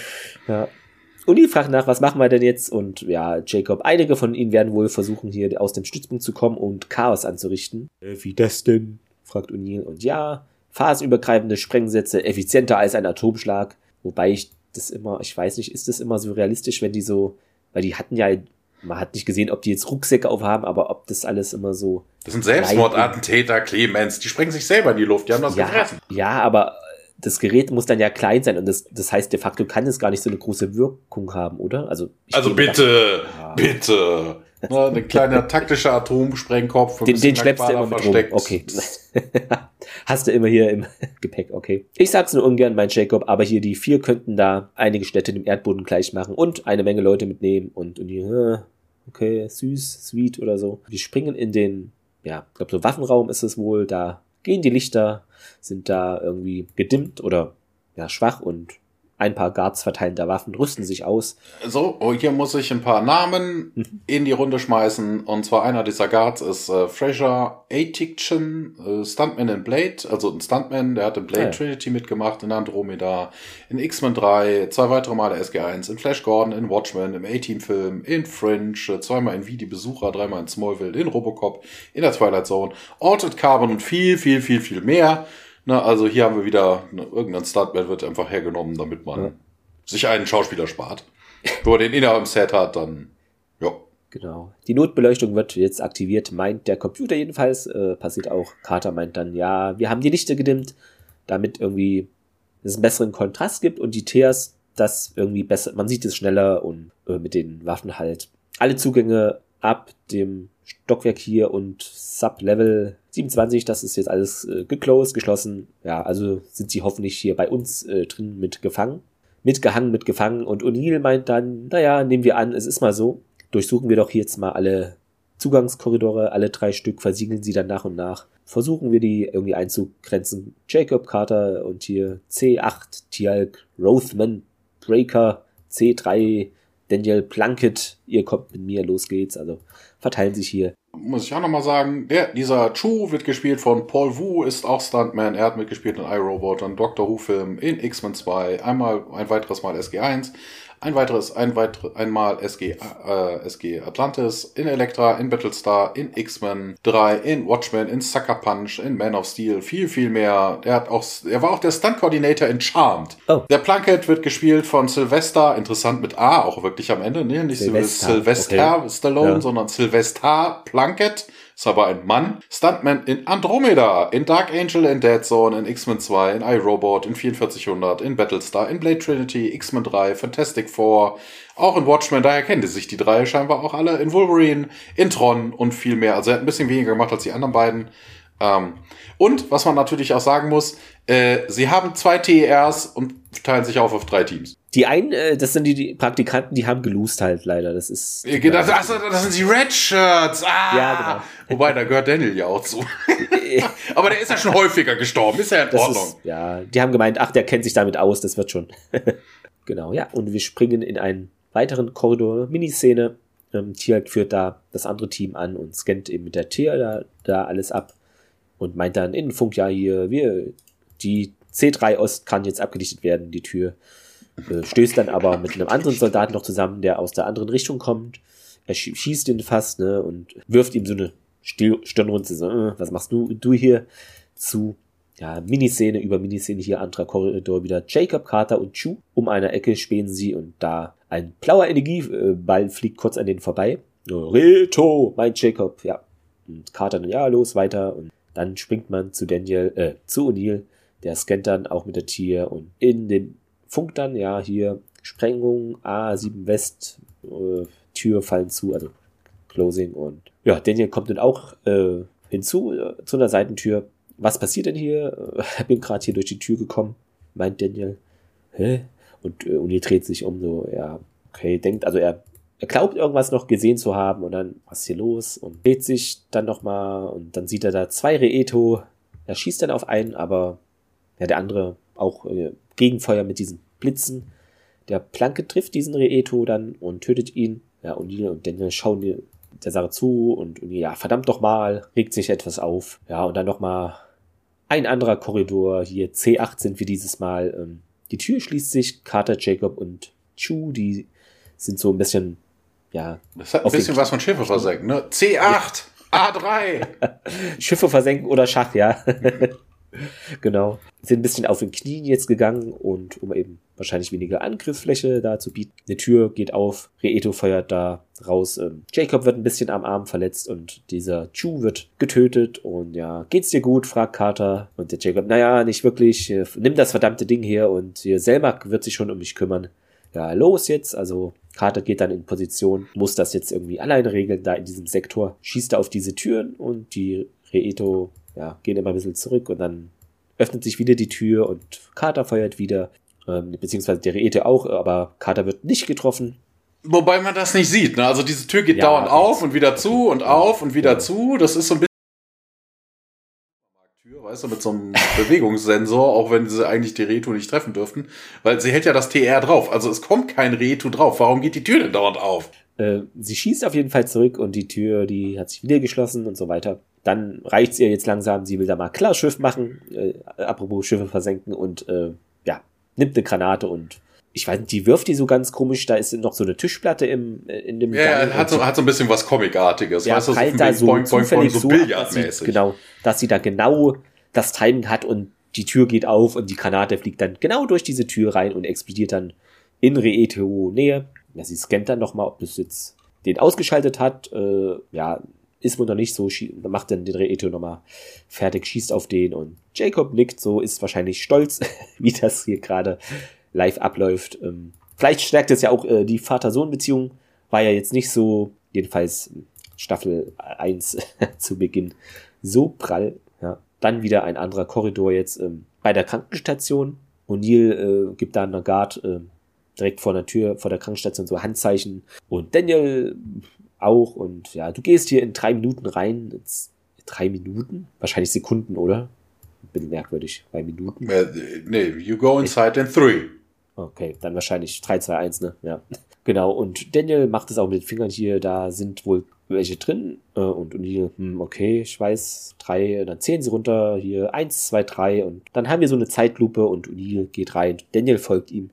S1: Ja. Uni fragt nach, was machen wir denn jetzt? Und ja, Jacob, einige von ihnen werden wohl versuchen, hier aus dem Stützpunkt zu kommen und Chaos anzurichten. Äh, wie das denn? Fragt O'Neill. Und ja, phasenübergreifende Sprengsätze effizienter als ein Atomschlag. Wobei ich das immer, ich weiß nicht, ist das immer so realistisch, wenn die so, weil die hatten ja, man hat nicht gesehen, ob die jetzt Rucksäcke aufhaben, aber ob das alles immer so.
S2: Das sind Selbstmordattentäter, Clemens, die sprengen sich selber in die Luft, die haben das
S1: ja,
S2: gefressen.
S1: Ja, aber das Gerät muss dann ja klein sein und das, das heißt de facto kann es gar nicht so eine große Wirkung haben, oder? Also,
S2: also bitte, da, bitte. Ne, ein kleiner taktischer Atomsprengkopf.
S1: Den, den schleppst du immer mit versteckt. rum. Okay. Hast du immer hier im Gepäck, okay. Ich sag's nur ungern, mein Jacob, aber hier die vier könnten da einige Städte dem Erdboden gleich machen und eine Menge Leute mitnehmen und, und die, äh, okay, süß, sweet oder so. Die springen in den, ja, ich glaube, so Waffenraum ist es wohl, da gehen die Lichter, sind da irgendwie gedimmt oder ja, schwach und ein paar Guards verteilen da Waffen, rüsten sich aus.
S2: So, oh, hier muss ich ein paar Namen mhm. in die Runde schmeißen. Und zwar einer dieser Guards ist äh, Fraser Atikchen, äh, Stuntman in Blade, also ein Stuntman, der hat in Blade ah, ja. Trinity mitgemacht, in Andromeda, in X-Men 3, zwei weitere Male SG1, in Flash Gordon, in Watchmen, im A-Team-Film, in Fringe, zweimal in Wie die Besucher, dreimal in Smallville, in Robocop, in der Twilight Zone, Altered Carbon und viel, viel, viel, viel mehr. Na, also hier haben wir wieder, ne, irgendein Stuntman wird einfach hergenommen, damit man ja. sich einen Schauspieler spart. Wenn man den inner im Set hat, dann, ja.
S1: Genau. Die Notbeleuchtung wird jetzt aktiviert, meint der Computer jedenfalls. Äh, passiert auch. Carter meint dann, ja, wir haben die Lichter gedimmt, damit irgendwie es einen besseren Kontrast gibt und die Tears das irgendwie besser, man sieht es schneller und äh, mit den Waffen halt alle Zugänge ab dem Stockwerk hier und Sub-Level 27, das ist jetzt alles äh, geclosed, geschlossen. Ja, also sind sie hoffentlich hier bei uns äh, drin mit gefangen. Mitgehangen, mitgefangen. Und O'Neill meint dann, naja, nehmen wir an, es ist mal so. Durchsuchen wir doch jetzt mal alle Zugangskorridore, alle drei Stück, versiegeln sie dann nach und nach. Versuchen wir die irgendwie einzugrenzen. Jacob Carter und hier C8, Tialk, Rothman, Breaker, C3, Daniel Plunkett, ihr kommt mit mir, los geht's. Also verteilen sich hier.
S2: Muss ich auch nochmal sagen, der, dieser Chu wird gespielt von Paul Wu, ist auch Stuntman. Er hat mitgespielt in iRobot, und Doctor Who-Film, in X-Men 2, einmal, ein weiteres Mal SG1. Ein weiteres, ein weiteres, einmal SG, äh, SG Atlantis, in Elektra, in Battlestar, in X-Men 3, in Watchmen, in Sucker Punch, in Man of Steel, viel, viel mehr. Er hat auch, er war auch der Stunt-Coordinator in Charmed. Oh. Der Plunkett wird gespielt von Sylvester, interessant mit A, auch wirklich am Ende, ne? Nicht Sylvester, Sylvester okay. Stallone, ja. sondern Sylvester Plunkett ist aber ein Mann. Stuntman in Andromeda, in Dark Angel, in Dead Zone, in X-Men 2, in iRobot, in 4400, in Battlestar, in Blade Trinity, X-Men 3, Fantastic Four, auch in Watchmen, daher kennen die sich die drei scheinbar auch alle, in Wolverine, in Tron und viel mehr. Also er hat ein bisschen weniger gemacht als die anderen beiden. Ähm, und was man natürlich auch sagen muss, äh, sie haben zwei TERs und teilen sich auf auf drei Teams.
S1: Die einen, äh, das sind die, die, Praktikanten, die haben geloost halt leider. Das ist.
S2: Ja, das, achso, das sind die Red Shirts. Ah, ja, genau. Wobei, da gehört Daniel ja auch zu. Aber der ist ja schon häufiger gestorben. Ist ja in das Ordnung. Ist,
S1: ja, die haben gemeint, ach, der kennt sich damit aus, das wird schon. genau, ja. Und wir springen in einen weiteren Korridor, Miniszene. Ähm, Tier führt da das andere Team an und scannt eben mit der Tier da, da alles ab und meint dann in Funk, ja, hier, wir, die C3 Ost kann jetzt abgedichtet werden, die Tür. Äh, stößt dann aber mit einem anderen Soldaten noch zusammen, der aus der anderen Richtung kommt. Er schießt ihn fast, ne, und wirft ihm so eine Stirnrunze, so, äh, was machst du, du hier zu? Ja, Miniszene über Miniszene hier, anderer Korridor wieder. Jacob, Carter und Chu um eine Ecke spähen sie und da ein blauer Energieball fliegt kurz an denen vorbei. Reto, mein Jacob, ja. Und Carter ja, los, weiter. Und dann springt man zu Daniel, äh, zu O'Neill, der scannt dann auch mit der Tier und in den Funk dann, ja, hier Sprengung A7 West, äh, Tür fallen zu, also Closing und ja, Daniel kommt dann auch äh, hinzu äh, zu einer Seitentür. Was passiert denn hier? Ich bin gerade hier durch die Tür gekommen, meint Daniel. Hä? Und äh, O'Neill dreht sich um, so, ja, okay, denkt, also er er glaubt irgendwas noch gesehen zu haben und dann, was ist hier los? Und dreht sich dann nochmal und dann sieht er da zwei Reeto. Er schießt dann auf einen, aber ja, der andere auch äh, Gegenfeuer mit diesen Blitzen. Der Planke trifft diesen Reeto dann und tötet ihn. Ja, und Neil und Daniel schauen der Sache zu und, und ja, verdammt doch mal, regt sich etwas auf. Ja, und dann nochmal ein anderer Korridor. Hier C8 sind wir dieses Mal. Ähm, die Tür schließt sich. Carter, Jacob und Chu, die sind so ein bisschen ja.
S2: Das hat ein bisschen was von Schiffe versenken, ne? C8, ja. A3.
S1: Schiffe versenken oder Schach, ja. genau. Sind ein bisschen auf den Knien jetzt gegangen und um eben wahrscheinlich weniger Angriffsfläche da zu bieten. Eine Tür geht auf, Reeto feuert da raus. Ähm, Jacob wird ein bisschen am Arm verletzt und dieser Chu wird getötet und ja, geht's dir gut? fragt Carter und der Jacob, naja, nicht wirklich, äh, nimm das verdammte Ding hier und hier Selmak wird sich schon um mich kümmern. Ja, los jetzt, also Carter geht dann in Position, muss das jetzt irgendwie alleine regeln, da in diesem Sektor, schießt er auf diese Türen und die Reeto, ja, gehen immer ein bisschen zurück und dann öffnet sich wieder die Tür und Carter feuert wieder, ähm, beziehungsweise der Reeto auch, aber Carter wird nicht getroffen.
S2: Wobei man das nicht sieht, ne? Also diese Tür geht ja, dauernd auf und wieder zu und auf und wieder zu. Das ist so ein bisschen Tür, weißt du, mit so einem Bewegungssensor, auch wenn sie eigentlich die Reto nicht treffen dürften, weil sie hält ja das TR drauf. Also es kommt kein Reto drauf. Warum geht die Tür denn dauernd auf?
S1: Äh, sie schießt auf jeden Fall zurück und die Tür, die hat sich wieder geschlossen und so weiter. Dann reicht's ihr jetzt langsam, sie will da mal klar Schiff machen, äh, apropos Schiffe versenken und äh, ja, nimmt eine Granate und ich weiß nicht, die wirft die so ganz komisch, da ist noch so eine Tischplatte im, äh, in dem
S2: Ja, Gang hat so, hat so ein bisschen was Comicartiges,
S1: ja, weißt du, so, da so, boing, boing, boing, so, so billardmäßig. Sie, genau, dass sie da genau das Timing hat und die Tür geht auf und die Granate fliegt dann genau durch diese Tür rein und explodiert dann in Reeteo-Nähe. Ja, sie scannt dann nochmal, ob das jetzt den ausgeschaltet hat. Äh, ja, ist wohl noch nicht so, macht dann den Reeteo nochmal fertig, schießt auf den und Jacob nickt so, ist wahrscheinlich stolz, wie das hier gerade live abläuft. Ähm, vielleicht stärkt es ja auch äh, die Vater-Sohn-Beziehung. War ja jetzt nicht so, jedenfalls Staffel 1 zu Beginn, so prall. Ja. Dann wieder ein anderer Korridor jetzt ähm, bei der Krankenstation. O'Neill äh, gibt da einer Guard äh, direkt vor der Tür, vor der Krankenstation so Handzeichen. Und Daniel auch. Und ja, du gehst hier in drei Minuten rein. Drei Minuten? Wahrscheinlich Sekunden, oder? Ein bisschen merkwürdig. Drei Minuten.
S2: Äh, nee, you go inside in three.
S1: Okay, dann wahrscheinlich 3, 2, 1, ne? Ja. Genau, und Daniel macht es auch mit den Fingern hier, da sind wohl welche drin. Äh, und O'Neill, hm, okay, ich weiß, drei, dann zählen sie runter, hier eins, zwei, drei. Und dann haben wir so eine Zeitlupe und O'Neill geht rein. Daniel folgt ihm.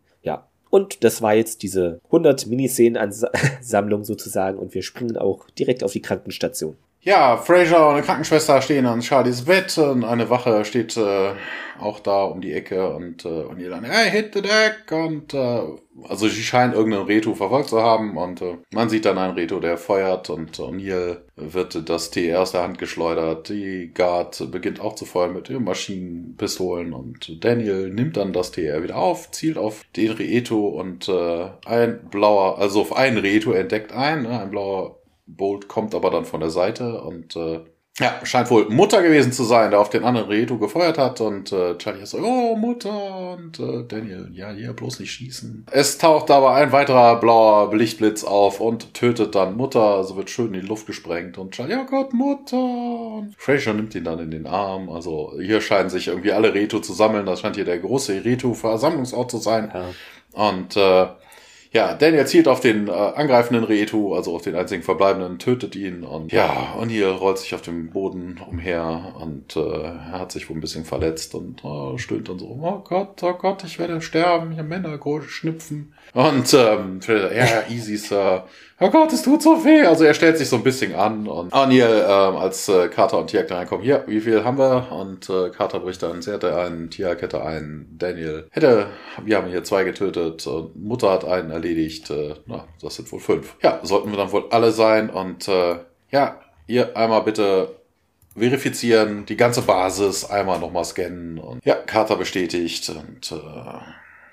S1: Und das war jetzt diese 100 Miniszenen-Sammlung sozusagen. Und wir springen auch direkt auf die Krankenstation.
S2: Ja, Fraser und eine Krankenschwester stehen an Charlies Bett und eine Wache steht äh, auch da um die Ecke und, äh, und ihr dann, hey, hit the deck! Und äh, also sie scheinen irgendeinen Reto verfolgt zu haben und äh, man sieht dann einen Reto, der feuert und O'Neill wird das TR aus der Hand geschleudert. Die Guard beginnt auch zu feuern mit ihren Maschinenpistolen und Daniel nimmt dann das TR wieder auf, zielt auf den Reto und äh, ein blauer, also auf einen Reto entdeckt ein, ne, ein blauer Bolt kommt aber dann von der Seite und äh, ja, scheint wohl Mutter gewesen zu sein, der auf den anderen Reto gefeuert hat und äh, Charlie ist so, oh, Mutter und äh, Daniel, ja, hier bloß nicht schießen. Es taucht aber ein weiterer blauer Lichtblitz auf und tötet dann Mutter, also wird schön in die Luft gesprengt und Charlie, ja Gott, Mutter. Und Fraser nimmt ihn dann in den Arm, also hier scheinen sich irgendwie alle Reto zu sammeln, das scheint hier der große Reto-Versammlungsort zu sein. Ja. Und äh, ja, Daniel zielt auf den äh, angreifenden Reetu, also auf den einzigen Verbleibenden, tötet ihn und ja, und hier rollt sich auf dem Boden umher und äh, er hat sich wohl ein bisschen verletzt und äh, stöhnt dann so, oh Gott, oh Gott, ich werde sterben, habe Männer schnüpfen. Und ähm, ja, easy, Sir oh Gott, es tut so weh. Also er stellt sich so ein bisschen an und Aniel, ähm, als äh, Carter und Tiak reinkommen, hier, wie viel haben wir? Und äh, Carter bricht dann, sie hätte einen, Tiak hätte einen, Daniel hätte, wir haben hier zwei getötet und Mutter hat einen erledigt. Äh, na, das sind wohl fünf. Ja, sollten wir dann wohl alle sein und äh, ja, hier einmal bitte verifizieren, die ganze Basis einmal nochmal scannen und ja, Carter bestätigt und äh,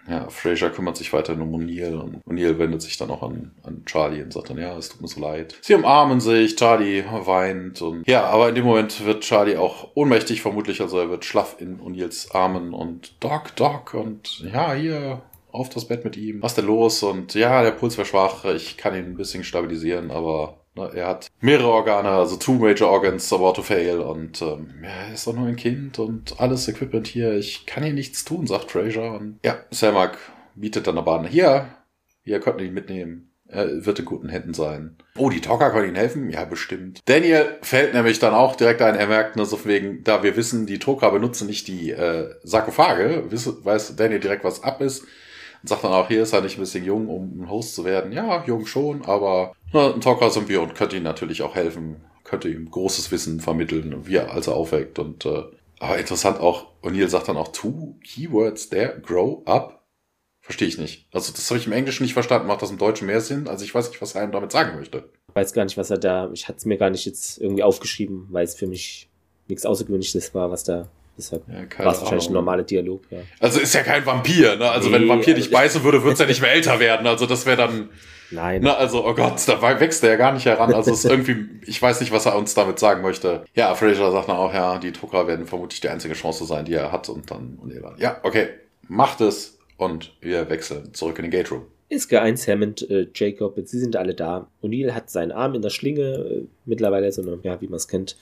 S2: ja, Fraser kümmert sich weiterhin um O'Neill und O'Neill wendet sich dann auch an, an Charlie und sagt dann, ja, es tut mir so leid. Sie umarmen sich, Charlie weint und ja, aber in dem Moment wird Charlie auch ohnmächtig vermutlich, also er wird schlaff in O'Neills Armen und Doc, Doc und ja, hier, auf das Bett mit ihm. Was ist denn los? Und ja, der Puls wäre schwach, ich kann ihn ein bisschen stabilisieren, aber er hat mehrere Organe, also two major organs about to fail und ähm, ja, er ist doch nur ein Kind und alles Equipment hier. Ich kann hier nichts tun, sagt Fraser. Und ja, Samak bietet dann aber an, hier, ihr könnt ihn mitnehmen. Er wird in guten Händen sein. Oh, die Talker können ihnen helfen? Ja, bestimmt. Daniel fällt nämlich dann auch direkt ein, er merkt nur so wegen, da wir wissen, die Talker benutzen nicht die äh, Sarkophage, weiß Daniel direkt, was ab ist und sagt dann auch, hier ist er nicht ein bisschen jung, um ein Host zu werden. Ja, jung schon, aber na, ein Talker sind wir und könnte ihm natürlich auch helfen, könnte ihm großes Wissen vermitteln, wie er als er aufweckt. Und äh, aber interessant auch, O'Neill sagt dann auch, two keywords there, grow up. Verstehe ich nicht. Also das habe ich im Englischen nicht verstanden, macht das im Deutschen mehr Sinn? Also ich weiß nicht, was er einem damit sagen möchte.
S1: Ich weiß gar nicht, was er da, ich hatte es mir gar nicht jetzt irgendwie aufgeschrieben, weil es für mich nichts Außergewöhnliches war, was da Deshalb ja, war es wahrscheinlich ein normaler Dialog. Ja.
S2: Also ist ja kein Vampir, ne? Also nee, wenn ein Vampir dich beißen würde, würde es ja nicht mehr älter werden. Also das wäre dann.
S1: Nein.
S2: Ne, also, oh Gott, da wächst er ja gar nicht heran. Also es ist irgendwie, ich weiß nicht, was er uns damit sagen möchte. Ja, Fraser sagt dann auch, ja, die Drucker werden vermutlich die einzige Chance sein, die er hat. Und dann, und dann ja, okay, macht es. Und wir wechseln zurück in den Gate Room.
S1: Iska 1, Hammond, äh, Jacob, sie sind alle da. O'Neill hat seinen Arm in der Schlinge, äh, mittlerweile so eine, ja, wie man es kennt,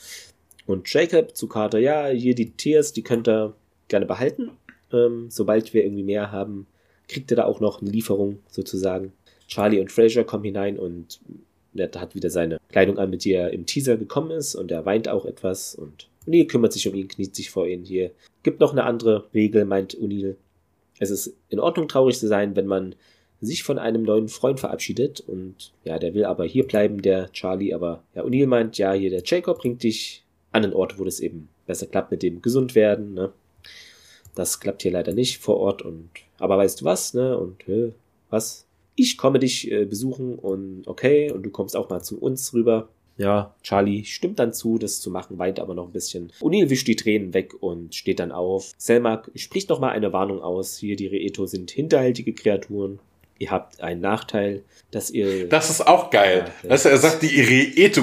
S1: Und Jacob zu Carter, ja, hier die Tiers, die könnt ihr gerne behalten. Ähm, sobald wir irgendwie mehr haben, kriegt er da auch noch eine Lieferung sozusagen. Charlie und Fraser kommen hinein und er hat wieder seine Kleidung an, mit der er im Teaser gekommen ist und er weint auch etwas und O'Neill kümmert sich um ihn, kniet sich vor ihn hier. Gibt noch eine andere Regel, meint O'Neill. Es ist in Ordnung, traurig zu sein, wenn man sich von einem neuen Freund verabschiedet und ja, der will aber hier bleiben, der Charlie, aber ja, O'Neill meint, ja, hier der Jacob bringt dich an den Ort, wo das eben besser klappt mit dem gesund werden, ne? Das klappt hier leider nicht vor Ort und aber weißt du was, ne? Und äh, was? Ich komme dich äh, besuchen und okay, und du kommst auch mal zu uns rüber. Ja, Charlie stimmt dann zu, das zu machen, weint aber noch ein bisschen. O'Neill wischt die Tränen weg und steht dann auf. Selmak spricht noch mal eine Warnung aus. Hier, die Reeto sind hinterhältige Kreaturen. Ihr habt einen Nachteil, dass ihr...
S2: Das ist auch geil. Ja, du, er sagt die Reeto.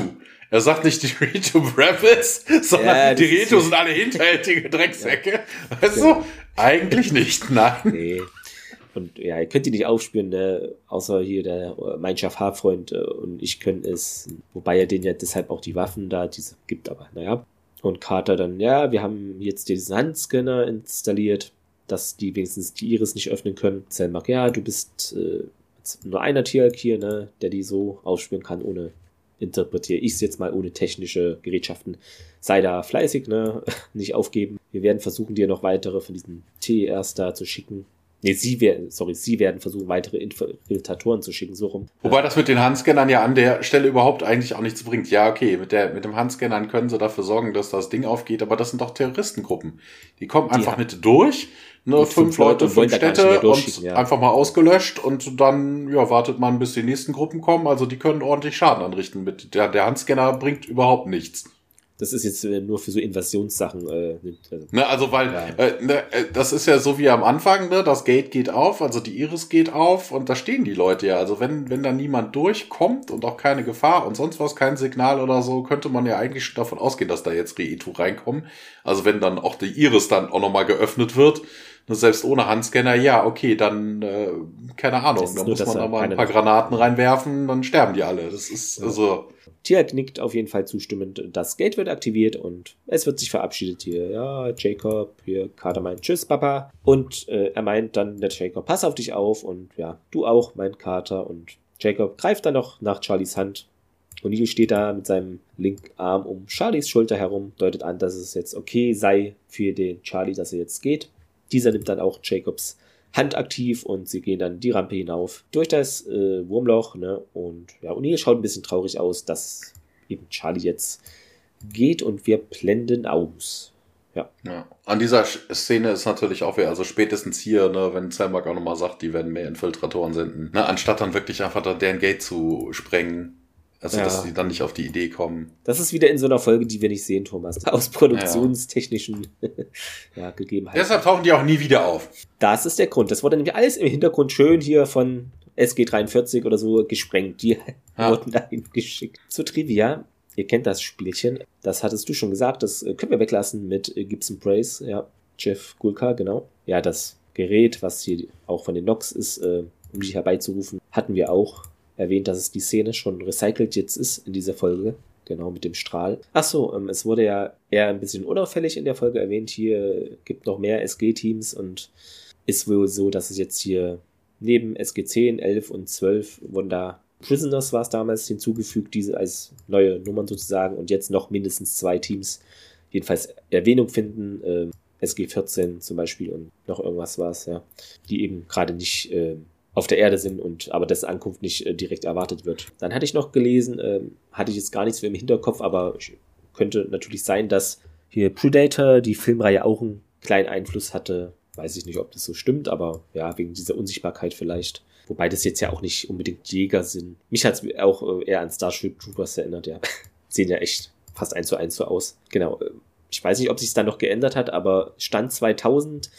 S2: Er sagt nicht die Reto Rebels, sondern ja, die Reto sind alle hinterhältige Drecksäcke. Ja. Weißt genau. du? Eigentlich nicht, nein. Nee.
S1: Und ja, ihr könnt die nicht aufspüren, ne? außer hier der mein Schafhaarfreund äh, und ich können es, wobei er den ja deshalb auch die Waffen da diese gibt, aber naja. Und Carter dann, ja, wir haben jetzt diesen Handscanner installiert, dass die wenigstens die Iris nicht öffnen können. Selmak, ja, du bist äh, nur einer Tierk hier, ne, der die so aufspüren kann, ohne interpretiere ich es jetzt mal ohne technische Gerätschaften. Sei da fleißig, ne? Nicht aufgeben. Wir werden versuchen, dir noch weitere von diesen TERs da zu schicken. Nee, sie werden, sorry, sie werden versuchen, weitere Infiltratoren zu schicken, so rum.
S2: Wobei das mit den Handscannern ja an der Stelle überhaupt eigentlich auch nichts bringt. Ja, okay, mit der, mit dem Handscannern können sie dafür sorgen, dass das Ding aufgeht, aber das sind doch Terroristengruppen. Die kommen einfach die mit durch, ne, fünf, fünf, Leute, fünf Städte und ja. einfach mal ausgelöscht und dann, ja, wartet man, bis die nächsten Gruppen kommen. Also die können ordentlich Schaden anrichten mit, der, der Handscanner bringt überhaupt nichts.
S1: Das ist jetzt äh, nur für so Invasionssachen. Äh,
S2: also, ne, also weil ja. äh, ne, äh, das ist ja so wie am Anfang, ne? Das Gate geht auf, also die Iris geht auf und da stehen die Leute ja. Also wenn wenn da niemand durchkommt und auch keine Gefahr und sonst was, kein Signal oder so, könnte man ja eigentlich schon davon ausgehen, dass da jetzt Reitu reinkommen. Also wenn dann auch die Iris dann auch nochmal geöffnet wird, ne, selbst ohne Handscanner, ja, okay, dann äh, keine Ahnung, da muss man da mal ein paar Granaten reinwerfen, dann sterben die alle. Das ist ja. also
S1: Tierk nickt auf jeden Fall zustimmend. Das Gate wird aktiviert und es wird sich verabschiedet hier. Ja, Jacob, hier Kater meint Tschüss, Papa. Und äh, er meint dann, der Jacob, pass auf dich auf und ja, du auch, mein Kater. Und Jacob greift dann noch nach Charlies Hand. Und Neil steht da mit seinem linken Arm um Charlies Schulter herum, deutet an, dass es jetzt okay sei für den Charlie, dass er jetzt geht. Dieser nimmt dann auch Jacobs handaktiv und sie gehen dann die Rampe hinauf durch das äh, Wurmloch. Ne? Und ja, O'Neill schaut ein bisschen traurig aus, dass eben Charlie jetzt geht und wir blenden aus. Ja.
S2: ja. An dieser Szene ist natürlich auch, also spätestens hier, ne, wenn Selmak auch nochmal sagt, die werden mehr Infiltratoren senden, ne, anstatt dann wirklich einfach da deren Gate zu sprengen, also, ja. dass sie dann nicht auf die Idee kommen.
S1: Das ist wieder in so einer Folge, die wir nicht sehen, Thomas. Aus produktionstechnischen ja. Gegebenheiten.
S2: Deshalb tauchen die auch nie wieder auf.
S1: Das ist der Grund. Das wurde nämlich alles im Hintergrund schön hier von SG43 oder so gesprengt. Die wurden dahin geschickt. Zur Trivia. Ihr kennt das Spielchen. Das hattest du schon gesagt. Das äh, können wir weglassen mit äh, Gibson Praise. Ja, Jeff Gulka, genau. Ja, das Gerät, was hier auch von den Nox ist, äh, um dich herbeizurufen, hatten wir auch erwähnt, dass es die Szene schon recycelt jetzt ist in dieser Folge. Genau, mit dem Strahl. Ach so, ähm, es wurde ja eher ein bisschen unauffällig in der Folge erwähnt. Hier gibt noch mehr SG-Teams und ist wohl so, dass es jetzt hier neben SG 10, 11 und 12 wurden da Prisoners war es damals hinzugefügt, diese als neue Nummern sozusagen und jetzt noch mindestens zwei Teams jedenfalls Erwähnung finden. Äh, SG 14 zum Beispiel und noch irgendwas war es, ja, die eben gerade nicht äh, auf der Erde sind und aber dessen Ankunft nicht äh, direkt erwartet wird. Dann hatte ich noch gelesen, äh, hatte ich jetzt gar nichts mehr im Hinterkopf, aber könnte natürlich sein, dass hier Predator, die Filmreihe, auch einen kleinen Einfluss hatte. Weiß ich nicht, ob das so stimmt, aber ja, wegen dieser Unsichtbarkeit vielleicht. Wobei das jetzt ja auch nicht unbedingt Jäger sind. Mich hat es auch äh, eher an Starship Troopers erinnert, ja. Sehen ja echt fast eins zu eins so aus. Genau. Äh, ich weiß nicht, ob sich dann noch geändert hat, aber Stand 2000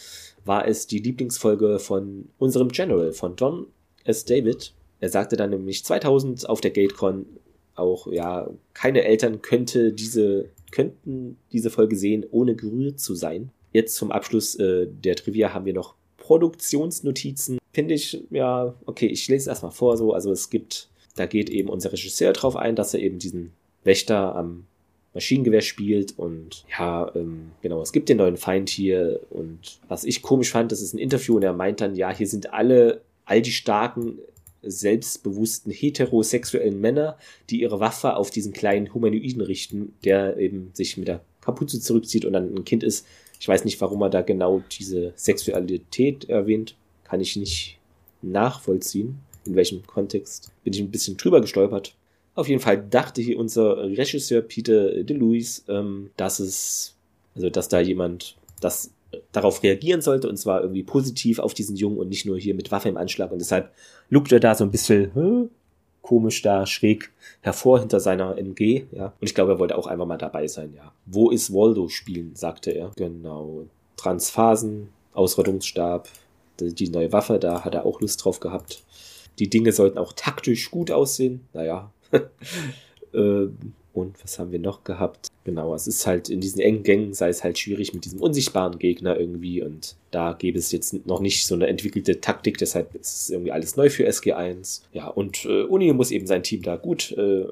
S1: war es die Lieblingsfolge von unserem General, von John S. David. Er sagte dann nämlich 2000 auf der GateCon auch, ja, keine Eltern könnte diese, könnten diese Folge sehen, ohne gerührt zu sein. Jetzt zum Abschluss äh, der Trivia haben wir noch Produktionsnotizen. Finde ich, ja, okay, ich lese es erstmal vor, so. Also es gibt, da geht eben unser Regisseur drauf ein, dass er eben diesen Wächter am Maschinengewehr spielt und ja, ähm, genau, es gibt den neuen Feind hier und was ich komisch fand, das ist ein Interview und er meint dann, ja, hier sind alle, all die starken, selbstbewussten heterosexuellen Männer, die ihre Waffe auf diesen kleinen Humanoiden richten, der eben sich mit der Kapuze zurückzieht und dann ein Kind ist. Ich weiß nicht, warum er da genau diese Sexualität erwähnt, kann ich nicht nachvollziehen, in welchem Kontext. Bin ich ein bisschen drüber gestolpert. Auf jeden Fall dachte hier unser Regisseur Peter DeLuise, ähm, dass es, also dass da jemand das darauf reagieren sollte und zwar irgendwie positiv auf diesen Jungen und nicht nur hier mit Waffe im Anschlag und deshalb lugt er da so ein bisschen hä, komisch da schräg hervor hinter seiner MG, ja. Und ich glaube, er wollte auch einfach mal dabei sein, ja. Wo ist Waldo spielen, sagte er. Genau. Transphasen, Ausrottungsstab, die neue Waffe, da hat er auch Lust drauf gehabt. Die Dinge sollten auch taktisch gut aussehen. Naja, und was haben wir noch gehabt? Genau, es ist halt in diesen engen Gängen sei es halt schwierig mit diesem unsichtbaren Gegner irgendwie und da gäbe es jetzt noch nicht so eine entwickelte Taktik, deshalb ist es irgendwie alles neu für SG1. Ja, und äh, Uni muss eben sein Team da gut äh,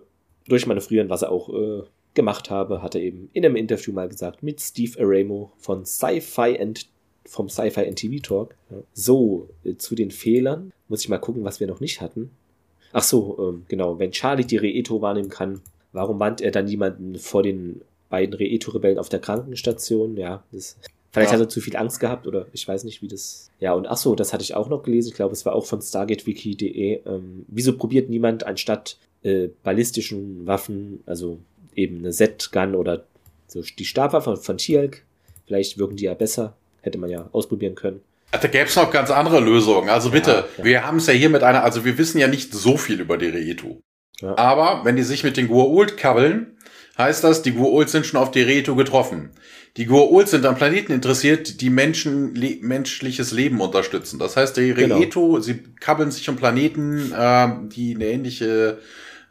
S1: durchmanövrieren, was er auch äh, gemacht habe, hat er eben in einem Interview mal gesagt mit Steve Aramo von Sci-Fi and vom Sci-Fi and TV Talk. So, äh, zu den Fehlern muss ich mal gucken, was wir noch nicht hatten. Ach so, ähm, genau. Wenn Charlie die Reeto wahrnehmen kann, warum mahnt er dann niemanden vor den beiden Reeto-Rebellen auf der Krankenstation? Ja, das, vielleicht ja. hat er zu viel Angst gehabt oder ich weiß nicht, wie das. Ja, und ach so, das hatte ich auch noch gelesen. Ich glaube, es war auch von StargateWiki.de. Ähm, wieso probiert niemand anstatt äh, ballistischen Waffen, also eben eine Z-Gun oder so die Stabwaffe von Tialk? Vielleicht wirken die ja besser. Hätte man ja ausprobieren können.
S2: Da gäbe es noch ganz andere Lösungen. Also bitte, ja, ja. wir haben es ja hier mit einer, also wir wissen ja nicht so viel über die Reetu. Ja. Aber wenn die sich mit den Gua'uld kabbeln, heißt das, die Gua'uld sind schon auf die Reetu getroffen. Die Gua'uld sind an Planeten interessiert, die Menschen, le menschliches Leben unterstützen. Das heißt, die Reetu, genau. sie kabbeln sich um Planeten, äh, die eine ähnliche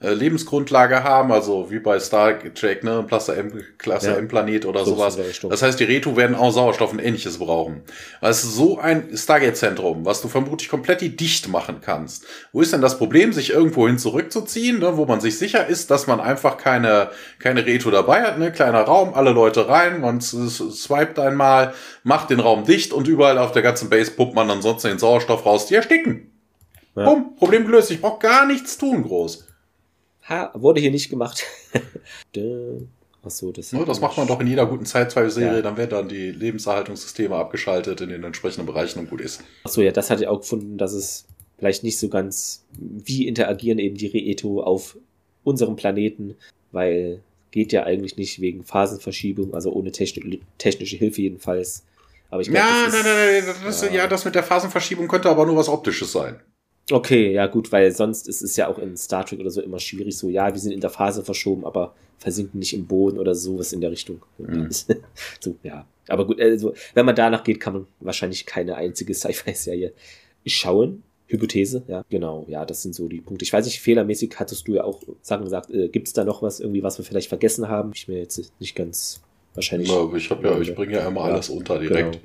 S2: äh, Lebensgrundlage haben, also wie bei Star Trek, ne, Klasse M, Klasse ja. M-Planet oder so sowas. Das heißt, die Retu werden auch Sauerstoff und ähnliches brauchen. Also so ein Stargate-Zentrum, was du vermutlich komplett dicht machen kannst. Wo ist denn das Problem, sich irgendwo hin zurückzuziehen, ne, wo man sich sicher ist, dass man einfach keine, keine Retu dabei hat, ne, kleiner Raum, alle Leute rein, man swiped einmal, macht den Raum dicht und überall auf der ganzen Base pumpt man ansonsten den Sauerstoff raus, die ersticken. Ja. Bumm, Problem gelöst. Ich brauche gar nichts tun groß.
S1: Ha, wurde hier nicht gemacht.
S2: Achso, das, ja, das macht man doch in jeder guten Zeit, zwei Serie, ja. dann werden dann die Lebenserhaltungssysteme abgeschaltet in den entsprechenden Bereichen und gut ist.
S1: Achso, ja, das hatte ich auch gefunden, dass es vielleicht nicht so ganz, wie interagieren eben die Reeto auf unserem Planeten, weil geht ja eigentlich nicht wegen Phasenverschiebung, also ohne techni technische Hilfe jedenfalls.
S2: Aber ich glaube, ja, nein, nein, nein, das, ja. ja, das mit der Phasenverschiebung könnte aber nur was Optisches sein.
S1: Okay, ja gut, weil sonst ist es ja auch in Star Trek oder so immer schwierig, so ja, wir sind in der Phase verschoben, aber versinken nicht im Boden oder sowas in der Richtung. Mhm. so, ja. Aber gut, also, wenn man danach geht, kann man wahrscheinlich keine einzige Sci-Fi-Serie schauen. Hypothese, ja, genau, ja, das sind so die Punkte. Ich weiß nicht, fehlermäßig hattest du ja auch Sachen gesagt, äh, gibt es da noch was, irgendwie, was wir vielleicht vergessen haben? Ich mir jetzt nicht ganz wahrscheinlich.
S2: Ja, ich habe ja, ich bringe ja immer ja, alles unter direkt. Genau.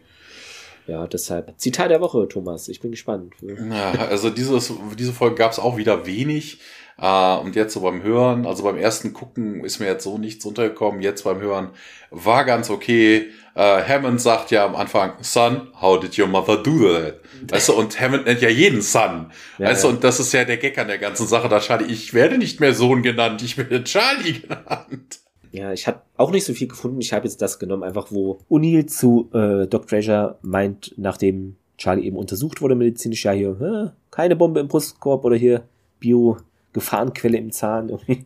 S1: Ja, deshalb. Zitat der Woche, Thomas. Ich bin gespannt.
S2: Ja, also dieses, diese Folge gab es auch wieder wenig. Uh, und jetzt so beim Hören, also beim ersten Gucken ist mir jetzt so nichts untergekommen. Jetzt beim Hören war ganz okay. Uh, Hammond sagt ja am Anfang, Son, how did your mother do that? Weißt du, und Hammond nennt ja jeden Son. Ja, weißt du, und das ist ja der Gag an der ganzen Sache. Da Charlie, ich werde nicht mehr Sohn genannt, ich werde Charlie genannt.
S1: Ja, ich habe auch nicht so viel gefunden. Ich habe jetzt das genommen, einfach wo O'Neill zu äh, Doc Treasure meint, nachdem Charlie eben untersucht wurde medizinisch, ja hier, keine Bombe im Brustkorb oder hier Bio-Gefahrenquelle im Zahn. Irgendwie.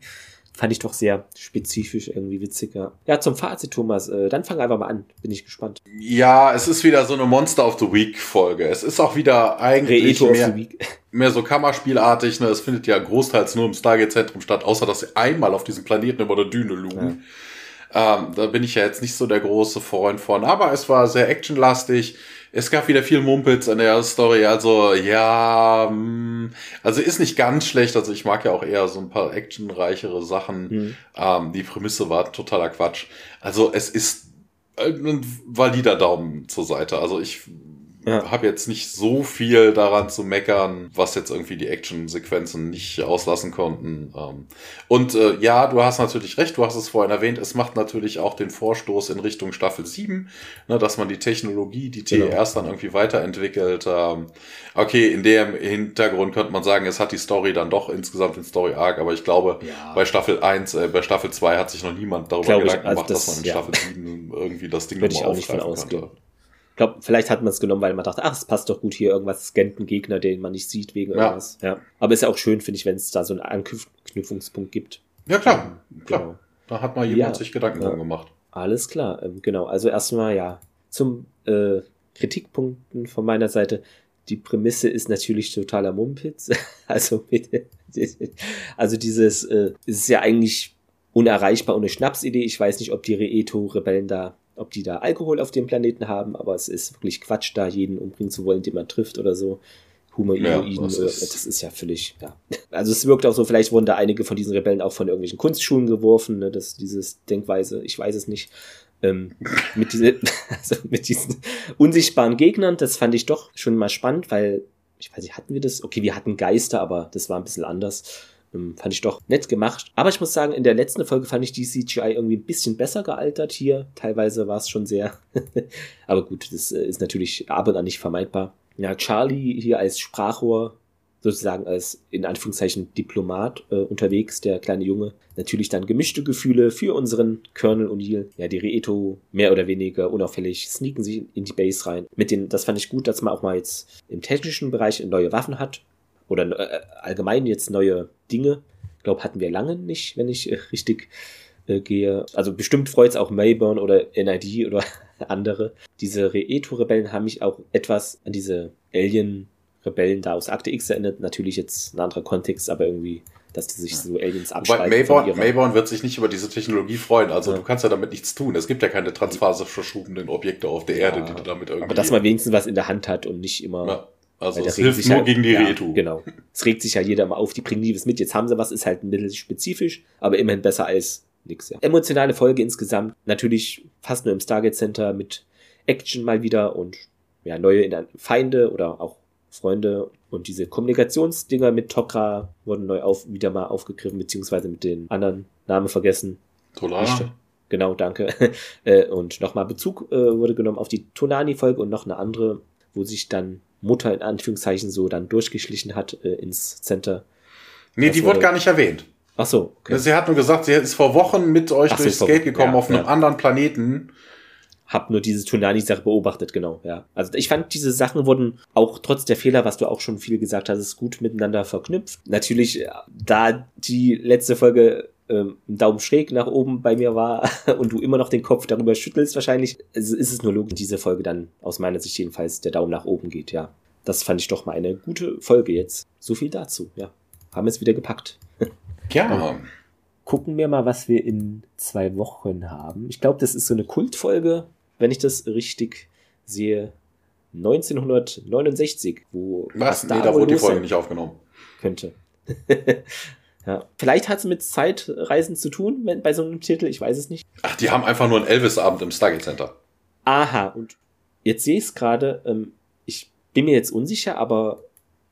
S1: Fand ich doch sehr spezifisch, irgendwie witziger. Ja, zum Fazit, Thomas. Äh, dann fang einfach mal an. Bin ich gespannt.
S2: Ja, es ist wieder so eine Monster of the Week Folge. Es ist auch wieder eigentlich mehr, mehr so Kammerspielartig. Ne? Es findet ja großteils nur im Stargate-Zentrum statt, außer dass sie einmal auf diesem Planeten über der Düne lugen. Ja. Ähm, da bin ich ja jetzt nicht so der große Freund von. Aber es war sehr actionlastig es gab wieder viel Mumpels in der Story, also ja, mm, also ist nicht ganz schlecht, also ich mag ja auch eher so ein paar actionreichere Sachen. Mhm. Ähm, die Prämisse war totaler Quatsch. Also es ist ein valider Daumen zur Seite. Also ich ja. habe jetzt nicht so viel daran zu meckern, was jetzt irgendwie die Action-Sequenzen nicht auslassen konnten. Ähm, und äh, ja, du hast natürlich recht, du hast es vorhin erwähnt, es macht natürlich auch den Vorstoß in Richtung Staffel 7, ne, dass man die Technologie, die TERs genau. dann irgendwie weiterentwickelt. Ähm, okay, in dem Hintergrund könnte man sagen, es hat die Story dann doch insgesamt den Story-Arc, aber ich glaube, ja. bei Staffel 1, äh, bei Staffel 2 hat sich noch niemand darüber Gedanken also gemacht, das, dass man in ja. Staffel 7 irgendwie das Ding
S1: nochmal aufgreifen könnte glaube, vielleicht hat man es genommen, weil man dachte, ach, es passt doch gut hier, irgendwas scannt einen Gegner, den man nicht sieht wegen irgendwas. Ja. ja. Aber ist ja auch schön, finde ich, wenn es da so einen Anknüpfungspunkt gibt.
S2: Ja, klar. Ähm, klar. Genau. Da hat mal jemand ja, sich Gedanken ja. gemacht.
S1: Alles klar, ähm, genau. Also erstmal, ja, zum äh, Kritikpunkten von meiner Seite. Die Prämisse ist natürlich totaler Mumpitz. also, also dieses, äh, ist ja eigentlich unerreichbar ohne Schnapsidee. Ich weiß nicht, ob die Reeto-Rebellen da ob die da Alkohol auf dem Planeten haben, aber es ist wirklich Quatsch, da jeden umbringen zu wollen, den man trifft oder so. Humanoiden, ja, das, ist das ist ja völlig, ja. Also es wirkt auch so, vielleicht wurden da einige von diesen Rebellen auch von irgendwelchen Kunstschulen geworfen, ne, das, dieses Denkweise, ich weiß es nicht. Ähm, mit, diese, also mit diesen unsichtbaren Gegnern, das fand ich doch schon mal spannend, weil, ich weiß nicht, hatten wir das? Okay, wir hatten Geister, aber das war ein bisschen anders. Ähm, fand ich doch nett gemacht. Aber ich muss sagen, in der letzten Folge fand ich die CGI irgendwie ein bisschen besser gealtert hier. Teilweise war es schon sehr. Aber gut, das äh, ist natürlich ab und an nicht vermeidbar. Ja, Charlie hier als Sprachrohr, sozusagen als in Anführungszeichen Diplomat äh, unterwegs, der kleine Junge. Natürlich dann gemischte Gefühle für unseren Colonel O'Neill. Ja, die Reeto mehr oder weniger unauffällig sneaken sich in die Base rein. Mit den, das fand ich gut, dass man auch mal jetzt im technischen Bereich neue Waffen hat oder äh, allgemein jetzt neue Dinge. Ich glaube, hatten wir lange nicht, wenn ich äh, richtig äh, gehe. Also bestimmt freut es auch Mayborn oder NID oder andere. Diese Reeto-Rebellen haben mich auch etwas an diese Alien-Rebellen da aus Akte X erinnert. Natürlich jetzt ein anderer Kontext, aber irgendwie dass die sich so Aliens abschalten.
S2: Mayborn, Mayborn wird sich nicht über diese Technologie freuen. Also ja. du kannst ja damit nichts tun. Es gibt ja keine transfaserverschobenen Objekte auf der ja, Erde, die du damit irgendwie...
S1: Aber dass man wenigstens was in der Hand hat und nicht immer... Ja.
S2: Also es hilft nur ja, gegen die ja, Retu.
S1: Genau. Es regt sich ja jeder mal auf, die bringen nie was mit. Jetzt haben sie was, ist halt ein bisschen spezifisch, aber immerhin besser als nix. Ja. Emotionale Folge insgesamt. Natürlich fast nur im Stargate Center mit Action mal wieder und ja, neue Feinde oder auch Freunde. Und diese Kommunikationsdinger mit Tokra wurden neu auf, wieder mal aufgegriffen, beziehungsweise mit den anderen Namen vergessen.
S2: Tolar.
S1: Genau, danke. Äh, und nochmal Bezug äh, wurde genommen auf die Tonani-Folge und noch eine andere, wo sich dann Mutter in Anführungszeichen so dann durchgeschlichen hat äh, ins Center.
S2: Nee, die wurde gar nicht erwähnt.
S1: Ach so.
S2: Okay. Sie hat nur gesagt, sie ist vor Wochen mit euch Ach, durchs Gate gekommen ja, auf einem ja. anderen Planeten.
S1: Hab nur diese Tunani-Sache beobachtet, genau, ja. Also ich fand, diese Sachen wurden auch trotz der Fehler, was du auch schon viel gesagt hast, gut miteinander verknüpft. Natürlich, äh, da die letzte Folge ähm, ein Daumen schräg nach oben bei mir war und du immer noch den Kopf darüber schüttelst wahrscheinlich, ist es nur logisch, diese Folge dann aus meiner Sicht jedenfalls der Daumen nach oben geht, ja. Das fand ich doch mal eine gute Folge jetzt. So viel dazu, ja. Haben es wieder gepackt.
S2: Ja.
S1: Gucken wir mal, was wir in zwei Wochen haben. Ich glaube, das ist so eine Kultfolge, wenn ich das richtig sehe. 1969, wo.
S2: Was? Nee, da wurde die Folge nicht aufgenommen.
S1: Könnte. Ja. Vielleicht hat es mit Zeitreisen zu tun wenn, bei so einem Titel, ich weiß es nicht.
S2: Ach, die haben einfach nur einen Elvis-Abend im Stargate Center.
S1: Aha, und jetzt sehe ich es gerade, ähm, ich bin mir jetzt unsicher, aber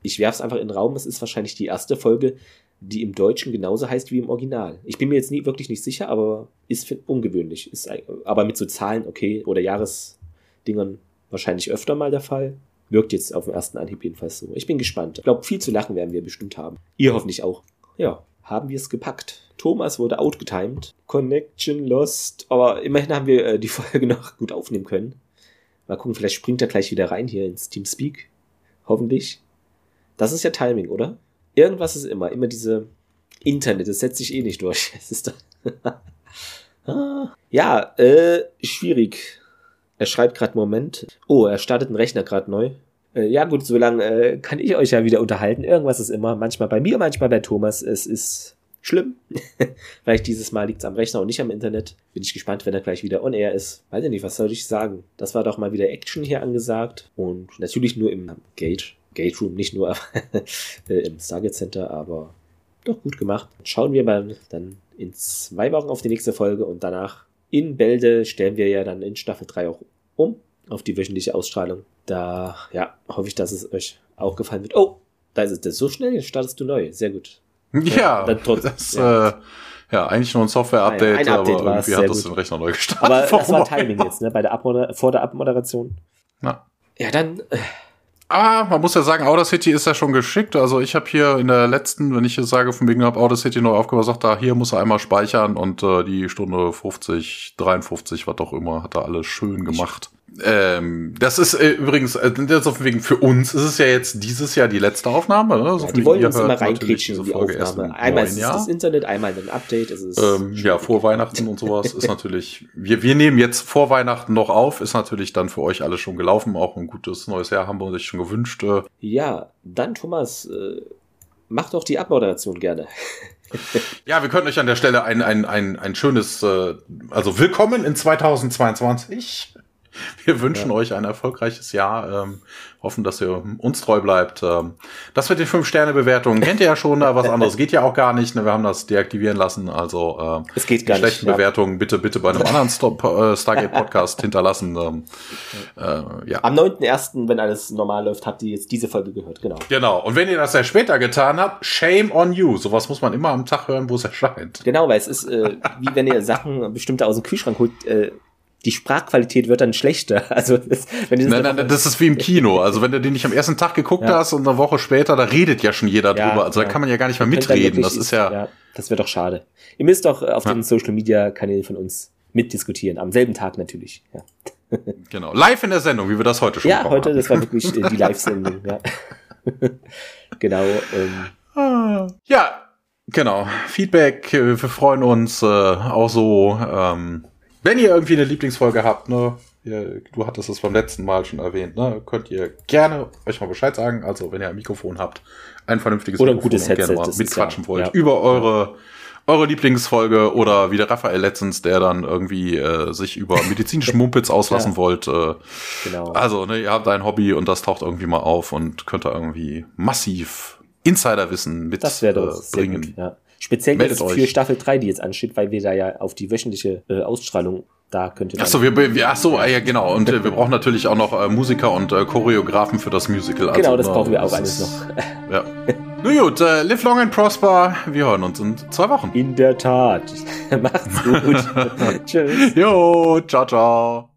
S1: ich werfe es einfach in den Raum, es ist wahrscheinlich die erste Folge, die im Deutschen genauso heißt wie im Original. Ich bin mir jetzt nie, wirklich nicht sicher, aber ist ungewöhnlich. Ist, aber mit so Zahlen, okay, oder Jahresdingern wahrscheinlich öfter mal der Fall. Wirkt jetzt auf den ersten Anhieb jedenfalls so. Ich bin gespannt. Ich glaube, viel zu lachen werden wir bestimmt haben. Ihr hoffentlich auch. Ja, haben wir es gepackt. Thomas wurde outgetimed. Connection lost. Aber immerhin haben wir äh, die Folge noch gut aufnehmen können. Mal gucken, vielleicht springt er gleich wieder rein hier ins Teamspeak. Hoffentlich. Das ist ja Timing, oder? Irgendwas ist immer. Immer diese Internet. Das setzt sich eh nicht durch. Es ist. Ah. ja, äh, schwierig. Er schreibt gerade Moment. Oh, er startet einen Rechner gerade neu. Äh, ja gut, so lange äh, kann ich euch ja wieder unterhalten. Irgendwas ist immer, manchmal bei mir, manchmal bei Thomas. Es ist schlimm. Vielleicht dieses Mal liegt es am Rechner und nicht am Internet. Bin ich gespannt, wenn er gleich wieder on air ist. Weiß ich nicht, was soll ich sagen? Das war doch mal wieder Action hier angesagt. Und natürlich nur im Gate. Gate Room, nicht nur äh, im Stargate Center, aber doch gut gemacht. Schauen wir mal dann in zwei Wochen auf die nächste Folge und danach in Bälde stellen wir ja dann in Staffel 3 auch um auf die wöchentliche Ausstrahlung. Da, ja, hoffe ich, dass es euch auch gefallen wird. Oh, da ist es so schnell, jetzt startest du neu. Sehr gut.
S2: Ja, ja das, ja. Äh, ja, eigentlich nur ein Software-Update,
S1: ein Update
S2: aber irgendwie hat das
S1: gut.
S2: den Rechner neu gestartet.
S1: Aber das war Timing jetzt, ne? Bei der Abmoder vor der Abmoderation.
S2: Na.
S1: Ja, dann. Äh,
S2: Ah, man muss ja sagen, Audacity ist ja schon geschickt. Also ich habe hier in der letzten, wenn ich jetzt sage, von wegen habe Audacity neu aufgebaut, sagt da, hier muss er einmal speichern und äh, die Stunde 50, 53, was auch immer, hat er alles schön gemacht. Ähm, das ist äh, übrigens, äh, das auf wegen für uns ist es ja jetzt dieses Jahr die letzte Aufnahme. Ne?
S1: Ja, die wollen uns immer reinkritschen in die Folge Aufnahme. Einmal ist es das Internet, einmal ein Update.
S2: Ähm, ja, vor Weihnachten und sowas ist natürlich, wir, wir nehmen jetzt vor Weihnachten noch auf, ist natürlich dann für euch alles schon gelaufen. Auch ein gutes neues Jahr haben wir uns schon gewünscht. Äh.
S1: Ja, dann Thomas, äh, mach doch die Abmoderation gerne.
S2: ja, wir können euch an der Stelle ein, ein, ein, ein schönes, äh, also willkommen in 2022. Wir wünschen ja. euch ein erfolgreiches Jahr, ähm, hoffen, dass ihr uns treu bleibt. Ähm, das mit den fünf Sterne Bewertungen kennt ihr ja schon, da was anderes geht ja auch gar nicht. Ne? Wir haben das deaktivieren lassen, also
S1: äh, es geht gar
S2: die schlechten
S1: nicht,
S2: Bewertungen bitte bitte bei einem anderen Stop, äh, Stargate Podcast hinterlassen. Ähm, äh, ja.
S1: Am 9.1., wenn alles normal läuft, habt ihr jetzt diese Folge gehört, genau.
S2: Genau. Und wenn ihr das ja später getan habt, shame on you. Sowas muss man immer am Tag hören, wo es erscheint.
S1: Genau, weil es ist äh, wie wenn ihr Sachen bestimmte aus dem Kühlschrank holt. Äh, die Sprachqualität wird dann schlechter. Also das,
S2: wenn nein, nein, nein, das ist wie im Kino. Also wenn du den nicht am ersten Tag geguckt ja. hast und eine Woche später, da redet ja schon jeder ja, drüber. Also da kann man ja gar nicht mehr mitreden. Das ist ja, ja
S1: das wäre doch schade. Ihr müsst doch auf den Social Media Kanälen von uns mitdiskutieren. Am selben Tag natürlich. Ja.
S2: Genau. Live in der Sendung, wie wir das heute schon
S1: Ja, heute, das war wirklich die Live-Sendung. ja. genau. Ähm.
S2: Ja, genau. Feedback, wir freuen uns äh, auch so. Ähm, wenn ihr irgendwie eine Lieblingsfolge habt, ne, ihr, du hattest es beim letzten Mal schon erwähnt, ne, könnt ihr gerne euch mal Bescheid sagen. Also, wenn ihr ein Mikrofon habt, ein vernünftiges
S1: oder
S2: ein
S1: Mikrofon gutes Headset,
S2: gerne mal mitquatschen ja, wollt ja. über eure eure Lieblingsfolge oder wie der Raphael letztens, der dann irgendwie äh, sich über medizinische Mumpitz auslassen ja. wollte. Genau. Also, ne, ihr habt ein Hobby und das taucht irgendwie mal auf und könnt da irgendwie massiv Insiderwissen mit
S1: das doch äh, bringen. Gut, ja. Speziell jetzt für euch. Staffel 3, die jetzt ansteht, weil wir da ja auf die wöchentliche äh, Ausstrahlung da könnte
S2: Achso, wir, wir, ach so, ja genau. Und äh, wir brauchen natürlich auch noch äh, Musiker und äh, Choreografen für das Musical.
S1: Also, genau, das brauchen wir auch alles noch.
S2: Ja. Nun gut, äh, live long and prosper. Wir hören uns in zwei Wochen.
S1: In der Tat. Macht's gut.
S2: Tschüss. Jo, ciao, ciao.